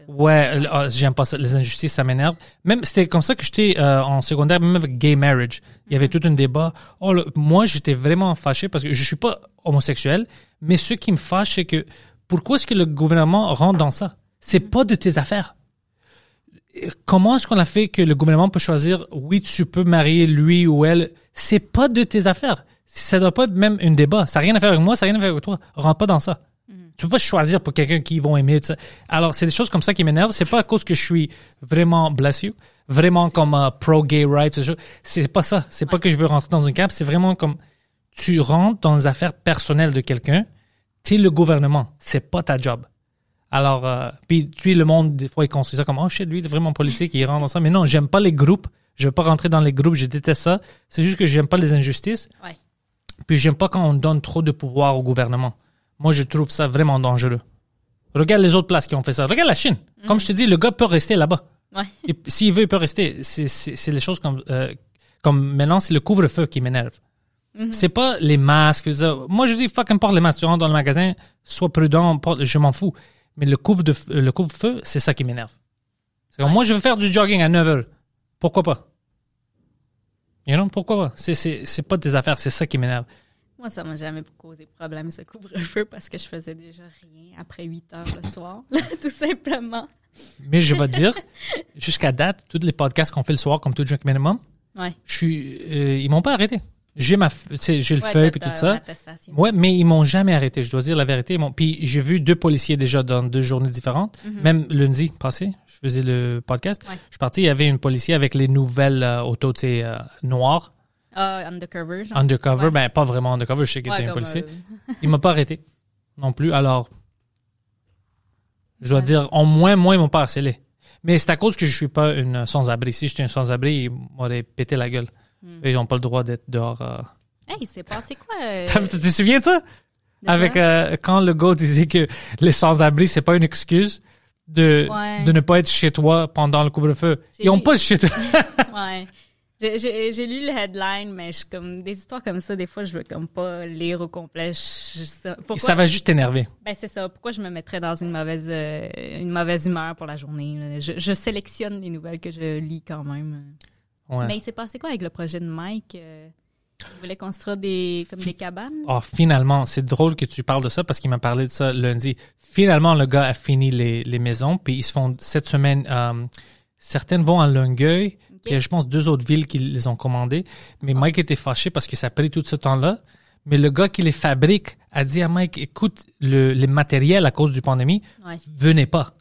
Ouais, euh, ah, j'aime pas ça. Les injustices, ça m'énerve. Même c'était comme ça que j'étais euh, en secondaire, même avec gay marriage. Il y avait tout un débat. Oh, le- moi, j'étais vraiment fâché parce que je suis pas homosexuel, mais ce qui me fâche, c'est que pourquoi est-ce que le gouvernement rentre dans ça? C'est pas de tes affaires. Comment est-ce qu'on a fait que le gouvernement peut choisir oui, tu peux marier lui ou elle? C'est pas de tes affaires. Ça doit pas être même un débat. Ça n'a rien à faire avec moi, ça n'a rien à faire avec toi. Rentre pas dans ça. Tu peux pas choisir pour quelqu'un qui vont aimer. tout ça. Alors, c'est des choses comme ça qui m'énervent. C'est pas à cause que je suis vraiment, bless you, vraiment comme euh, pro-gay rights. ces choses. C'est pas ça. C'est pas que je veux rentrer dans une cap. C'est vraiment comme tu rentres dans les affaires personnelles de quelqu'un. Tu es le gouvernement. C'est pas ta job. Alors, euh, puis, puis le monde, des fois, il construit ça comme, oh shit, lui, il est vraiment politique, il rentre dans ça. Mais non, j'aime pas les groupes. Je veux pas rentrer dans les groupes, je déteste ça. C'est juste que j'aime pas les injustices. Ouais. Puis j'aime pas quand on donne trop de pouvoir au gouvernement. Moi, je trouve ça vraiment dangereux. Regarde les autres places qui ont fait ça. Regarde la Chine. Comme je te dis, le gars peut rester là-bas. Ouais. S'il veut, il peut rester. C'est- les choses comme, euh, comme maintenant, c'est le couvre-feu qui m'énerve. C'est pas les masques. Moi, je dis, fuck importe les masques. Tu rentres dans le magasin, sois prudent, porte- je m'en fous. Mais le couvre-de- le couvre-feu, c'est ça qui m'énerve. C'est comme, moi, je veux faire du jogging à 9 heures. Pourquoi pas? You know, pourquoi pas? C'est, c'est, c'est pas tes affaires, c'est ça qui m'énerve. Moi, ça m'a jamais causé problème, ce couvre-feu, parce que je faisais déjà rien après 8 heures le soir, [LAUGHS] tout simplement. Mais je vais te dire, jusqu'à date, tous les podcasts qu'on fait le soir, comme tout Drink Minimum, Ouais. je suis, euh, ils m'ont pas arrêté. J'ai ma, j'ai le Ouais, feuille et tout ça. Ouais, mais ils m'ont jamais arrêté. Je dois dire la vérité. Puis j'ai vu deux policiers déjà dans deux journées différentes. Même lundi passé, je faisais le podcast. Mhm. Ouais. Je suis parti, il y avait une policier avec les nouvelles euh, autos, euh, noires, Ah, undercover, genre. undercover. Ouais. Ben, pas vraiment undercover, je sais qu'il était un policier. euh, [LAUGHS] Il m'a pas arrêté non plus. Alors, je dois dire, au moins, moi, ils m'ont pas harcelé. Mais c'est à cause que je suis pas une sans-abri. Si j'étais un sans-abri, ils m'auraient pété la gueule. Hmm. Ils n'ont pas le droit d'être dehors. euh. Hey, c'est passé quoi? [LAUGHS] euh, Tu te souviens de ça? de Avec euh, quand le gars disait que les sans-abri, c'est pas une excuse de, Ouais. de ne pas être chez toi pendant le couvre-feu. Ils ont lu- pas chez toi. [LAUGHS] [LAUGHS] Ouais. J'ai- lu le headline, mais je, comme des histoires comme ça, des fois, je veux comme pas lire au complet. Je, je sais- pourquoi- ça va juste t'énerver. Ben c'est ça. Pourquoi je me mettrais dans une mauvaise euh, une mauvaise humeur pour la journée je sélectionne les nouvelles que je lis quand même. Ouais. Mais il s'est passé quoi avec le projet de Mike euh, Il voulait construire des comme des cabanes? Oh, finalement, c'est drôle que tu parles de ça parce qu'il m'a parlé de ça lundi. Finalement, le gars a fini les, les maisons, puis ils se font cette semaine. euh, certaines vont à Longueuil, puis il y a, je pense, deux autres villes qui les ont commandées. Mais Mike était fâché parce que ça a pris tout ce temps-là. Mais le gars qui les fabrique a dit à Mike écoute, le, les matériels à cause du pandémie, Ouais. venez pas.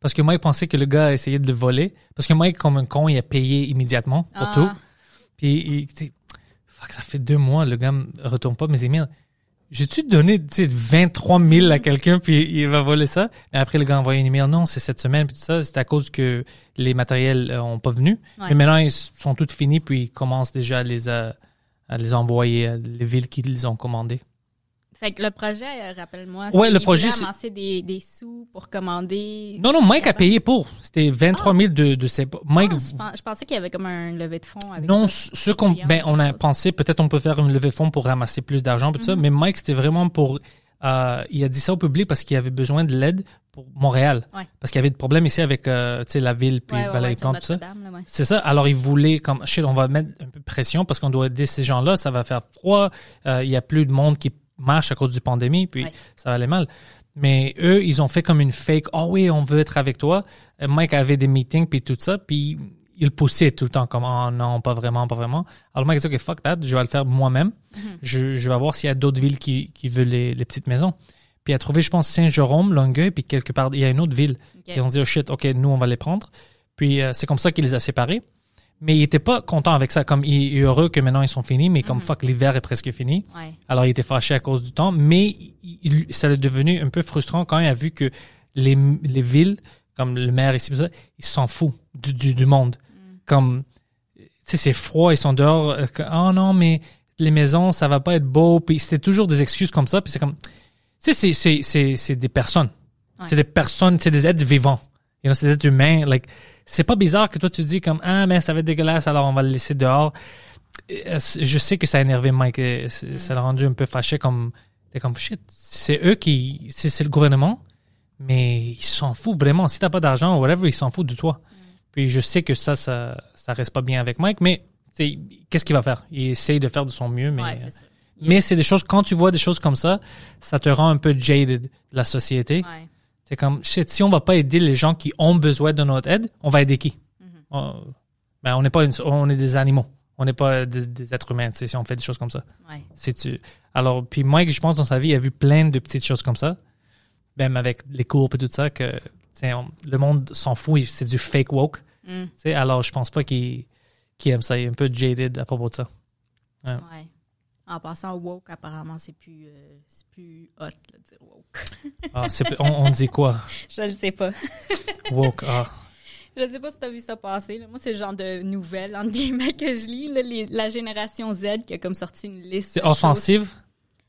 Parce que Mike pensait que le gars essayait de le voler. Parce que Mike, comme un con, il a payé immédiatement pour Ah. tout. Puis, il, fuck, ça fait deux mois, le gars me retourne pas mes emails. J'ai-tu donné, tu sais, 23 000 à quelqu'un, puis il va voler ça? Et après, le gars a envoyé un email. Non, c'est cette semaine, puis tout ça. C'est à cause que les matériels euh, ont pas venu. Ouais. Mais maintenant, ils sont tous finis, puis ils commencent déjà à les, euh, à les envoyer à les villes qui les ont commandés. Fait que le projet, euh, rappelle-moi, Ouais, le projet, c'est- des, des sous pour commander. Non, non, Mike a payé pour. C'était 23 000 de, de ses... Mike, Ah, je, pens- je pensais qu'il y avait comme un levée de fonds avec Non, ça. ce qu'on, ben, on a pensé peut-être on peut faire une levée de fonds pour ramasser plus d'argent, tout ça. Mhm. Mais Mike, c'était vraiment pour. euh, il a dit ça au public parce qu'il avait besoin de l'aide pour Montréal. Ouais. Parce qu'il y avait des problèmes ici avec euh, la ville puis Ouais, Valérie Plante, tout ça. C'est ça. Alors, il voulait, comme, shit, on va mettre un peu de pression parce qu'on doit aider ces gens-là. Ça va faire froid. Euh, il y a plus de monde qui marche à cause du pandémie, puis Ouais. ça aller mal. Mais eux, ils ont fait comme une fake. Oh oui, on veut être avec toi. Euh, Mike avait des meetings, puis tout ça, puis il poussait tout le temps comme, oh non, pas vraiment, pas vraiment. Alors Mike a dit, OK, fuck that, je vais le faire moi-même. je, je vais voir s'il y a d'autres villes qui, qui veulent les, les petites maisons. Puis il a trouvé, je pense, Saint-Jérôme, Longueuil, puis quelque part, il y a une autre ville Ok. qui ont dit, oh shit, OK, nous, on va les prendre. Puis euh, c'est comme ça qu'il les a séparés. Mais il était pas content avec ça. Comme il est heureux que maintenant ils sont finis, mais comme fuck, l'hiver est presque fini. Ouais. Alors il était fâché à cause du temps. Mais il- il- ça est devenu un peu frustrant quand il a vu que les, les villes, comme le maire ici, ils s'en foutent du, du, du monde. Comme, tu sais, c'est froid, ils sont dehors. euh, que, oh non, mais les maisons, ça va pas être beau. Puis c'était toujours des excuses comme ça. Puis c'est comme, tu sais, c'est- c'est- c'est c'est des personnes. Ouais. C'est des personnes, c'est des êtres vivants. You know, c'est des êtres humains. Like, c'est pas bizarre que toi tu dis comme, ah, mais ça va être dégueulasse, alors on va le laisser dehors. Euh, Je sais que ça a énervé Mike. Ça l'a rendu un peu fâché comme, t'es comme, shit, c'est eux qui, c'est le gouvernement, mais ils s'en foutent vraiment. Si t'as pas d'argent ou whatever, ils s'en foutent de toi. Puis je sais que ça, ça, ça reste pas bien avec Mike, mais qu'est-ce qu'il va faire? Il essaye de faire de son mieux, mais, Ouais, mais c'est des choses, quand tu vois des choses comme ça, ça te rend un peu jaded de la société. Ouais. C'est comme, shit, si on va pas aider les gens qui ont besoin de notre aide, on va aider qui? On, ben, on n'est pas une- on est des animaux. On n'est pas des, des êtres humains, si on fait des choses comme ça. Ouais. Tu. Alors, puis Mike, je pense, dans sa vie, il a vu plein de petites choses comme ça. Même avec les cours et tout ça, que on- le monde s'en fout, c'est du fake woke. Mm. Alors, je pense pas qu'il qu'il aime ça. Il est un peu jaded à propos de ça. Ouais. En passant woke, apparemment, c'est plus, euh, plus hot de dire woke. Ah, on, on dit quoi? [LAUGHS] Je le sais pas. [LAUGHS] Woke. Ah. Je sais pas si t'as vu ça passer. là. Moi, c'est le genre de nouvelles, entre guillemets, que je lis. là, les- la génération Z qui a comme sorti une liste. C'est choses- offensif?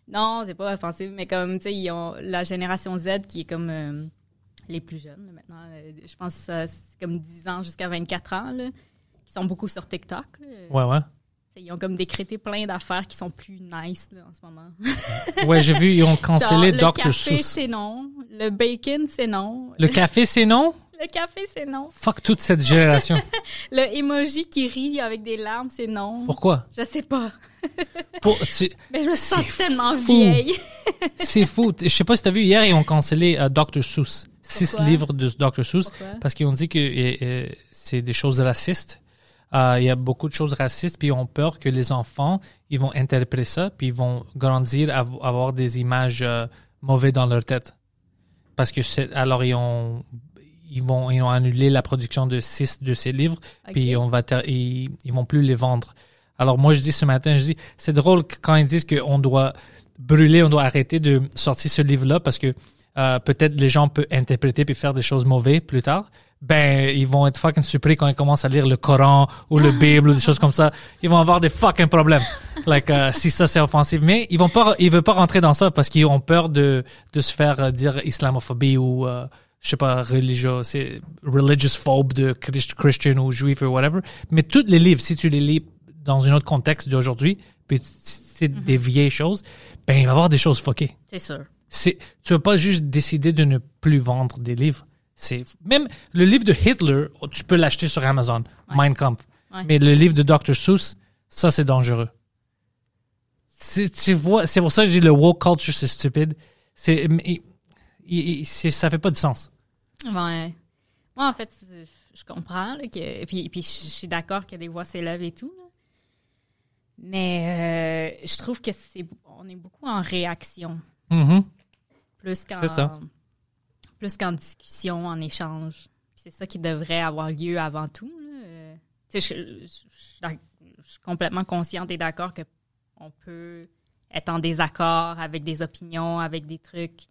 Non, c'est pas offensif, mais comme, tu sais, ils ont la génération Z qui est comme euh, les plus jeunes, maintenant. euh, je pense que c'est comme 10 ans jusqu'à 24 ans, là, qui sont beaucoup sur TikTok. là. Ouais, ouais. Ils ont comme décrété plein d'affaires qui sont plus nice là, en ce moment. [LAUGHS] Ouais, j'ai vu, ils ont cancellé le Dr. café, Seuss. c'est non. Le bacon, c'est non. Le café, c'est non? [LAUGHS] Le café, c'est non. Fuck toute cette génération. [LAUGHS] Le emoji qui rit avec des larmes, c'est non. Pourquoi? Je sais pas. Pour- tu- Mais je me sens tellement fou. vieille. C'est fou. Je sais pas si t'as vu, hier, ils ont cancellé euh, Dr. Seuss. Six Pourquoi? livres de Dr. Seuss. Pourquoi? Parce qu'ils ont dit que euh, euh, c'est des choses racistes. Euh, Il y a beaucoup de choses racistes, puis ils ont peur que les enfants, ils vont interpréter ça, puis ils vont grandir à vo- avoir des images euh, mauvaises dans leur tête. Parce que c'est, alors ils ont, ils vont, ils ont annulé la production de six de ces livres, puis on va, ter- ils, ils vont plus les vendre. Alors moi je dis ce matin, je dis, c'est drôle quand ils disent qu'on doit brûler, on doit arrêter de sortir ce livre-là parce que euh, peut-être les gens peuvent interpréter puis faire des choses mauvaises plus tard. Ben, ils vont être fucking surpris quand ils commencent à lire le Coran ou le [LAUGHS] Bible ou des choses comme ça. Ils vont avoir des fucking problèmes. Like, euh, si ça c'est offensif. Mais ils vont pas, ils veulent pas rentrer dans ça parce qu'ils ont peur de, de se faire euh, dire islamophobie ou, euh, je sais pas, religieux, c'est religious phobe de Christ- Christian ou juif ou whatever. Mais tous les livres, si tu les lis dans un autre contexte d'aujourd'hui, puis c'est des vieilles choses, ben, il va y avoir des choses fuckées. C'est sûr. C'est, tu vas pas juste décider de ne plus vendre des livres. C'est, même le livre de Hitler, tu peux l'acheter sur Amazon, Mein Kampf. Ouais. Mais le livre de Dr. Seuss, ça, c'est dangereux. C'est, tu vois, c'est pour ça que je dis le woke culture, c'est stupide. C'est, ça fait pas de sens. Ouais. Moi, en fait, je comprends. Là, que, et puis, et puis, je suis d'accord que des voix s'élèvent et tout. là. Mais euh, je trouve que c'est on est beaucoup en réaction Mhm. Plus qu'en plus qu'en discussion, en échange. C'est ça qui devrait avoir lieu avant tout. Euh, je, je- je suis d'ac- je suis complètement consciente et d'accord que on peut être en désaccord avec des opinions, avec des trucs.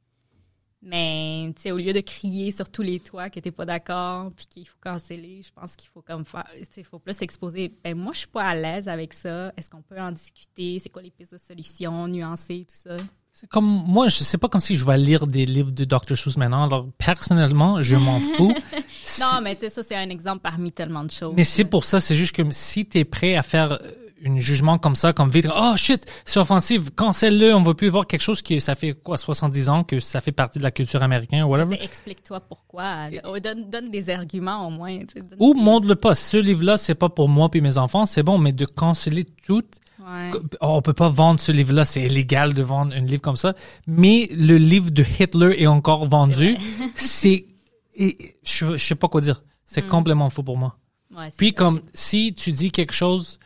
Mais au lieu de crier sur tous les toits que t'es pas d'accord puis qu'il faut canceller, je pense qu'il faut comme faire, il faut plus exposer. Ben moi, je suis pas à l'aise avec ça. Est-ce qu'on peut en discuter? C'est quoi les pistes de solutions, nuancer tout ça? C'est comme, moi, je sais pas comme si je vais lire des livres de Dr. Seuss maintenant. Alors, personnellement, je m'en [LAUGHS] fous. Non, mais tu sais, ça, c'est un exemple parmi tellement de choses. Mais c'est pour ça, c'est juste que si t'es prêt à faire euh, un jugement comme ça, comme vite, oh shit, c'est offensif, cancelle-le, on va plus voir quelque chose qui, ça fait quoi, 70 ans que ça fait partie de la culture américaine ou whatever. Explique-toi pourquoi. Oh, Donne, donne des arguments au moins. Ou montre-le pas. Ce livre-là, c'est pas pour moi puis mes enfants, c'est bon, mais de canceller tout, Ouais. Oh, on peut pas vendre ce livre-là, c'est illégal de vendre un livre comme ça. Mais le livre de Hitler est encore vendu. C'est, [LAUGHS] je, je sais pas quoi dire. C'est complètement faux pour moi. Ouais, Puis comme si tu dis quelque chose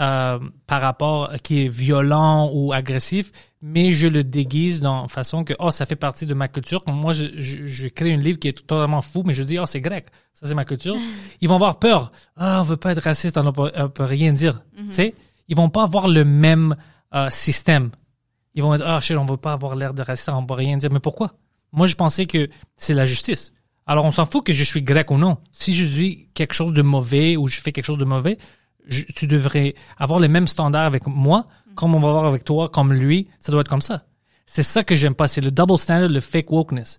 euh, par rapport qui est violent ou agressif, mais je le déguise dans façon que oh ça fait partie de ma culture. Comme moi je, je, je crée un livre qui est totalement fou, mais je dis oh c'est grec, ça c'est ma culture. [LAUGHS] Ils vont avoir peur. Ah on veut pas être raciste, on ne peut, on peut rien dire. Tu sais, ils vont pas avoir le même euh, système. Ils vont être ah shit on veut pas avoir l'air de raciste, on peut rien dire. Mais pourquoi? Moi je pensais que c'est la justice. Alors, on s'en fout que je suis grec ou non. Si je dis quelque chose de mauvais ou je fais quelque chose de mauvais, je- tu devrais avoir les mêmes standards avec moi, comme on va avoir avec toi, comme lui. Ça doit être comme ça. C'est ça que j'aime pas. C'est le double standard, le fake wokeness.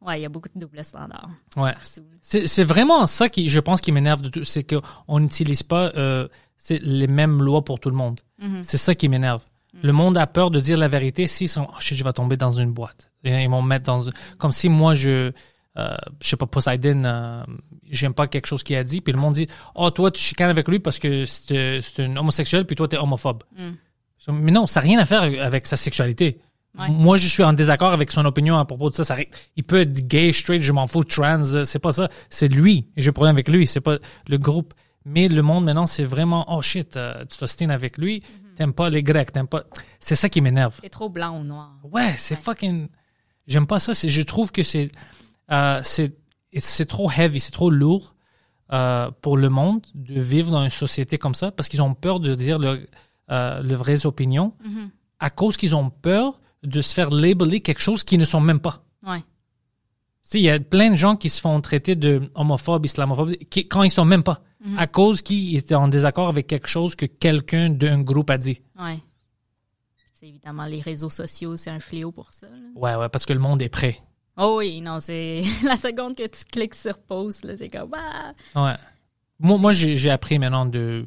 Ouais, il y a beaucoup de double standards. Ouais. partout. C'est c'est vraiment ça qui, je pense, qui m'énerve de tout. C'est qu'on n'utilise pas euh, c'est les mêmes lois pour tout le monde. C'est ça qui m'énerve. Le monde a peur de dire la vérité. S'ils sont, oh je vais tomber dans une boîte. Et Ils vont me mettre dans, comme si moi je, euh, je sais pas, Poseidon, euh, j'aime pas quelque chose qu'il a dit, puis le monde dit, oh toi tu chicanes avec lui parce que c'est c'est un homosexuel, puis toi t'es homophobe. Mais non, ça n'a rien à faire avec sa sexualité. Ouais. Moi, je suis en désaccord avec son opinion à propos de ça. il peut être gay, straight, je m'en fous, trans, euh, c'est pas ça. C'est lui. J'ai un problème avec lui, c'est pas le groupe. Mais le monde maintenant, c'est vraiment, oh shit, euh, tu t'ostines avec lui, t'aimes pas les Grecs, t'aimes pas. C'est ça qui m'énerve. T'es trop blanc ou noir. Ouais, c'est fucking. J'aime pas ça. Je trouve que c'est, euh, c'est, trop heavy, c'est trop lourd euh, pour le monde de vivre dans une société comme ça parce qu'ils ont peur de dire le, euh, les vraies opinions à cause qu'ils ont peur de se faire labeler quelque chose qu'ils ne sont même pas. Ouais. Il y a plein de gens qui se font traiter de homophobes, islamophobes, qui, quand ils sont même pas. À cause qu'ils étaient en désaccord avec quelque chose que quelqu'un d'un groupe a dit. Ouais. C'est évidemment les réseaux sociaux, c'est un fléau pour ça. là. Ouais, ouais, parce que le monde est prêt. Oh oui, non, c'est [LAUGHS] la seconde que tu cliques sur post, là, c'est comme ah! Ouais. Moi, moi j'ai appris maintenant de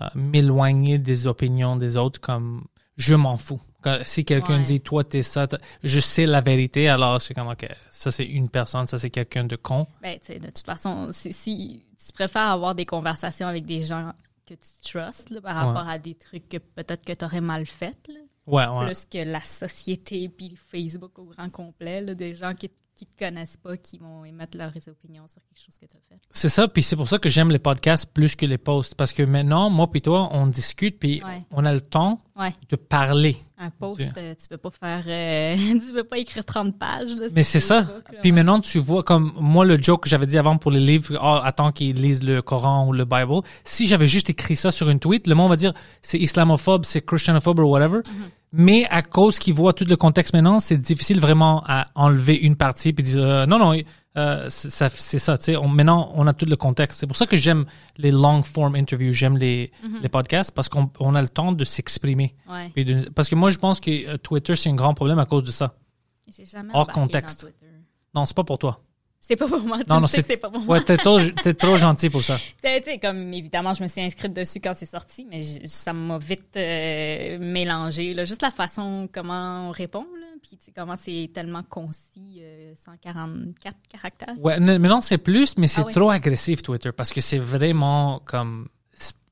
euh, m'éloigner des opinions des autres comme je m'en fous. Quand- si quelqu'un Ouais. dit, toi, t'es ça, je sais la vérité, alors c'est comme, OK, ça c'est une personne, ça c'est quelqu'un de con. Ben, tu sais, de toute façon, si, si tu préfères avoir des conversations avec des gens que tu trustes là, par Ouais. rapport à des trucs que peut-être que tu aurais mal fait, là, Ouais, ouais. plus que la société puis Facebook au grand complet, là, des gens qui qui te connaissent pas, qui vont émettre leurs opinions sur quelque chose que tu as fait. C'est ça, puis c'est pour ça que j'aime les podcasts plus que les posts. Parce que maintenant, moi puis toi, on discute, puis Ouais. on a le temps Ouais. de parler. Un post, euh, tu peux pas faire, euh, [LAUGHS] tu peux pas écrire 30 pages. Là, Mais c'est ça. Là, Puis maintenant, tu vois, comme moi, le joke que j'avais dit avant pour les livres, oh, attends qu'ils lisent le Coran ou le Bible. Si j'avais juste écrit ça sur une tweet, le monde va dire c'est islamophobe, c'est christianophobe ou whatever. Mm-hmm. Mais à cause qu'ils voient tout le contexte maintenant, c'est difficile vraiment à enlever une partie puis dire euh, non, non, euh, c'est ça. Tu sais, on- maintenant, on a tout le contexte. C'est pour ça que j'aime les long form interviews, j'aime les, Mm-hmm. les podcasts parce qu'on on a le temps de s'exprimer. Ouais. Parce que moi, je pense que euh, Twitter, c'est un grand problème à cause de ça. Jamais hors contexte. dans Twitter. Non, c'est pas pour toi. C'est pas pour moi. Tu Non, non, c'est pas pour moi. Ouais, t'es trop, t'es trop gentil pour ça. [LAUGHS] Tu comme évidemment, je me suis inscrite dessus quand c'est sorti, mais ça m'a vite euh, mélangé. Là. Juste la façon comment on répond, puis tu sais, comment c'est tellement concis, euh, 144 caractères. Ouais, mais non, c'est plus, mais c'est Ah trop agressif Twitter parce que c'est vraiment comme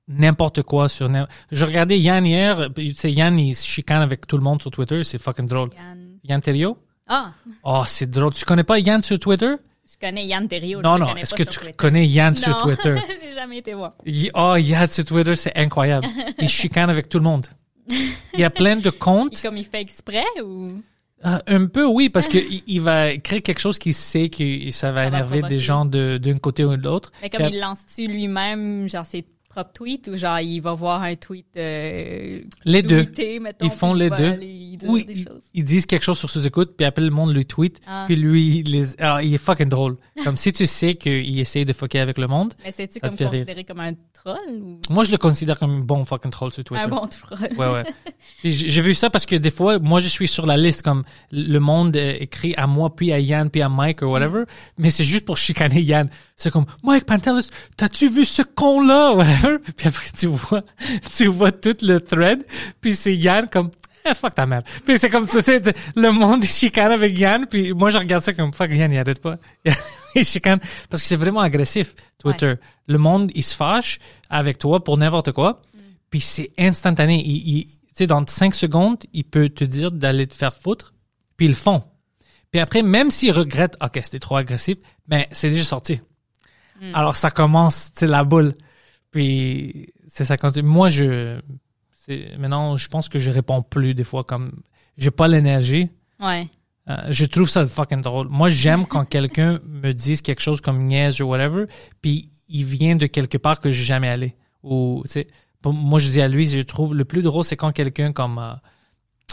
n'importe quoi sur. Je regardais Yann hier, puis, tu sais, Yann il se chicane avec tout le monde sur Twitter, c'est fucking drôle. Yann- Yann Terrio? Ah, Oh, c'est drôle. Tu connais pas Yann sur Twitter? je connais Yann Thériault. non, je non. Est-ce que tu Twitter. connais Yann sur Non, Twitter? [LAUGHS] j'ai jamais été voir. Il- oh, Yann sur Twitter, c'est incroyable. Il chicane avec tout le monde. Il y a plein de [LAUGHS] comptes. Puis comme il fait exprès ou? Euh, un peu, oui, parce qu'il il va écrire quelque chose qu'il sait que ça va énerver des gens de- d'un côté ou de l'autre. Mais comme il lance-tu lui-même, genre ses propres tweets, ou genre il va voir un tweet. Euh, Les deux. mettons, Ils font les deux. aller dire Oui, ils, ils disent quelque chose sur sous-écoute, puis après le monde lui tweet, Ah. puis lui, il, les, ah, il est fucking drôle. Comme si tu sais qu'il essaye de fucker avec le monde. Mais c'est-tu Ça te comme rire. considéré comme un troll ou? Moi, je le considère comme un bon fucking troll sur Twitter. un bon troll? Ouais, ouais. [LAUGHS] J'ai vu ça parce que des fois, moi, je suis sur la liste, comme le monde euh, écrit à moi, puis à Yann, puis à Mike, ou whatever, mais c'est juste pour chicaner Yann. C'est comme, Mike Pantelis, t'as-tu vu ce con-là, [LAUGHS] Puis après, tu vois, tu vois tout le thread, puis c'est Yann comme, eh, fuck ta mère. Puis c'est comme, tu sais, tu- le monde chicane avec Yann, puis moi, je regarde ça comme, fuck Yann, il arrête pas. [LAUGHS] il chicane. Parce que c'est vraiment agressif, Twitter. Le monde, il se fâche avec toi pour n'importe quoi, puis c'est instantané. Il, il- tu sais, dans cinq secondes, il peut te dire d'aller te faire foutre, puis ils le font. Puis après, même s'ils regrettent, OK, c'était trop agressif, ben, c'est déjà sorti. Alors, ça commence, tu sais, la boule. Puis, c'est ça. Quand moi, je, c'est, maintenant, je pense que je réponds plus des fois comme, j'ai pas l'énergie. Ouais. Euh, je trouve ça fucking drôle. Moi, j'aime [LAUGHS] quand quelqu'un me dise quelque chose comme niaise ou whatever, puis il vient de quelque part que j'ai jamais allé. Ou, pour- moi, je dis à lui, je trouve le plus drôle, c'est quand quelqu'un comme euh,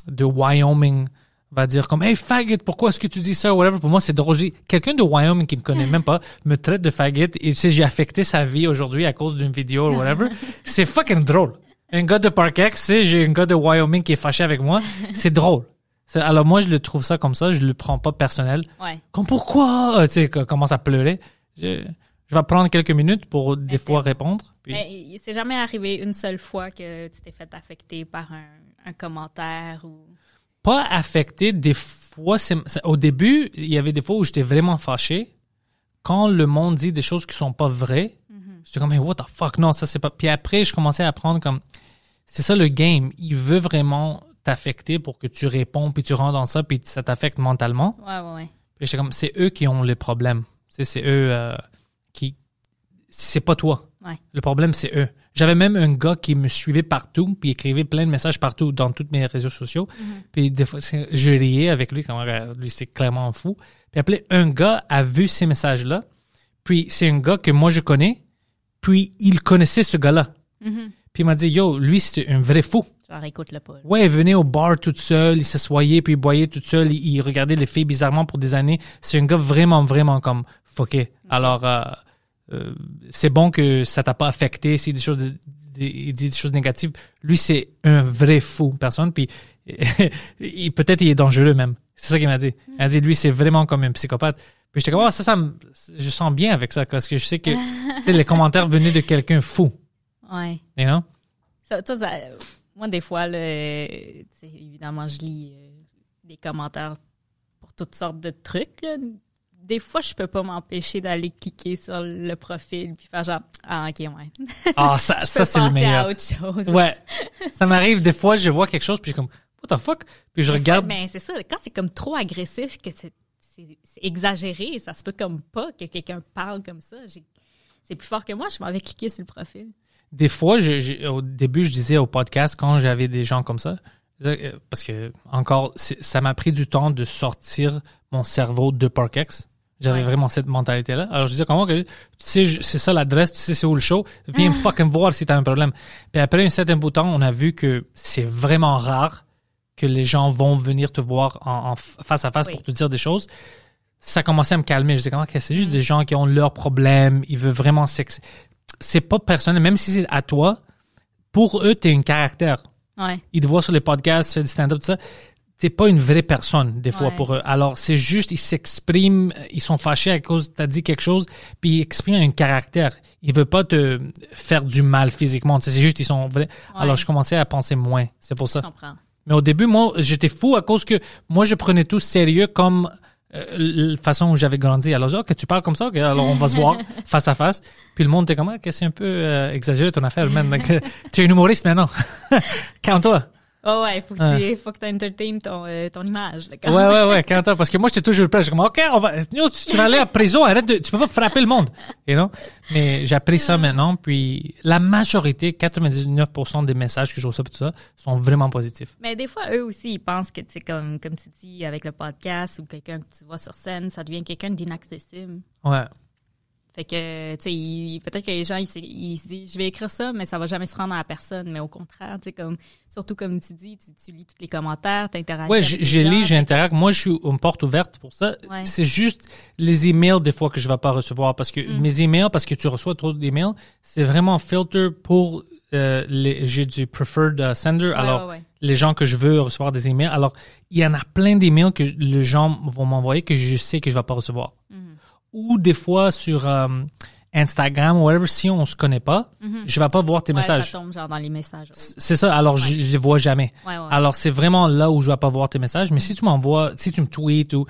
de Wyoming va dire comme Hey faggot, pourquoi est-ce que tu dis ça? Whatever. Pour moi, c'est drôle. Quelqu'un de Wyoming qui me connaît même pas [LAUGHS] me traite de faggot et tu sais, j'ai affecté sa vie aujourd'hui à cause d'une vidéo ou whatever. [LAUGHS] c'est fucking drôle. Un gars de Parkex, sais, j'ai un gars de Wyoming qui est fâché avec moi. C'est drôle. C'est- Alors moi, je le trouve ça comme ça, je le prends pas personnel. Ouais. Comme pourquoi? Euh, Tu sais, commence à pleurer. Je, je vais prendre quelques minutes pour des c'est- fois répondre. puis- Mais il s'est jamais arrivé une seule fois que tu t'es fait affecter par un, un commentaire ou. Pas affecté. Des fois, c'est, c'est- au début, il y avait des fois où j'étais vraiment fâché. Quand le monde dit des choses qui sont pas vraies, j'étais comme, hey, what the fuck, non, ça c'est pas. Puis après, je commençais à apprendre comme, c'est ça le game. Il veut vraiment t'affecter pour que tu réponds, puis tu rentres dans ça, puis ça t'affecte mentalement. Ouais, ouais, ouais. Puis j'étais comme, c'est eux qui ont les problèmes. C'est, c'est eux euh. C'est pas toi. Ouais. Le problème, c'est eux. J'avais même un gars qui me suivait partout, puis écrivait plein de messages partout dans tous mes réseaux sociaux. Puis des fois, je riais avec lui, comme euh, lui, c'est clairement fou. Puis après, un gars a vu ces messages-là, puis c'est un gars que moi, je connais, puis il connaissait ce gars-là. Puis il m'a dit, yo, lui, c'est un vrai fou. Pas. là. Ouais, il venait au bar tout seul, il s'assoyait, puis il boyait tout seul, il, il regardait les filles bizarrement pour des années. C'est un gars vraiment, vraiment comme fucké. Alors, euh, euh, c'est bon que ça t'a pas affecté si des choses, des, il dit des choses négatives. Lui, c'est un vrai fou, personne, puis [LAUGHS] peut-être il est dangereux même. C'est ça qu'il m'a dit. Il m'a dit, lui, c'est vraiment comme un psychopathe. Puis j'étais comme, oh, ça, ça je sens bien avec ça, parce que je sais que, [LAUGHS] les commentaires venaient de quelqu'un fou, Ouais. you know? Ça, toi, ça- Moi, des fois, là, évidemment, je lis euh, des commentaires pour toutes sortes de trucs. là. Des fois, je peux pas m'empêcher d'aller cliquer sur le profil puis faire genre ah ok ouais. [LAUGHS] Ah, ça, c'est le meilleur. à autre chose. Ouais. ça m'arrive des fois, je vois quelque chose, puis je suis comme, what the fuck? Puis je Des regarde. fois, ben, c'est ça. Quand c'est comme trop agressif, que c'est exagéré, ça se peut comme pas que quelqu'un parle comme ça. C'est plus fort que moi, je m'avais cliqué sur le profil. Des fois, je- au début, je disais au podcast quand j'avais des gens comme ça, euh, parce que encore, ça m'a pris du temps de sortir mon cerveau de Parkex. J'avais Ouais. vraiment cette mentalité-là. Alors, je disais, comment que, tu sais, c'est ça l'adresse, tu sais, c'est où le show, viens me fucking voir si t'as un problème. Puis après un certain bout de temps, on a vu que c'est vraiment rare que les gens vont venir te voir en, en face à face Oui. pour te dire des choses. Ça commençait à me calmer. Je disais, comment que c'est juste Mm. des gens qui ont leurs problèmes, ils veulent vraiment sex. C'est pas personnel, même si c'est à toi, pour eux, t'es un caractère. Ouais. Ils te voient sur les podcasts, tu fais du stand-up, tout ça. T'es pas une vraie personne, des fois, Ouais. pour eux. Alors, c'est juste, ils s'expriment, ils sont fâchés à cause t'as dit quelque chose, puis ils expriment un caractère. Ils veulent pas te faire du mal physiquement. C'est juste, ils sont vrais. Alors, je commençais à penser moins. C'est pour Je ça. comprends. Mais au début, moi, j'étais fou à cause que moi, je prenais tout sérieux comme euh, la façon où j'avais grandi. Alors, je OK, tu parles comme ça, OK, alors on va se voir [LAUGHS] face à face. Puis le monde était comme, ah, que c'est un peu euh, exagéré ton affaire, euh, [LAUGHS] tu es un humoriste maintenant. [LAUGHS] Calme-toi. Oh ouais, faut que Ouais. tu faut que tu entertaines ton, euh, ton image. là, quand Ouais, ouais, ouais, calme-toi. Parce que moi, j'étais toujours prêt. Je suis comme, OK, on va, tu, tu vas aller à prison, arrête de, tu peux pas frapper le monde. You know? Mais j'ai appris ça maintenant. Puis la majorité, 99% des messages que je reçois, tout ça, sont vraiment positifs. Mais des fois, eux aussi, ils pensent que, tu sais, comme, comme tu dis, avec le podcast ou quelqu'un que tu vois sur scène, ça devient quelqu'un d'inaccessible. Ouais. Fait que, tu sais, peut-être que les gens, ils, se- ils se disent, je vais écrire ça, mais ça va jamais se rendre à la personne. Mais au contraire, tu sais, comme, surtout comme tu dis, tu, tu lis tous les commentaires, t'interagis. Ouais, avec je, lis, j'interact. Moi, je suis une porte ouverte pour ça. Ouais. C'est juste les emails des fois que je vais pas recevoir parce que Mm. mes emails, parce que tu reçois trop d'emails, c'est vraiment filter pour euh, les. J'ai du preferred uh, sender. alors, ouais, ouais. les gens que je veux recevoir des emails. Alors, il y en a plein d'emails que les gens vont m'envoyer que je sais que je vais pas recevoir. Ou des fois sur euh, Instagram ou whatever, si on se connaît pas, je vais pas voir tes Ouais, messages. ça tombe genre dans les messages. ouais. C'est ça. Alors, je, je les vois jamais. Alors, c'est vraiment là où je vais pas voir tes messages. Mais si tu m'envoies, si tu me tweets ou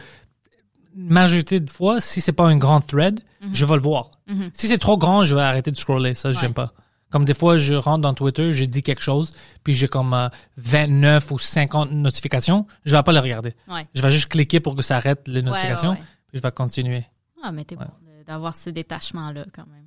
majorité de fois, si c'est pas un grand thread, je vais le voir. Si c'est trop grand, je vais arrêter de scroller. Ça, j'aime pas. Comme des fois, je rentre dans Twitter, je dis quelque chose, puis j'ai comme euh, 29 ou 50 notifications, je vais pas les regarder. Je vais juste cliquer pour que ça arrête les notifications, puis je vais continuer. Ah, mais t'es bon d'avoir ce détachement-là, quand même.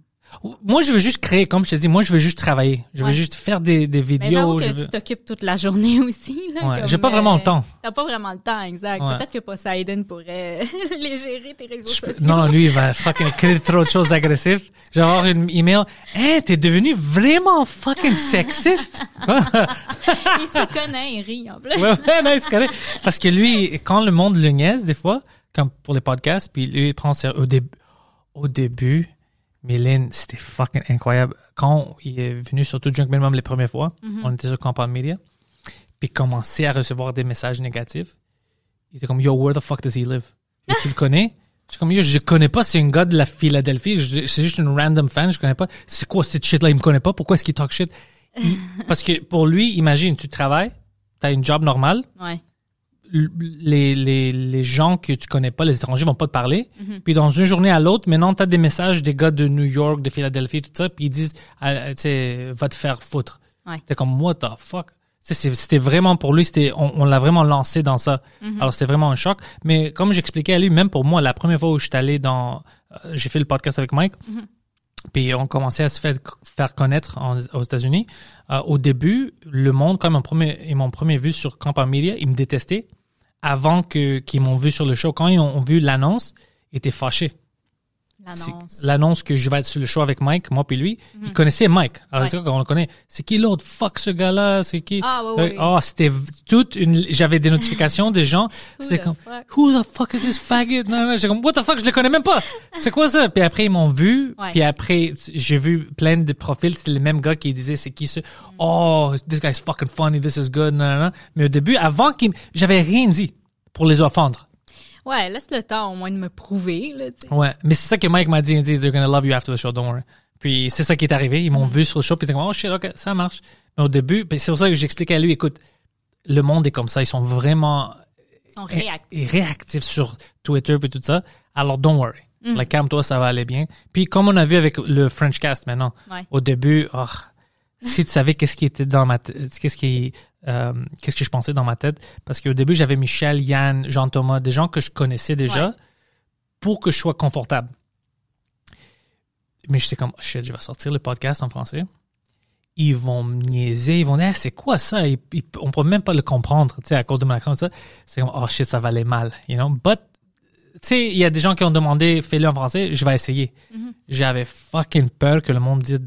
Moi, je veux juste créer, comme je te dis, moi, je veux juste travailler. Je veux juste faire des, des Mais j'avoue vidéos. que je tu t'occupes toute la journée [LAUGHS] aussi. Ouais, j'ai pas vraiment euh, le temps. T'as pas vraiment le temps, exact. Ouais. Peut-être que Poseidon pourrait [LAUGHS] les gérer, tes réseaux Je sociaux. non, non, lui, il va fucking écrire trop de choses agressives. Je vais avoir une email. Hein, t'es devenu vraiment fucking sexiste? [LAUGHS] Il se connaît, il rit en plus. ouais, ouais, non, c'est correct. Parce que lui, quand le monde le niaise, des fois, comme pour les podcasts, puis lui, il prend au début. Au début, Mylène, c'était fucking incroyable. Quand il est venu sur tout Junk Minimum les premières fois, on était sur Campagne Media, puis il commençait à recevoir des messages négatifs. Il était comme, yo, where the fuck does he live? [LAUGHS] Yo, tu le connais? Je suis comme, yo, je connais pas, c'est un gars de la Philadelphie, c'est juste une random fan, je connais pas. C'est quoi cette shit-là? Il me connaît pas, pourquoi est-ce qu'il talk shit? Il- [LAUGHS] parce que pour lui, imagine, tu travailles, t'as une job normale, Ouais. Les, les, les gens que tu connais pas, les étrangers vont pas te parler. Mhm. Puis dans une journée à l'autre, maintenant, tu as des messages des gars de New York, de Philadelphie, tout ça, puis ils disent, ah, tu sais, va te faire foutre. Ouais. T'es comme, what the fuck? C'était vraiment pour lui, c'était, on, on l'a vraiment lancé dans ça. Mhm. Alors c'est vraiment un choc. Mais comme j'expliquais à lui, même pour moi, la première fois où je suis allé dans, euh, j'ai fait le podcast avec Mike, Mhm. Puis on commençait à se faire, faire connaître aux États-Unis. Euh, au début, le monde, premier, ils m'ont premier vu sur Campagne Media, ils me détestaient avant que qu'ils m'ont vu sur le show. Quand ils ont, ont vu l'annonce, ils étaient fâchés. C'est- L'annonce. Que je vais être sur le show avec Mike, moi puis lui, ils connaissaient Mike. Alors Ouais. c'est quoi qu'on le connaît? C'est qui l'autre? Fuck ce gars-là, c'est qui? Ah, oh, c'était toute une, j'avais des notifications des gens. [LAUGHS] C'était comme, fuck? who the fuck is this faggot? Non, non, j'étais comme, what the fuck, je le connais même pas. C'est quoi ça? Puis après, ils m'ont vu. Ouais. Puis après, j'ai vu plein de profils. C'était les mêmes gars qui disaient, c'est qui ce? Oh, this guy's fucking funny, this is good, non, non, non. Mais au début, avant qu'ils, m- j'avais rien dit pour les offendre. Ouais, laisse le temps au moins de me prouver, là, tu sais. Ouais. Mais c'est ça que Mike m'a dit. Il dit, they're gonna love you after the show, don't worry. Puis c'est ça qui est arrivé. Ils m'ont vu sur le show, puis ils ont dit, oh shit, ok, ça marche. Mais au début, c'est pour ça que j'expliquais à lui, écoute, le monde est comme ça. Ils sont vraiment Ils sont réactifs. et réactifs sur Twitter et tout ça. Alors, don't worry. Mm. Like, calme-toi, ça va aller bien. Puis, comme on a vu avec le French Cast maintenant, Ouais. au début, oh, si tu savais qu'est-ce qui était dans ma tête, qu'est-ce qui, euh, qu'est-ce que je pensais dans ma tête, parce qu'au début, j'avais Michel, Yann, Jean-Thomas, des gens que je connaissais déjà Ouais. pour que je sois confortable. Mais je sais comme, shit, je vais sortir le podcast en français. Ils vont me niaiser, ils vont dire, Ah, c'est quoi ça? Ils- ils- on peut même pas le comprendre, tu sais, à cause de mon accent, ça. C'est comme, oh shit, ça va aller mal, you know? But, tu sais, il y a des gens qui ont demandé, fais-le en français, je vais essayer. J'avais fucking peur que le monde dise,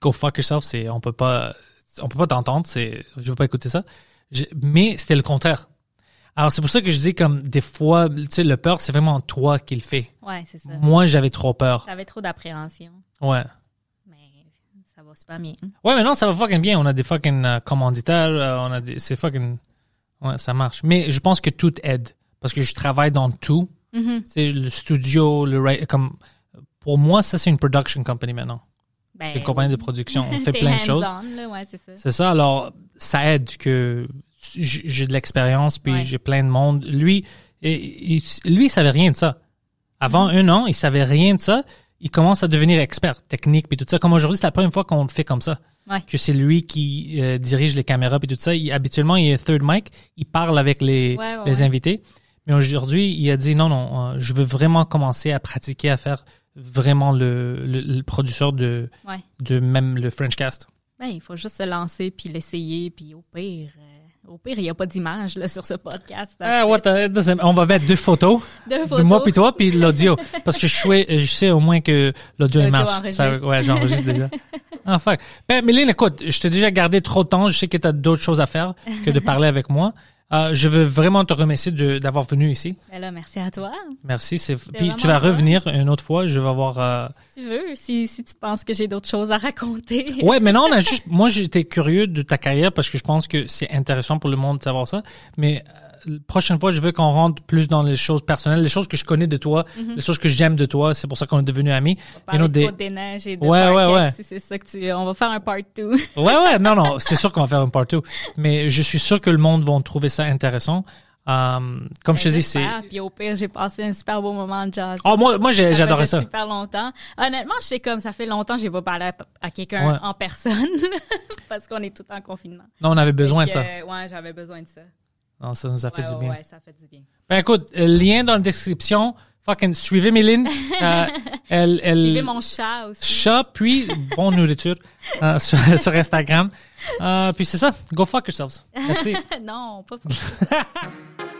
go fuck yourself, on peut pas, on peut pas t'entendre, c'est, je veux pas écouter ça. Je- mais c'était le contraire. Alors, c'est pour ça que je dis comme, des fois, tu sais, le peur, c'est vraiment toi qui le fais. Ouais, c'est ça. Moi, j'avais trop peur. T'avais trop d'appréhension, Ouais. mais ça va super bien. Ouais, mais non, ça va fucking bien. On a des fucking euh, commanditaires, euh, on a des, c'est fucking, ouais, ça marche. Mais je pense que tout aide. Parce que je travaille dans tout. Mhm. C'est le studio, le, comme, pour moi, ça, c'est une production company maintenant. Ben, C'est une compagnie de production. On fait [LAUGHS] plein de choses. ouais, c'est ça. Alors, ça aide que j'ai de l'expérience, puis Ouais. j'ai plein de monde. Lui, il- lui, il savait rien de ça. Avant Mm-hmm. un an, il savait rien de ça. Il commence à devenir expert technique, puis tout ça. Comme aujourd'hui, c'est la première fois qu'on le fait comme ça. Ouais. Que c'est lui qui euh, dirige les caméras, puis tout ça. Il- habituellement, il est third mic. Il parle avec les, invités. Mais aujourd'hui, il a dit non, non, euh, je veux vraiment commencer à pratiquer, à faire vraiment le, le, le producteur de, Ouais. de même le French Cast. Ben, il faut juste se lancer puis l'essayer, puis au pire, euh, au pire, il n'y a pas d'image sur ce podcast. Ah, what the- doesn't- on va mettre deux photos, [LAUGHS] Deux de photos. moi puis toi puis l'audio parce que je sais je sais au moins que l'audio marche. Ça- ouais, j'enregistre déjà. Ah fuck. Ben Méline, écoute, je t'ai déjà gardé trop de temps, je sais que tu as d'autres choses à faire que de parler avec moi. Euh, je veux vraiment te remercier d'avoir venu ici. Ben là, merci à toi. Merci, puis tu vas revenir une autre fois, je vais avoir euh, Si tu veux, si, si tu penses que j'ai d'autres choses à raconter. [LAUGHS] Ouais, mais non, on a [LAUGHS] juste moi j'étais curieux de ta carrière parce que je pense que c'est intéressant pour le monde de savoir ça, mais euh, la prochaine fois, je veux qu'on rentre plus dans les choses personnelles, les choses que je connais de toi, les choses que j'aime de toi. C'est pour ça qu'on est devenus amis. Parler You know, de des- des neiges et de Ouais, ouais, ouais. Si c'est ça que tu... On va faire un part 2. [LAUGHS] Ouais, ouais, non, non, c'est sûr qu'on va faire un partout. Mais je suis sûr que le monde va trouver ça intéressant. Euh, comme je te dis, c'est. Puis au pire, j'ai passé un super beau moment de jazz. Oh, moi, moi j'adorais ça. super longtemps. Honnêtement, je sais comme ça fait longtemps que j'ai pas parlé à, à quelqu'un Ouais. en personne [LAUGHS] parce qu'on est tout en confinement. Non, on avait besoin de ça. que, ouais, j'avais besoin de ça. Non, ça nous a fait Ouais, du bien. ouais, ça fait du bien. Ben écoute, lien dans la description. Fucking suivez Méline. [LAUGHS] Euh, elle, elle... Suivez mon chat aussi. chat, puis bonne nourriture euh, [LAUGHS] sur, sur Instagram. Euh, puis c'est ça. Go fuck yourselves. Merci. [LAUGHS] non, pas Even